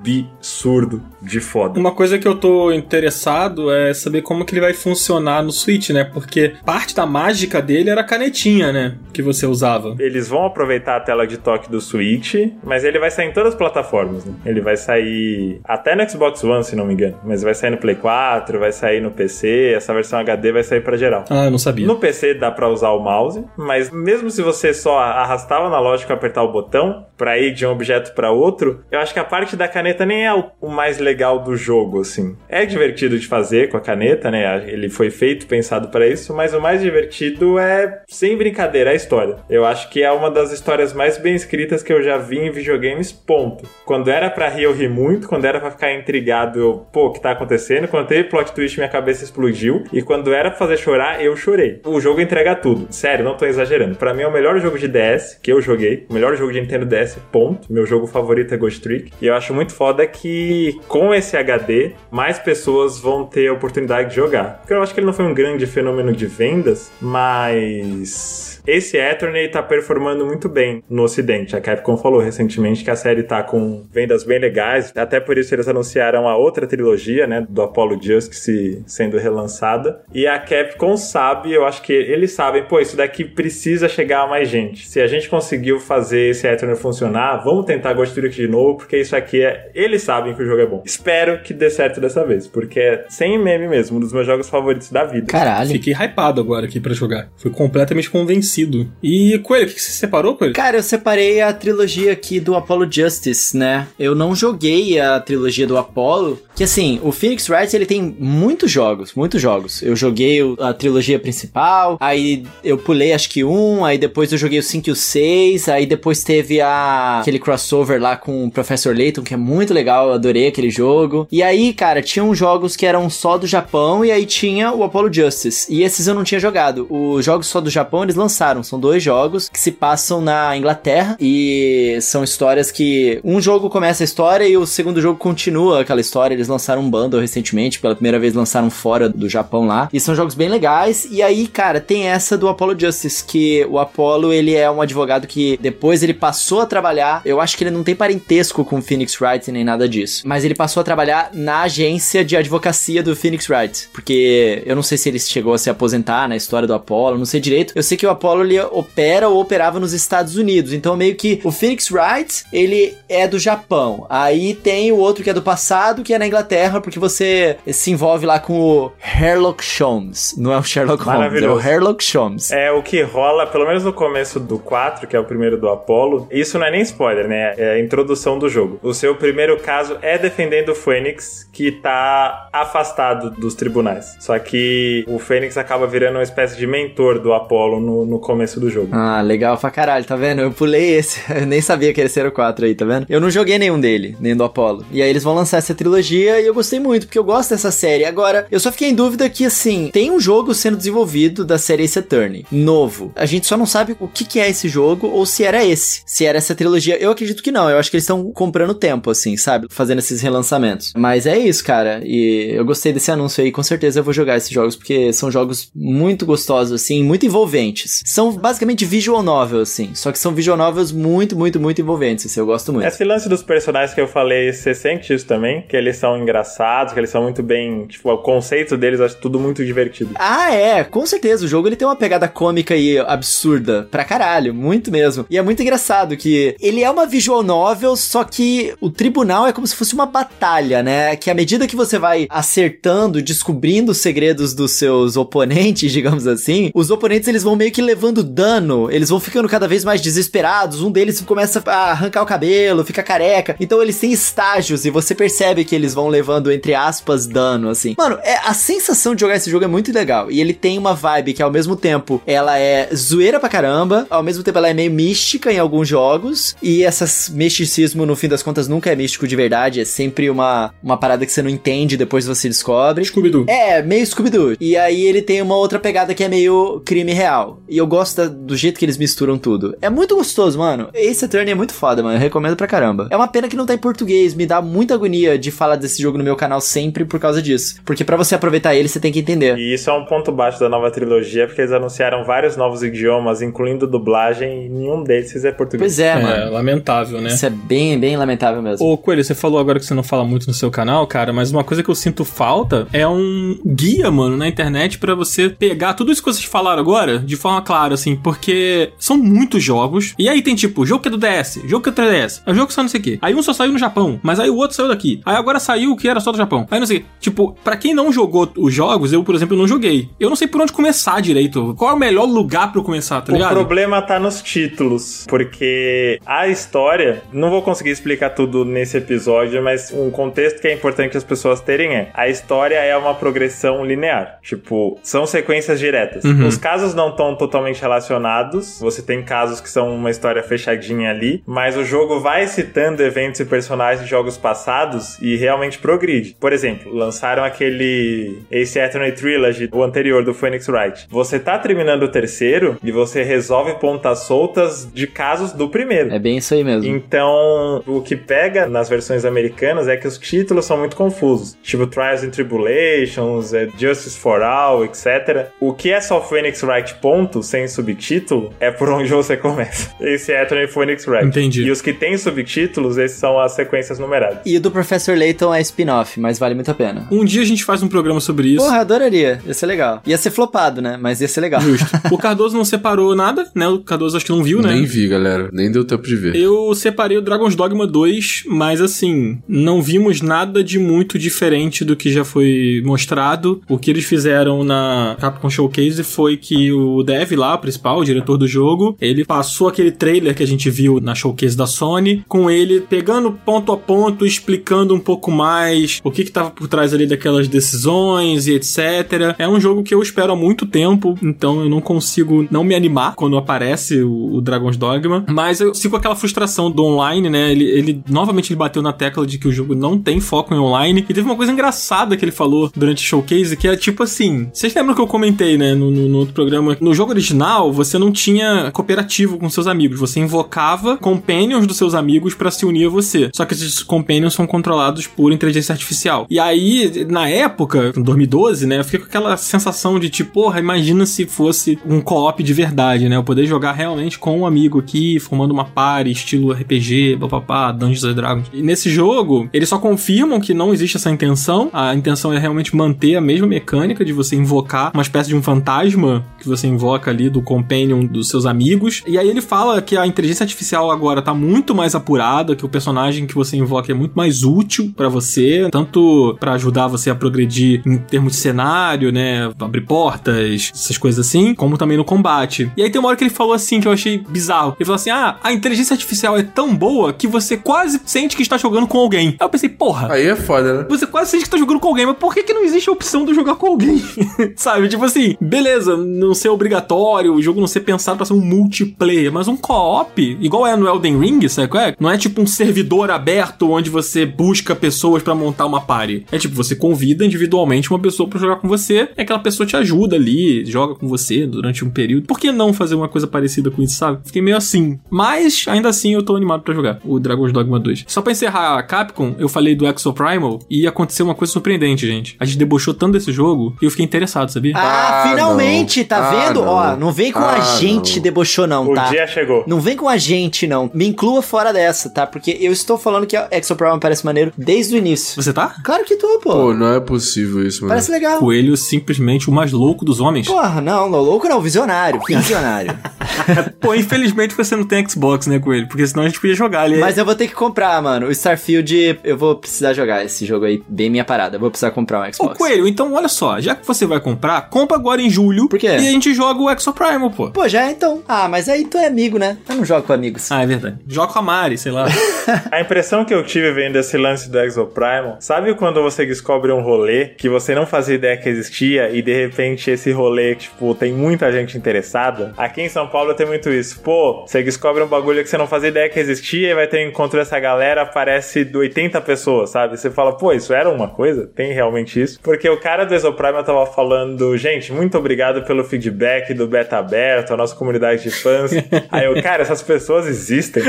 absurdo de foda. Uma coisa que eu tô interessado é saber como que ele vai funcionar no Switch, né? Porque parte da mágica dele era a canetinha, né? Que você usava. Eles vão aproveitar a tela de toque do Switch, mas ele vai sair em todas as plataformas. Né? Ele vai sair até no Xbox One, se não me engano. Mas vai sair no Play 4, vai sair no PC. Essa versão HD vai sair pra geral. Ah, eu não sabia. No PC dá pra usar o mouse, mas mesmo se você só arrastar o analógico e apertar o botão pra ir de um objeto pra outro, eu acho que a parte da caneta nem é o mais legal do jogo, assim. É divertido de fazer com a caneta, né? Ele foi feito, pensado pra isso, mas o mais divertido é, sem brincadeira, a história. Eu acho que é uma das histórias mais bem escritas que eu já vi em videogames, ponto. Quando era pra rir, eu ri muito. Quando era pra ficar intrigado, eu, pô, o que tá acontecendo? Quando teve plot twist, minha cabeça explodiu. E quando era pra fazer chorar, eu chorei. O jogo entrega tudo. Sério, não tô exagerando. Pra mim é o melhor jogo de DS que eu joguei. O melhor jogo de Nintendo DS, ponto. Meu jogo favorito é Ghost Trick. E eu acho muito foda que com esse HD, mais pessoas vão ter a oportunidade de jogar. Porque eu acho que ele não foi um grande fenômeno de vendas, mas Esse Attorney tá performando muito bem no ocidente. A Capcom falou recentemente que a série tá com vendas bem legais, até por isso eles anunciaram a outra trilogia, né, do Apollo Justice sendo relançada. E a Capcom sabe, eu acho que eles sabem, pô, isso daqui precisa chegar a mais gente. Se a gente conseguiu fazer esse Attorney funcionar, vamos tentar Ghost Trick de novo, porque isso aqui é... Eles sabem que o jogo é bom. Espero que dê certo dessa vez, porque é sem meme mesmo, um dos meus jogos favoritos da vida. Caralho. Fiquei hypado agora aqui pra jogar. Fui completamente convencido. E, Coelho, o que você separou, Coelho? Cara, eu separei a trilogia aqui do Apollo Justice, né? Eu não joguei a trilogia do Apollo, que assim, o Phoenix Wright ele tem muitos jogos, muitos jogos. Eu joguei a trilogia principal, aí eu pulei acho que um, aí depois eu joguei o 5 e o 6, aí depois teve a aquele crossover lá com o Professor Layton, que é muito legal, eu adorei aquele jogo. E aí, cara, tinham jogos que eram só do Japão e aí tinha o Apollo Justice. E esses eu não tinha jogado. Os jogos só do Japão eles lançaram, são dois jogos que se passam na Inglaterra e são histórias que um jogo começa a história e o segundo jogo continua aquela história. Eles lançaram um bundle recentemente, pela primeira vez lançaram fora do Japão lá. E são jogos bem legais. E aí, cara, tem essa do Apollo Justice, que o Apollo, ele é um advogado que depois ele passou a trabalhar, eu acho que ele não tem parentesco com o Phoenix Wright nem nada disso, mas ele passou a trabalhar na agência de advocacia do Phoenix Wright, porque eu não sei se ele chegou a se aposentar na história do Apollo, não sei direito. Eu sei que o Apollo ele opera ou operava nos Estados Unidos, então meio que o Phoenix Wright, ele é do Japão. Aí tem o outro que é do passado, que é na Inglaterra, porque você se envolve lá com o Sherlock Holmes. Não é o Sherlock Holmes, é o. Sherlock Holmes. É o que rola, pelo menos no começo do 4, que é o primeiro do Apollo. Isso não é nem spoiler, né? É a introdução do jogo. O seu primeiro caso é defendendo o Fênix, que tá afastado dos tribunais. Só que o Fênix acaba virando uma espécie de mentor do Apollo no, no começo do jogo. Ah, legal pra caralho, tá vendo? Eu pulei esse, eu nem sabia que era o 4 aí, tá vendo? Eu não joguei nenhum dele, nem do Apollo. E aí eles vão lançar essa trilogia e eu gostei muito, porque eu gosto dessa série. Agora, eu só fiquei em dúvida que, assim, tem um jogo sendo desenvolvido da série Ace Attorney, novo. A gente só não sabe o que, que é esse jogo ou se era esse, se era essa trilogia. Eu acredito que não, eu acho que eles estão comprando tempo, assim, sabe? Fazendo esses relançamentos. Mas é isso, cara, e eu gostei desse anúncio aí, com certeza eu vou jogar esses jogos, porque são jogos muito gostosos, assim, muito envolventes. São basicamente visual novel, assim, só que são visual novels muito, muito, muito envolventes, assim, eu gosto muito. Esse lance dos personagens que eu falei, você sente isso também? Que eles são engraçados, que eles são muito bem. Tipo, o conceito deles, eu acho tudo muito divertido. Ah, é, com certeza. O jogo ele tem uma pegada cômica e absurda pra caralho, muito mesmo. E é muito engraçado que ele é uma visual novel, só que o tribunal é como se fosse uma batalha, né? Que à medida que você vai acertando, descobrindo os segredos dos seus oponentes, digamos assim, os oponentes eles vão meio que levando dano, eles vão ficando cada vez mais desesperados. Um deles começa a arrancar o cabelo, fica careca. Então eles têm estágios e você percebe que eles vão levando, entre aspas, dano, assim. Mano, é, a sensação de jogar esse jogo é muito legal. E ele tem uma vibe que, ao mesmo tempo, ela é zoeira pra caramba, ao mesmo tempo ela é meio mística em alguns jogos. E essas misticismo, no fim das contas, nunca é místico de verdade. É sempre uma, uma parada que você não entende, depois você descobre. Scooby-Doo. É, meio Scooby-Doo. E aí ele tem uma outra pegada que é meio crime real. E eu gosto da- do jeito que eles misturam tudo. É muito gostoso, mano. Ace Attorney é muito foda, mano. Eu recomendo pra caramba. É uma pena que não tá em português. Me dá muita agonia de falar desse jogo no meu canal sempre por causa disso. Porque pra você aproveitar ele, você tem que entender. E isso é um ponto baixo da nova trilogia, porque eles anunciaram vários novos idiomas, incluindo dublagem, e nenhum desses é português. Pois é, É, mano. lamentável, né? Isso é bem, bem lamentável mesmo. Ô, Coelho, você falou agora que você não fala muito no seu canal, cara, mas uma coisa que eu sinto falta é um guia, mano, na internet pra você pegar tudo isso que vocês falaram agora de forma clara, assim, porque são muitos jogos. E aí tem tipo, jogo que é do DS, jogo que é do 3DS, é jogo que só não sei o quê. Aí um só saiu no Japão, mas aí o outro saiu daqui. Aí agora saiu o que era só do Japão. Aí não sei, tipo, pra quem não jogou os jogos, eu, por exemplo, não joguei. Eu não sei por onde começar direito. Qual é o melhor lugar eu começar, tá O ligado? problema tá nos títulos, porque a história, não vou conseguir explicar tudo nesse episódio, mas um contexto que é importante as pessoas terem é: a história é uma progressão linear. Tipo, são sequências diretas. Uhum. Os casos não estão totalmente relacionados, você tem casos que são uma história fechadinha ali, mas o jogo vai citando eventos e personagens de jogos passados e realmente progride. Por exemplo, lançaram aquele Ace Attorney Trilogy, o anterior do Phoenix Wright. Você tá terminando o terceiro e você resolve pontas soltas de casos do primeiro. É bem isso aí mesmo. Então, o que pega nas versões americanas é que os títulos são muito confusos. Tipo Trials and Tribulations, é Justice for All, etc. O que é só Phoenix Wright ponto, sem subtítulo, é por onde você começa. Esse é Anthony Phoenix Wright. Entendi. E os que têm subtítulos, esses são as sequências numeradas. E o do Professor Layton é spin-off, mas vale muito a pena. Um dia a gente faz um programa sobre isso. Porra, adoraria. Ia ser legal. Ia ser flopado, né? Mas ia ser legal. Justo. O Cardoso não separou nada, né? O Cardoso acho que não viu, né? Nem vi, galera. Nem deu tempo de ver. Eu separei o Dragon's Dogma 2, mas assim, não vimos nada de muito diferente do que já foi mostrado. O que eles fizeram na Capcom Showcase foi que o dev lá, o principal, o diretor do jogo, ele passou aquele trailer que a gente viu na Showcase da Sony, com ele pegando ponto a ponto, explicando um pouco mais o que que tava por trás ali daquelas decisões e etc. É um jogo que eu espero há muito tempo, então eu não consigo não me animar quando aparece o, o Dragon's Dogma, mas eu sigo aquela frustração do online, né? Ele, ele novamente ele bateu na tecla de que o jogo não tem foco em online. E teve uma coisa engraçada que ele falou durante o showcase, que é tipo assim: vocês lembram que eu comentei, né, no, no, no outro programa? No jogo original, você não tinha cooperativo com seus amigos, você invocava companions dos seus amigos pra se unir a você. Só que esses companions são controlados por inteligência artificial. E aí, na época, em 2012, né, eu fiquei com aquela sensação de tipo, porra, imagina se fosse um co-op de verdade, né? Eu poder jogar realmente com um amigo aqui, formando uma party, estilo RPG, papapá, Dungeons and Dragons. E nesse jogo, eles só confirmam que não existe essa intenção. A intenção é realmente manter a mesma mecânica de você invocar uma espécie de um fantasma que você invoca ali do companion dos seus amigos. E aí ele fala que a inteligência artificial agora tá muito mais apurada, que o personagem que você invoca é muito mais útil pra você, tanto pra ajudar você a progredir em termos de cenário, né, abrir portas, essas coisas assim, como também no combate. E aí tem uma hora que ele falou assim que eu achei bizarro. Ele falou assim: "Ah, a inteligência artificial é tão boa que você quase sente que está jogando com alguém". Aí eu pensei, porra, Aí é foda, né? você quase sente que tá jogando com alguém, mas por que, que não existe a opção de jogar com alguém? Sabe? Tipo assim, beleza, não ser obrigatório, o jogo não ser pensado pra ser um multiplayer, mas um co-op, igual é no Elden Ring, sabe qual é? Não é tipo um servidor aberto onde você busca pessoas pra montar uma party. É tipo, você convida individualmente uma pessoa pra jogar com você, e aquela pessoa te ajuda ali, joga com você durante um período. Por que não fazer uma coisa parecida com isso, sabe? Fiquei meio assim. Mas, ainda assim, eu tô animado pra jogar o Dragon's Dogma 2. Só pra encerrar a Capcom, eu falei do Exo Primal e aconteceu uma coisa surpreendente, gente. A gente debochou tanto desse jogo e eu fiquei interessado, sabia? Ah, Ah, finalmente, não. tá Ah, vendo? não. Ó, não vem com Ah, a gente não. debochou não, O tá? dia chegou. Não vem com a gente, não. Me inclua fora dessa, tá? Porque eu estou falando que a Exoprimal parece maneiro desde o início. Você tá? Claro que tô, pô. Pô, não é possível isso, mano. parece legal. Coelho simplesmente o mais louco dos homens. Porra, não, não, louco não, visionário. Visionário. Pô, infelizmente você não tem Xbox, né, Coelho? Porque senão a gente podia jogar ali. Mas eu vou ter que comprar, mano. O Starfield, eu vou precisar jogar esse jogo aí, bem minha parada. Eu vou precisar comprar um Ô, Xbox. Coelho, então olha só, já que você vai comprar, compra agora em julho. Por quê? E a gente joga o Exo Primal, pô. Pô, já é então. Ah, mas aí tu é amigo, né? Eu não jogo com amigos. Ah, é verdade. Joga com a Mari, sei lá. A impressão que eu tive vendo esse lance do Exoprimal, sabe quando você descobre um rolê que você não fazia ideia que existia e de repente esse rolê, tipo, tem muita gente interessada? Aqui em São Paulo tem muito isso. Pô, você descobre um bagulho que você não fazia ideia que existia e vai ter um encontro dessa galera, aparece 80 pessoas, sabe? Você fala, pô, isso era uma coisa? Tem realmente isso? Porque o cara do Exoprimal tava falando, gente, muito obrigado pelo feedback do beta aberto, a nossa comunidade de fãs. Aí eu, cara, essas pessoas existem.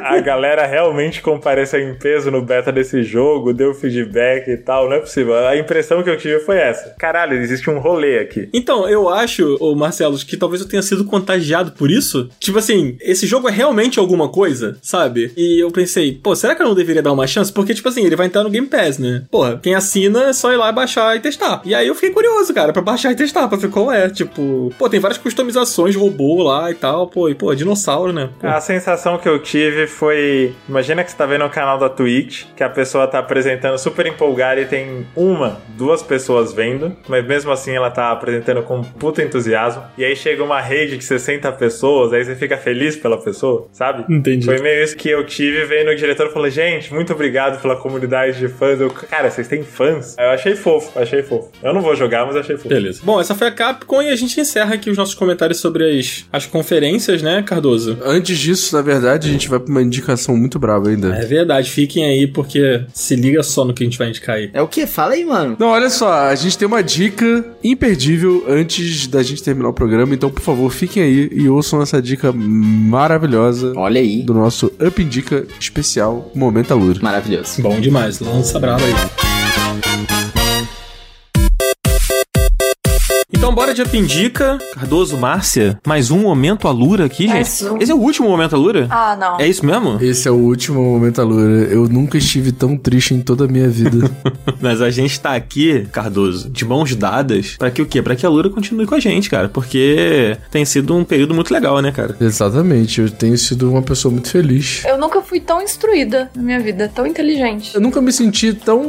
A galera realmente compareceu em peso no beta desse jogo, deu feedback e tal, não é possível. A impressão que eu tive foi essa. Caralho, existe um rolê aqui. Então, eu acho, ô Marcelo, que talvez eu tenha sido contagiado por isso. Tipo assim, esse jogo é realmente alguma coisa, sabe? E eu pensei, pô, será que eu não deveria dar uma chance? Porque, tipo assim, ele vai entrar no Game Pass, né? Porra, quem assina é só ir lá baixar e testar. E aí eu fiquei curioso, cara, pra baixar e testar, pra ver qual é. Tipo, pô, tem várias customizações, robô lá e tal, pô, e pô, dinossauro, né? Pô. A sensação que eu tive foi. Imagina que você tá vendo o canal da Twitch, que a pessoa tá apresentando super empolgada e tem uma, duas pessoas vendo, mas mesmo assim ela tá apresentando com puta entusiasmo. E aí chega uma rede de 60 pessoas, aí você fica feliz pela pessoa, sabe? Entendi. Foi meio isso que eu tive vendo o diretor falou: gente, muito obrigado pela comunidade de fãs. Eu, cara, vocês têm fãs? Eu achei fofo, achei fofo. Eu não vou jogar, mas achei fofo. Beleza. Bom, essa foi a Capcom e a gente encerra aqui os nossos comentários sobre as, as conferências, né, Cardoso? Antes disso, na verdade, a gente vai pra uma indicação muito brava ainda. É verdade, fiquem aí porque se liga só no que a gente vai indicar aí. É o quê? Fala aí, mano. Não, olha só, a gente tem uma dica imperdível antes da gente terminar o programa, então por favor, fiquem aí e ouçam essa dica maravilhosa Olha aí. do nosso Up Indica especial Momento Alura. Maravilhoso. Bom demais, lança brava aí. Então bora de Apindica, Cardoso, Márcia, mais um Momento Alura aqui, gente. Um. Esse é o último Momento Alura? Ah, não. É isso mesmo? Esse é o último momento, Alura. Eu nunca estive tão triste em toda a minha vida. Mas a gente tá aqui, Cardoso, de mãos dadas, pra que o quê? Pra que a Lura continue com a gente, cara. Porque tem sido um período muito legal, né, cara? Exatamente, eu tenho sido uma pessoa muito feliz. Eu nunca fui tão instruída na minha vida, tão inteligente. Eu nunca me senti tão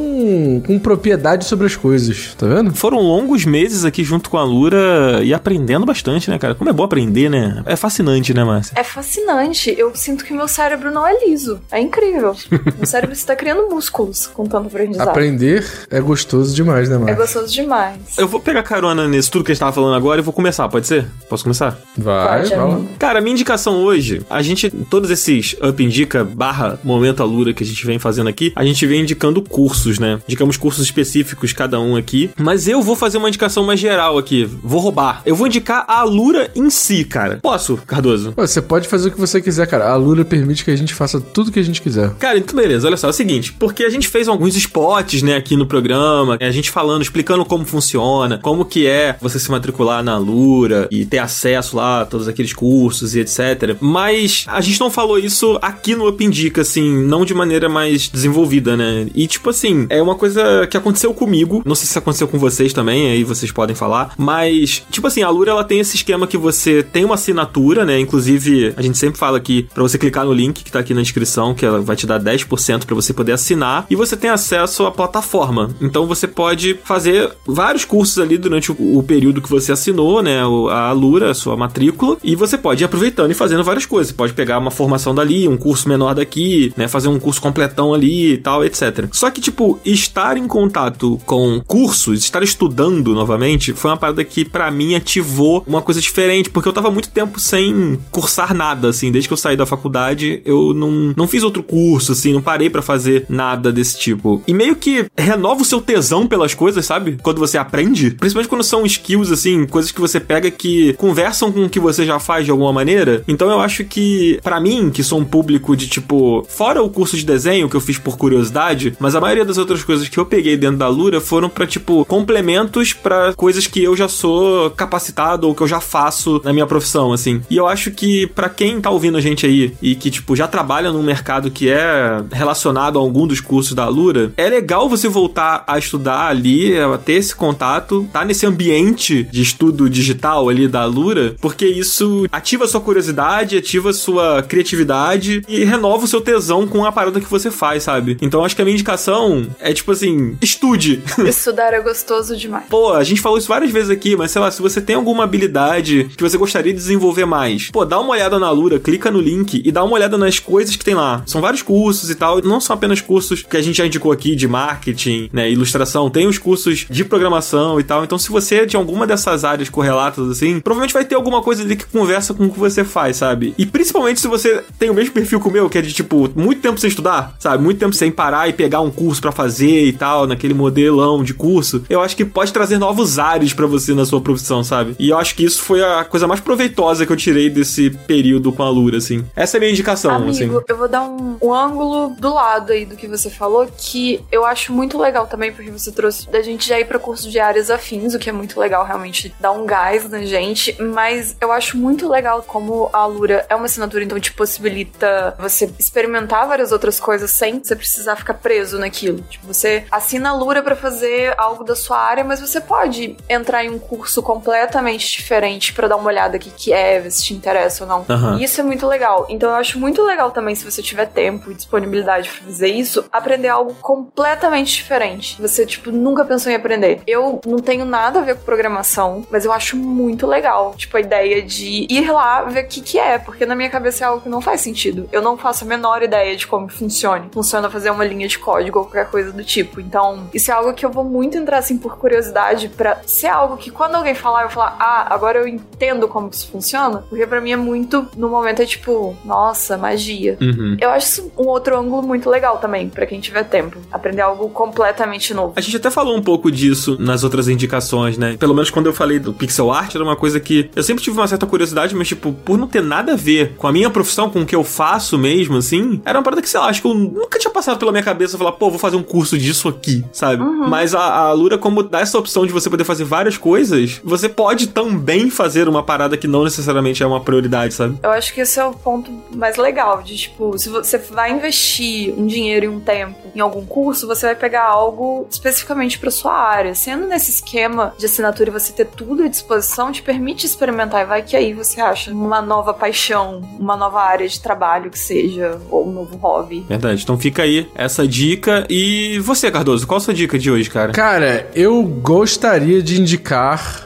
com propriedade sobre as coisas, tá vendo? Foram longos meses aqui junto com a Lura e aprendendo bastante, né, cara? Como é bom aprender, né? É fascinante, né, Márcia? É fascinante. Eu sinto que meu cérebro não é liso. É incrível. meu cérebro está criando músculos com tanto aprendizado. Aprender é gostoso demais, né, É Marcos? gostoso demais. Eu vou pegar carona nisso tudo que a gente tava falando agora e vou começar, pode ser? Posso começar? Vai, Pode, vai lá. amigo. Cara, a minha indicação hoje, a gente, todos esses Up Indica barra Momento Alura que a gente vem fazendo aqui, a gente vem indicando cursos, né? Indicamos cursos específicos cada um aqui, mas eu vou fazer uma indicação mais geral aqui, vou roubar. Eu vou indicar a Alura em si, cara. Posso, Cardoso? Pô, Você pode fazer o que você quiser, cara. A Lura permite que a gente faça tudo que a gente quiser. Cara, então beleza, olha só, é o seguinte, porque a gente fez alguns spots, né, aqui no programa, a gente falando, explicando como funciona, como que é você se matricular na Lura e ter acesso lá a todos aqueles cursos e etc. Mas a gente não falou isso aqui no Up Indica, assim, não de maneira mais desenvolvida, né? E tipo assim, é uma coisa que aconteceu comigo, não sei se aconteceu com vocês também, aí vocês podem falar, mas tipo assim, a Lura ela tem esse esquema que você tem uma assinatura, né? Inclusive, a gente sempre fala aqui pra você clicar no link que tá aqui na descrição, que ela vai te dar 10% pra você poder assinar, e você tem acesso à plataforma. Então você pode fazer vários cursos ali durante o, período que você assinou, né? A Lura, a sua matrícula, e você pode ir aproveitando e fazendo várias coisas. Você pode pegar uma formação dali, um curso menor daqui, né? Fazer um curso completão ali e tal, etc. Só que, tipo, estar em contato com cursos, estar estudando novamente, foi uma parada que pra mim ativou uma coisa diferente, porque eu tava muito tempo sem cursar nada, assim, desde que eu saí da faculdade, eu não, não fiz outro curso, assim, não parei pra fazer nada desse tipo. E meio que renova o seu tesão pelas coisas, sabe? Quando você aprende, principalmente quando são skills, assim, coisas que você pega que conversam com o que você já faz de alguma maneira. Então eu acho que, pra mim, que sou um público de tipo, fora o curso de desenho que eu fiz por curiosidade, mas a maioria das outras coisas que eu peguei dentro da Lura foram pra, tipo, complementos pra coisas que eu já sou capacitado ou que eu já faço na minha profissão, assim. E eu acho que pra quem tá ouvindo a gente aí e que, tipo, já trabalha num mercado que é relacionado a algum dos cursos da Lura, é legal você voltar a estudar ali, a ter esse contato, tá nesse ambiente de estudo digital ali da Lura, porque isso ativa sua curiosidade, ativa sua criatividade e renova o seu tesão com a parada que você faz, sabe? Então acho que a minha indicação é tipo assim, estude. Estudar é gostoso demais. Pô, a gente falou isso várias vezes aqui, mas sei lá, se você tem alguma habilidade que você gostaria de desenvolver mais, pô, dá uma olhada na Lura, clica no link e dá uma olhada nas coisas que tem lá. São vários cursos e tal, não são apenas cursos que a gente já indicou aqui de marketing, né, ilustração, tem os cursos de programação e tal. Então, se você é de alguma dessas áreas correlatas assim, provavelmente vai ter alguma coisa ali que conversa com o que você faz, sabe? E principalmente se você tem o mesmo perfil que o meu, que é de tipo, muito tempo sem estudar, sabe? Muito tempo sem parar e pegar um curso pra fazer e tal, naquele modelão de curso. Eu acho que pode trazer novos ares pra você na sua profissão, sabe? E eu acho que isso foi a coisa mais proveitosa que eu tirei desse período com a Lura, assim. Essa é a minha indicação, Amigo, assim. eu vou dar um, um ângulo do lado aí do que você falou, que eu acho muito legal também, porque você trouxe da gente já ir pra curso de áreas afins, o que é muito legal, realmente dá um gás na gente. Mas eu acho muito legal como a Alura é uma assinatura, então te possibilita você experimentar várias outras coisas sem você precisar ficar preso naquilo. Tipo, você assina a Lura pra fazer algo da sua área, mas você pode entrar em um curso completamente diferente pra dar uma olhada aqui que é, ver se te interessa ou não. Aham. E isso é muito legal. Então eu acho muito legal também, se você tiver tempo e disponibilidade pra fazer isso, aprender algo completamente diferente. Você, tipo, nunca pensou em aprender. Eu não tenho nada a ver com programação, mas eu acho muito legal, tipo, a ideia de ir lá ver o que que é, porque na minha cabeça é algo que não faz sentido. Eu não faço a menor ideia de como funciona. Funciona fazer uma linha de código ou qualquer coisa do tipo. Então, isso é algo que eu vou muito entrar, assim, por curiosidade, pra ser algo que quando alguém falar, eu falar, ah, agora eu entendo como isso funciona, porque pra mim é muito, no momento é tipo, nossa, magia. Uhum. Eu acho isso um outro ângulo muito legal também, pra quem tiver tempo. Aprender algo completamente novo. A gente até falou um pouco disso nas outras indicações, né? Pelo menos quando eu falei do pixel art, era uma coisa que eu sempre tive uma certa curiosidade, mas, tipo, por não ter nada a ver com a minha profissão, com o que eu faço mesmo, assim, era uma parada que, sei lá, acho que eu nunca tinha passado pela minha cabeça falar, pô, vou fazer um curso disso aqui, sabe? Mas a, a Lura, como dá essa opção de você poder fazer várias coisas, coisas, você pode também fazer uma parada que não necessariamente é uma prioridade, sabe? Eu acho que esse é o ponto mais legal de tipo, se você vai investir um dinheiro e um tempo em algum curso, você vai pegar algo especificamente para sua área. Sendo nesse esquema de assinatura e você ter tudo à disposição, te permite experimentar e vai que aí você acha uma nova paixão, uma nova área de trabalho que seja, ou um novo hobby. Verdade. Então fica aí essa dica. E você, Cardoso, qual a sua dica de hoje, cara? Cara, eu gostaria de indicar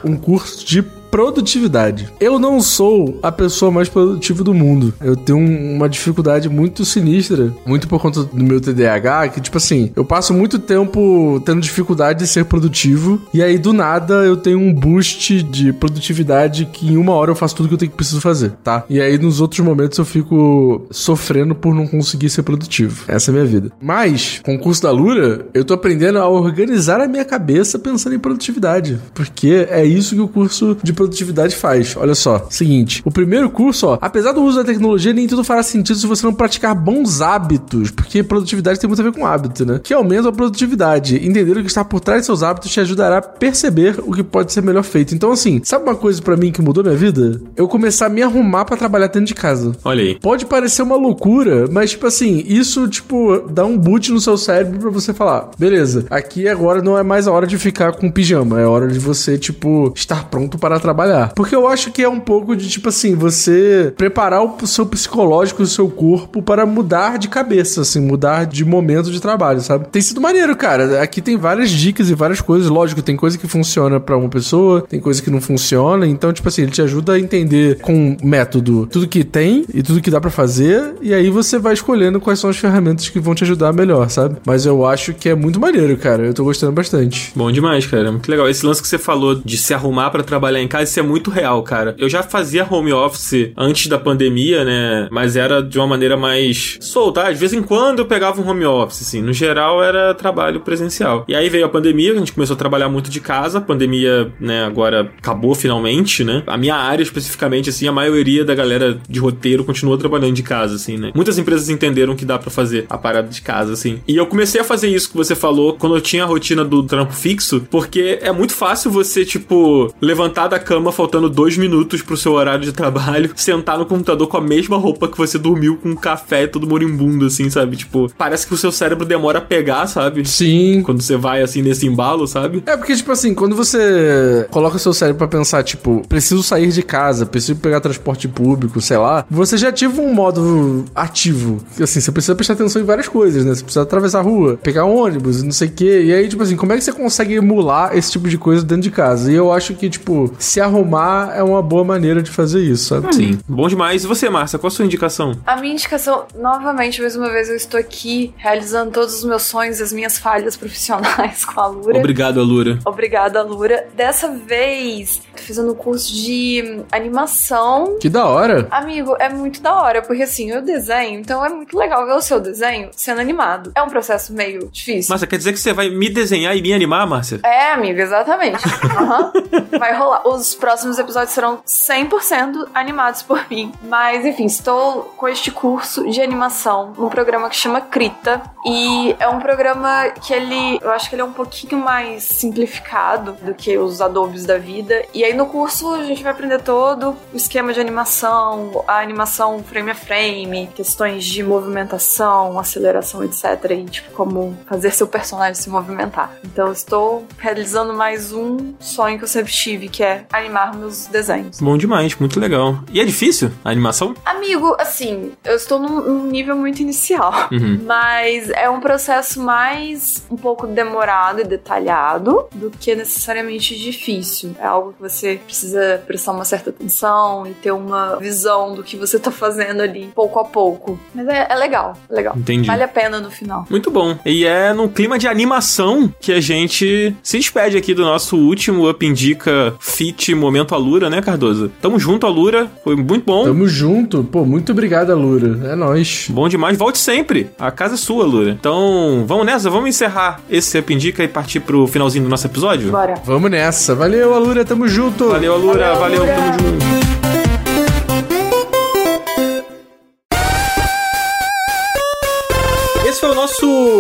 um curso de produtividade. Eu não sou a pessoa mais produtiva do mundo. Eu tenho um- uma dificuldade muito sinistra, muito por conta do meu TDAH, que tipo assim, eu passo muito tempo tendo dificuldade de ser produtivo e aí do nada eu tenho um boost de produtividade que em uma hora eu faço tudo que eu tenho que preciso fazer, tá? E aí nos outros momentos eu fico sofrendo por não conseguir ser produtivo. Essa é a minha vida. Mas, com o curso da Lura, eu tô aprendendo a organizar a minha cabeça pensando em produtividade, porque é isso que o curso de produtividade faz. Olha só, seguinte, o primeiro curso, ó, apesar do uso da tecnologia, nem tudo fará sentido se você não praticar bons hábitos, porque produtividade tem muito a ver com hábito, né? Que aumenta a produtividade. Entender o que está por trás de seus hábitos te ajudará a perceber o que pode ser melhor feito. Então, assim, sabe uma coisa pra mim que mudou minha vida? Eu começar a me arrumar pra trabalhar dentro de casa. Olha aí. Pode parecer uma loucura, mas, tipo assim, isso, tipo, dá um boot no seu cérebro pra você falar: beleza, aqui agora não é mais a hora de ficar com pijama, é hora de você, tipo, estar pronto para trabalhar. Porque eu acho que é um pouco de, tipo assim, você preparar o seu psicológico, o seu corpo para mudar de cabeça, assim, mudar de momento de trabalho, sabe? Tem sido maneiro, cara. Aqui tem várias dicas e várias coisas. Lógico, tem coisa que funciona pra uma pessoa, tem coisa que não funciona. Então, tipo assim, ele te ajuda a entender com método tudo que tem e tudo que dá pra fazer. E aí você vai escolhendo quais são as ferramentas que vão te ajudar melhor, sabe? Mas eu acho que é muito maneiro, cara. Eu tô gostando bastante. Bom demais, cara. Muito legal. Esse lance que você falou de se arrumar pra trabalhar em casa, isso é muito real, cara. Eu já fazia home office antes da pandemia, né? Mas era de uma maneira mais solta. De vez em quando eu pegava um home office, assim. No geral era trabalho presencial. E aí veio a pandemia, a gente começou a trabalhar muito de casa. A pandemia, né, agora acabou finalmente, né? A minha área especificamente, assim, a maioria da galera de roteiro continua trabalhando de casa, assim, né? Muitas empresas entenderam que dá pra fazer a parada de casa, assim. E eu comecei a fazer isso que você falou quando eu tinha a rotina do trampo fixo, porque é muito fácil você, tipo, levantar da cama faltando dois minutos pro seu horário de trabalho, sentar no computador com a mesma roupa que você dormiu com um café todo moribundo, assim, sabe? Tipo, parece que o seu cérebro demora a pegar, sabe? Sim. Quando você vai, assim, nesse embalo, sabe? É porque, tipo assim, quando você coloca o seu cérebro pra pensar, tipo, preciso sair de casa, preciso pegar transporte público, sei lá, você já ativa um modo ativo. Assim, você precisa prestar atenção em várias coisas, né? Você precisa atravessar a rua, pegar um ônibus, não sei o quê. E aí, tipo assim, como é que você consegue emular esse tipo de coisa dentro de casa? E eu acho que, tipo, se arrumar é uma boa maneira de fazer isso, sabe? Sim. Bom demais. E você, Márcia, qual a sua indicação? A minha indicação, novamente, mais uma vez, eu estou aqui realizando todos os meus sonhos e as minhas falhas profissionais com a Lura. Obrigado, Alura. Obrigada, Lura. Dessa vez, tô fazendo um curso de animação. Que da hora. Amigo, é muito da hora, porque assim, eu desenho, então é muito legal ver o seu desenho sendo animado. É um processo meio difícil. Márcia, quer dizer que você vai me desenhar e me animar, Márcia? É, amigo, exatamente. Aham. Vai rolar. Os próximos episódios serão 100% animados por mim. Mas, enfim, estou com este curso de animação num programa que chama Krita. E é um programa que ele, eu acho que ele é um pouquinho mais simplificado do que os adobes da vida. E aí no curso a gente vai aprender todo o esquema de animação, a animação frame a frame, questões de movimentação, aceleração, etc. E tipo, como fazer seu personagem se movimentar. Então, estou realizando mais um sonho que eu sempre tive, que é animar meus desenhos. Bom demais, muito legal. E é difícil a animação? Amigo, assim, eu estou num, num nível muito inicial, Uhum. mas é um processo mais um pouco demorado e detalhado do que necessariamente difícil. É algo que você precisa prestar uma certa atenção e ter uma visão do que você tá fazendo ali, pouco a pouco. Mas é, é legal, é legal. Entendi. Vale a pena no final. Muito bom. E é num clima de animação que a gente se despede aqui do nosso último Up Indica Fit Momento Alura, né, Cardoso? Tamo junto, Alura. Foi muito bom. Tamo junto. Pô, muito obrigado, Lura. É nóis. Bom demais. Volte sempre. A casa é sua, Lura. Então, vamos nessa. Vamos encerrar esse Up Indica e partir pro finalzinho do nosso episódio? Bora. Vamos nessa. Valeu, Alura. Tamo junto. Valeu, Alura. Valeu, Valeu, Alura. tamo junto.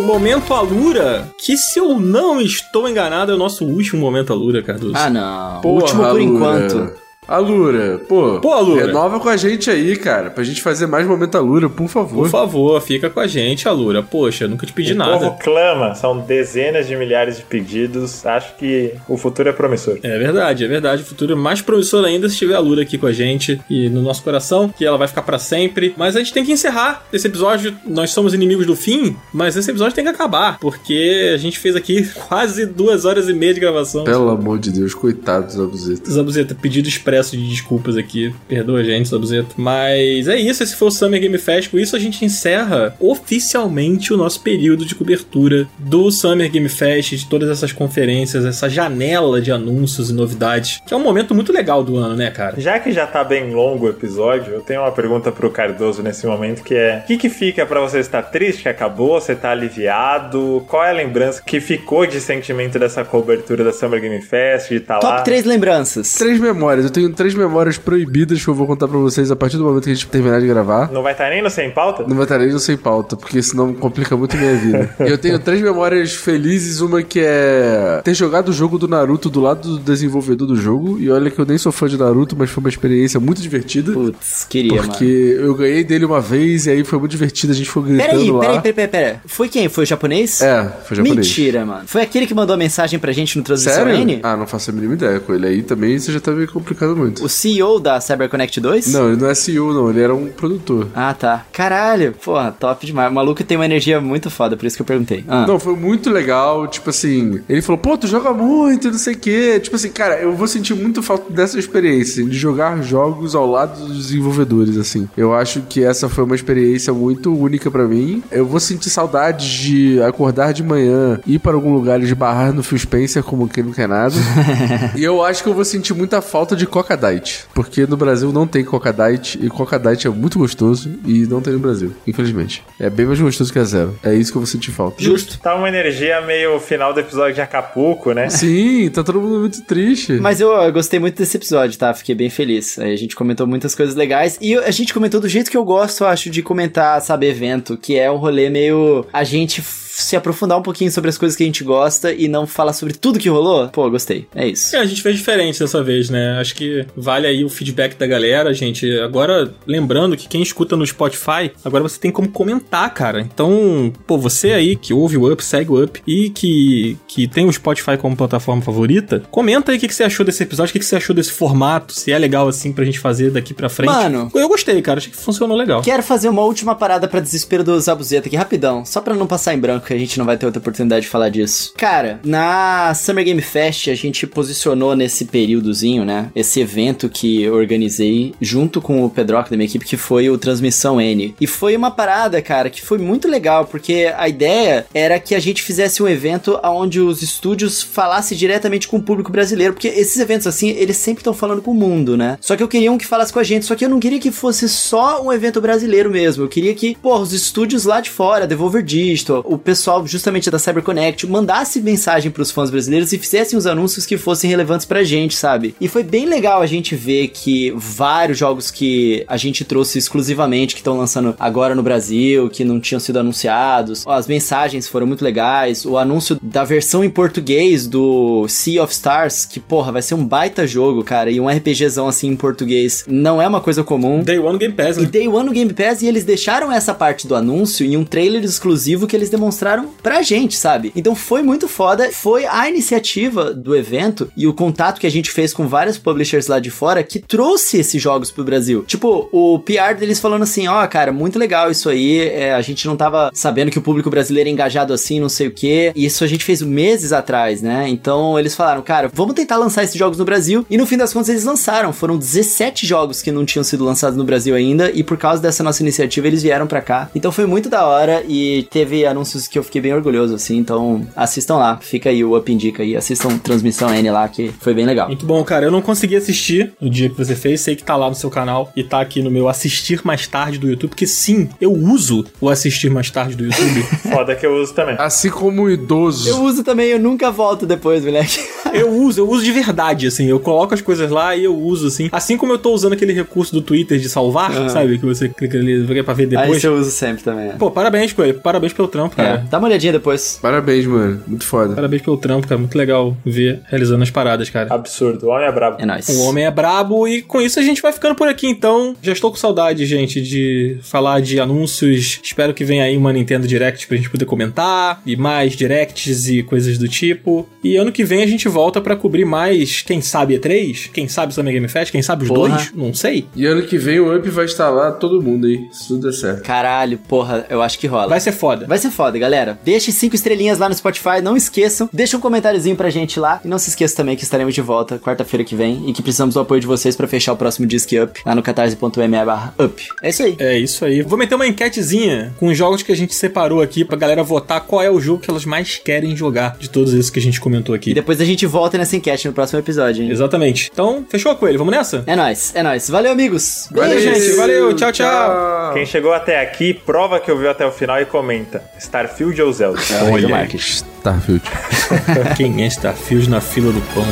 Momento Alura, que se eu não estou enganado, é o nosso último momento Alura, Cardoso. Ah, não. Porra, Último por Lura. enquanto. Alura, pô. Pô, Alura. Renova com a gente aí, cara, pra gente fazer mais momento Alura, por favor. Por favor, fica com a gente, Alura. Poxa, nunca te pedi o nada. povo clama, são dezenas de milhares de pedidos. Acho que o futuro é promissor. É verdade, é verdade. O futuro é mais promissor ainda se tiver a Lura aqui com a gente e no nosso coração, que ela vai ficar pra sempre. Mas a gente tem que encerrar esse episódio. Nós somos inimigos do fim, mas esse episódio tem que acabar, porque a gente fez aqui quase duas horas e meia de gravação. Pelo amor de Deus, coitado dos abusetas. Zabuzeta, pedido expresso de desculpas aqui. Perdoa a gente, Zabuzeta. Mas é isso, esse foi o Summer Game Fest. Com isso a gente encerra oficialmente o nosso período de cobertura do Summer Game Fest, de todas essas conferências, essa janela de anúncios e novidades, que é um momento muito legal do ano, né, cara? Já que já tá bem longo o episódio, eu tenho uma pergunta pro Cardoso nesse momento que é: o que, que fica pra você estar triste que acabou? Você tá aliviado? Qual é a lembrança que ficou de sentimento dessa cobertura da Summer Game Fest, de lá? Top 3 lembranças. Três memórias, eu tenho três memórias proibidas que eu vou contar pra vocês a partir do momento que a gente terminar de gravar. Não vai estar nem no sem pauta? Não vai estar nem no sem pauta, porque senão complica muito a minha vida. Eu tenho três memórias felizes, uma que é ter jogado o jogo do Naruto do lado do desenvolvedor do jogo. E olha que eu nem sou fã de Naruto, mas foi uma experiência muito divertida. Putz, queria, Porque mano. eu ganhei dele uma vez e aí foi muito divertido, a gente ficou gritando Peraí, lá. peraí, peraí, peraí, peraí. Foi quem? Foi o japonês? É, foi japonês. Mentira, mano. Foi aquele que mandou a mensagem pra gente no Transmissão Sério? N? Ah, não faço a mínima ideia com ele. Aí também você já tá meio complicado muito. O CEO da CyberConnect 2? Não, ele não é CEO, não. Ele era um produtor. Ah, tá. Caralho. Porra, top demais. O maluco tem uma energia muito foda, por isso que eu perguntei. Ah. Não, foi muito legal. Tipo assim, ele falou, pô, tu joga muito, não sei o quê. Tipo assim, cara, eu vou sentir muito falta dessa experiência, de jogar jogos ao lado dos desenvolvedores, assim. Eu acho que essa foi uma experiência muito única pra mim. Eu vou sentir saudade de acordar de manhã, ir para algum lugar e esbarrar no Phil Spencer como quem não quer nada. e eu acho que eu vou sentir muita falta de Coca Diet, porque no Brasil não tem Coca Diet e Coca Diet é muito gostoso e não tem no Brasil, infelizmente. É bem mais gostoso que a zero. É isso que eu vou sentir falta. Justo. Tá uma energia meio final do episódio de Acapulco, né? Sim, tá todo mundo muito triste. Mas eu, eu gostei muito desse episódio, tá? Fiquei bem feliz. Aí a gente comentou muitas coisas legais. E a gente comentou do jeito que eu gosto, eu acho, de comentar, sabe, evento, que é um rolê meio. A gente se aprofundar um pouquinho sobre as coisas que a gente gosta e não falar sobre tudo que rolou. Pô, gostei. É isso. É, a gente fez diferente dessa vez, né? Acho que vale aí o feedback da galera, gente. Agora, lembrando que quem escuta no Spotify, agora você tem como comentar, cara. Então, pô, você aí que ouve o Up, segue o Up e que, que tem o Spotify como plataforma favorita, comenta aí o que, que você achou desse episódio, o que, que você achou desse formato, se é legal assim pra gente fazer daqui pra frente. Mano. eu gostei, cara. Achei que funcionou legal. Quero fazer uma última parada pra desespero do Zabuzeta aqui, rapidão. Só pra não passar em branco, a gente não vai ter outra oportunidade de falar disso. Cara, na Summer Game Fest, a gente posicionou nesse períodozinho, né? Esse evento que organizei junto com o Pedroca da minha equipe, que foi o Transmissão N. E foi uma parada, cara, que foi muito legal, porque a ideia era que a gente fizesse um evento onde os estúdios falassem diretamente com o público brasileiro, porque esses eventos assim, eles sempre estão falando com o mundo, né? Só que eu queria um que falasse com a gente, só que eu não queria que fosse só um evento brasileiro mesmo. Eu queria que, pô, os estúdios lá de fora, Devolver Digital, o pessoal justamente da CyberConnect, mandasse mensagem pros fãs brasileiros e fizessem os anúncios que fossem relevantes pra gente, sabe? E foi bem legal a gente ver que vários jogos que a gente trouxe exclusivamente, que estão lançando agora no Brasil, que não tinham sido anunciados, as mensagens foram muito legais, o anúncio da versão em português do Sea of Stars, que, porra, vai ser um baita jogo, cara, e um RPGzão assim em português, não é uma coisa comum. Day One Game Pass, E né? Day One no Game Pass e eles deixaram essa parte do anúncio em um trailer exclusivo que eles demonstraram pra gente, sabe? Então foi muito foda. Foi a iniciativa do evento e o contato que a gente fez com vários publishers lá de fora que trouxe esses jogos pro Brasil. Tipo, o PR deles falando assim: ó, cara, muito legal isso aí. é, a gente não tava sabendo que o público brasileiro é engajado assim, não sei o quê. E isso a gente fez meses atrás, né? Então eles falaram, cara, vamos tentar lançar esses jogos no Brasil. E no fim das contas eles lançaram. Foram 17 jogos que não tinham sido lançados no Brasil ainda. E por causa dessa nossa iniciativa eles vieram pra cá. Então foi muito da hora e teve anúncios que eu fiquei bem orgulhoso, assim. Então assistam lá. Fica aí o Up Indica aí. Assistam Transmissão N lá, que foi bem legal. Muito bom, cara. Eu não consegui assistir no dia que você fez. Sei que tá lá no seu canal e tá aqui no meu assistir mais tarde do YouTube. Porque sim, eu uso o assistir mais tarde do YouTube. Foda que eu uso também. Assim como o idoso. Eu uso também, eu nunca volto depois, moleque. eu uso, eu uso de verdade, assim. Eu coloco as coisas lá e eu uso, assim. Assim como eu tô usando aquele recurso do Twitter de salvar, sabe? Que você clica ali pra ver Aí depois. isso eu uso sempre também. é. Pô, parabéns, Coelho. Parabéns pelo trampo, É, cara. dá uma olhadinha depois. Parabéns, mano. Muito foda. Parabéns pelo trampo, cara. Muito legal ver realizando as paradas, cara. Absurdo, o homem é brabo. É nóis. O homem é brabo e com isso a gente vai ficando por aqui então. Já estou com saudade, gente, de falar de anúncios. Espero que venha aí uma Nintendo Direct pra gente poder comentar e mais directs e coisas do tipo. E ano que vem a gente volta pra cobrir mais, quem sabe E3, quem sabe Summer Game Fest, quem sabe os Porra. dois, não sei. E ano que vem o Up vai estar lá, todo mundo aí. Se tudo der certo. Caralho, porra, eu acho que rola. Vai ser foda. Vai ser foda, galera. Deixe cinco estrelinhas lá no Spotify, não esqueçam. Deixa um comentáriozinho pra gente lá. E não se esqueça também que estaremos de volta quarta-feira que vem e que precisamos do apoio de vocês pra fechar o próximo Disque Up lá no catarse.me barra up. É isso aí. É isso aí. Vou meter uma enquetezinha com os jogos que a gente separou aqui pra galera votar qual é o jogo que elas mais querem jogar de todos esses que a gente comentou aqui. E depois a gente volta nessa enquete no próximo episódio, hein? Exatamente. Então, fechou, Coelho? Vamos nessa? É nóis, é nóis. Valeu, amigos. Valeu, Beijo. gente. Valeu. Tchau, tchau. Quem chegou até aqui, prova que ouviu até o final e comenta. Starfield ou Zelda? Olha marketing. Starfield. Quem é Starfield na fila do pão?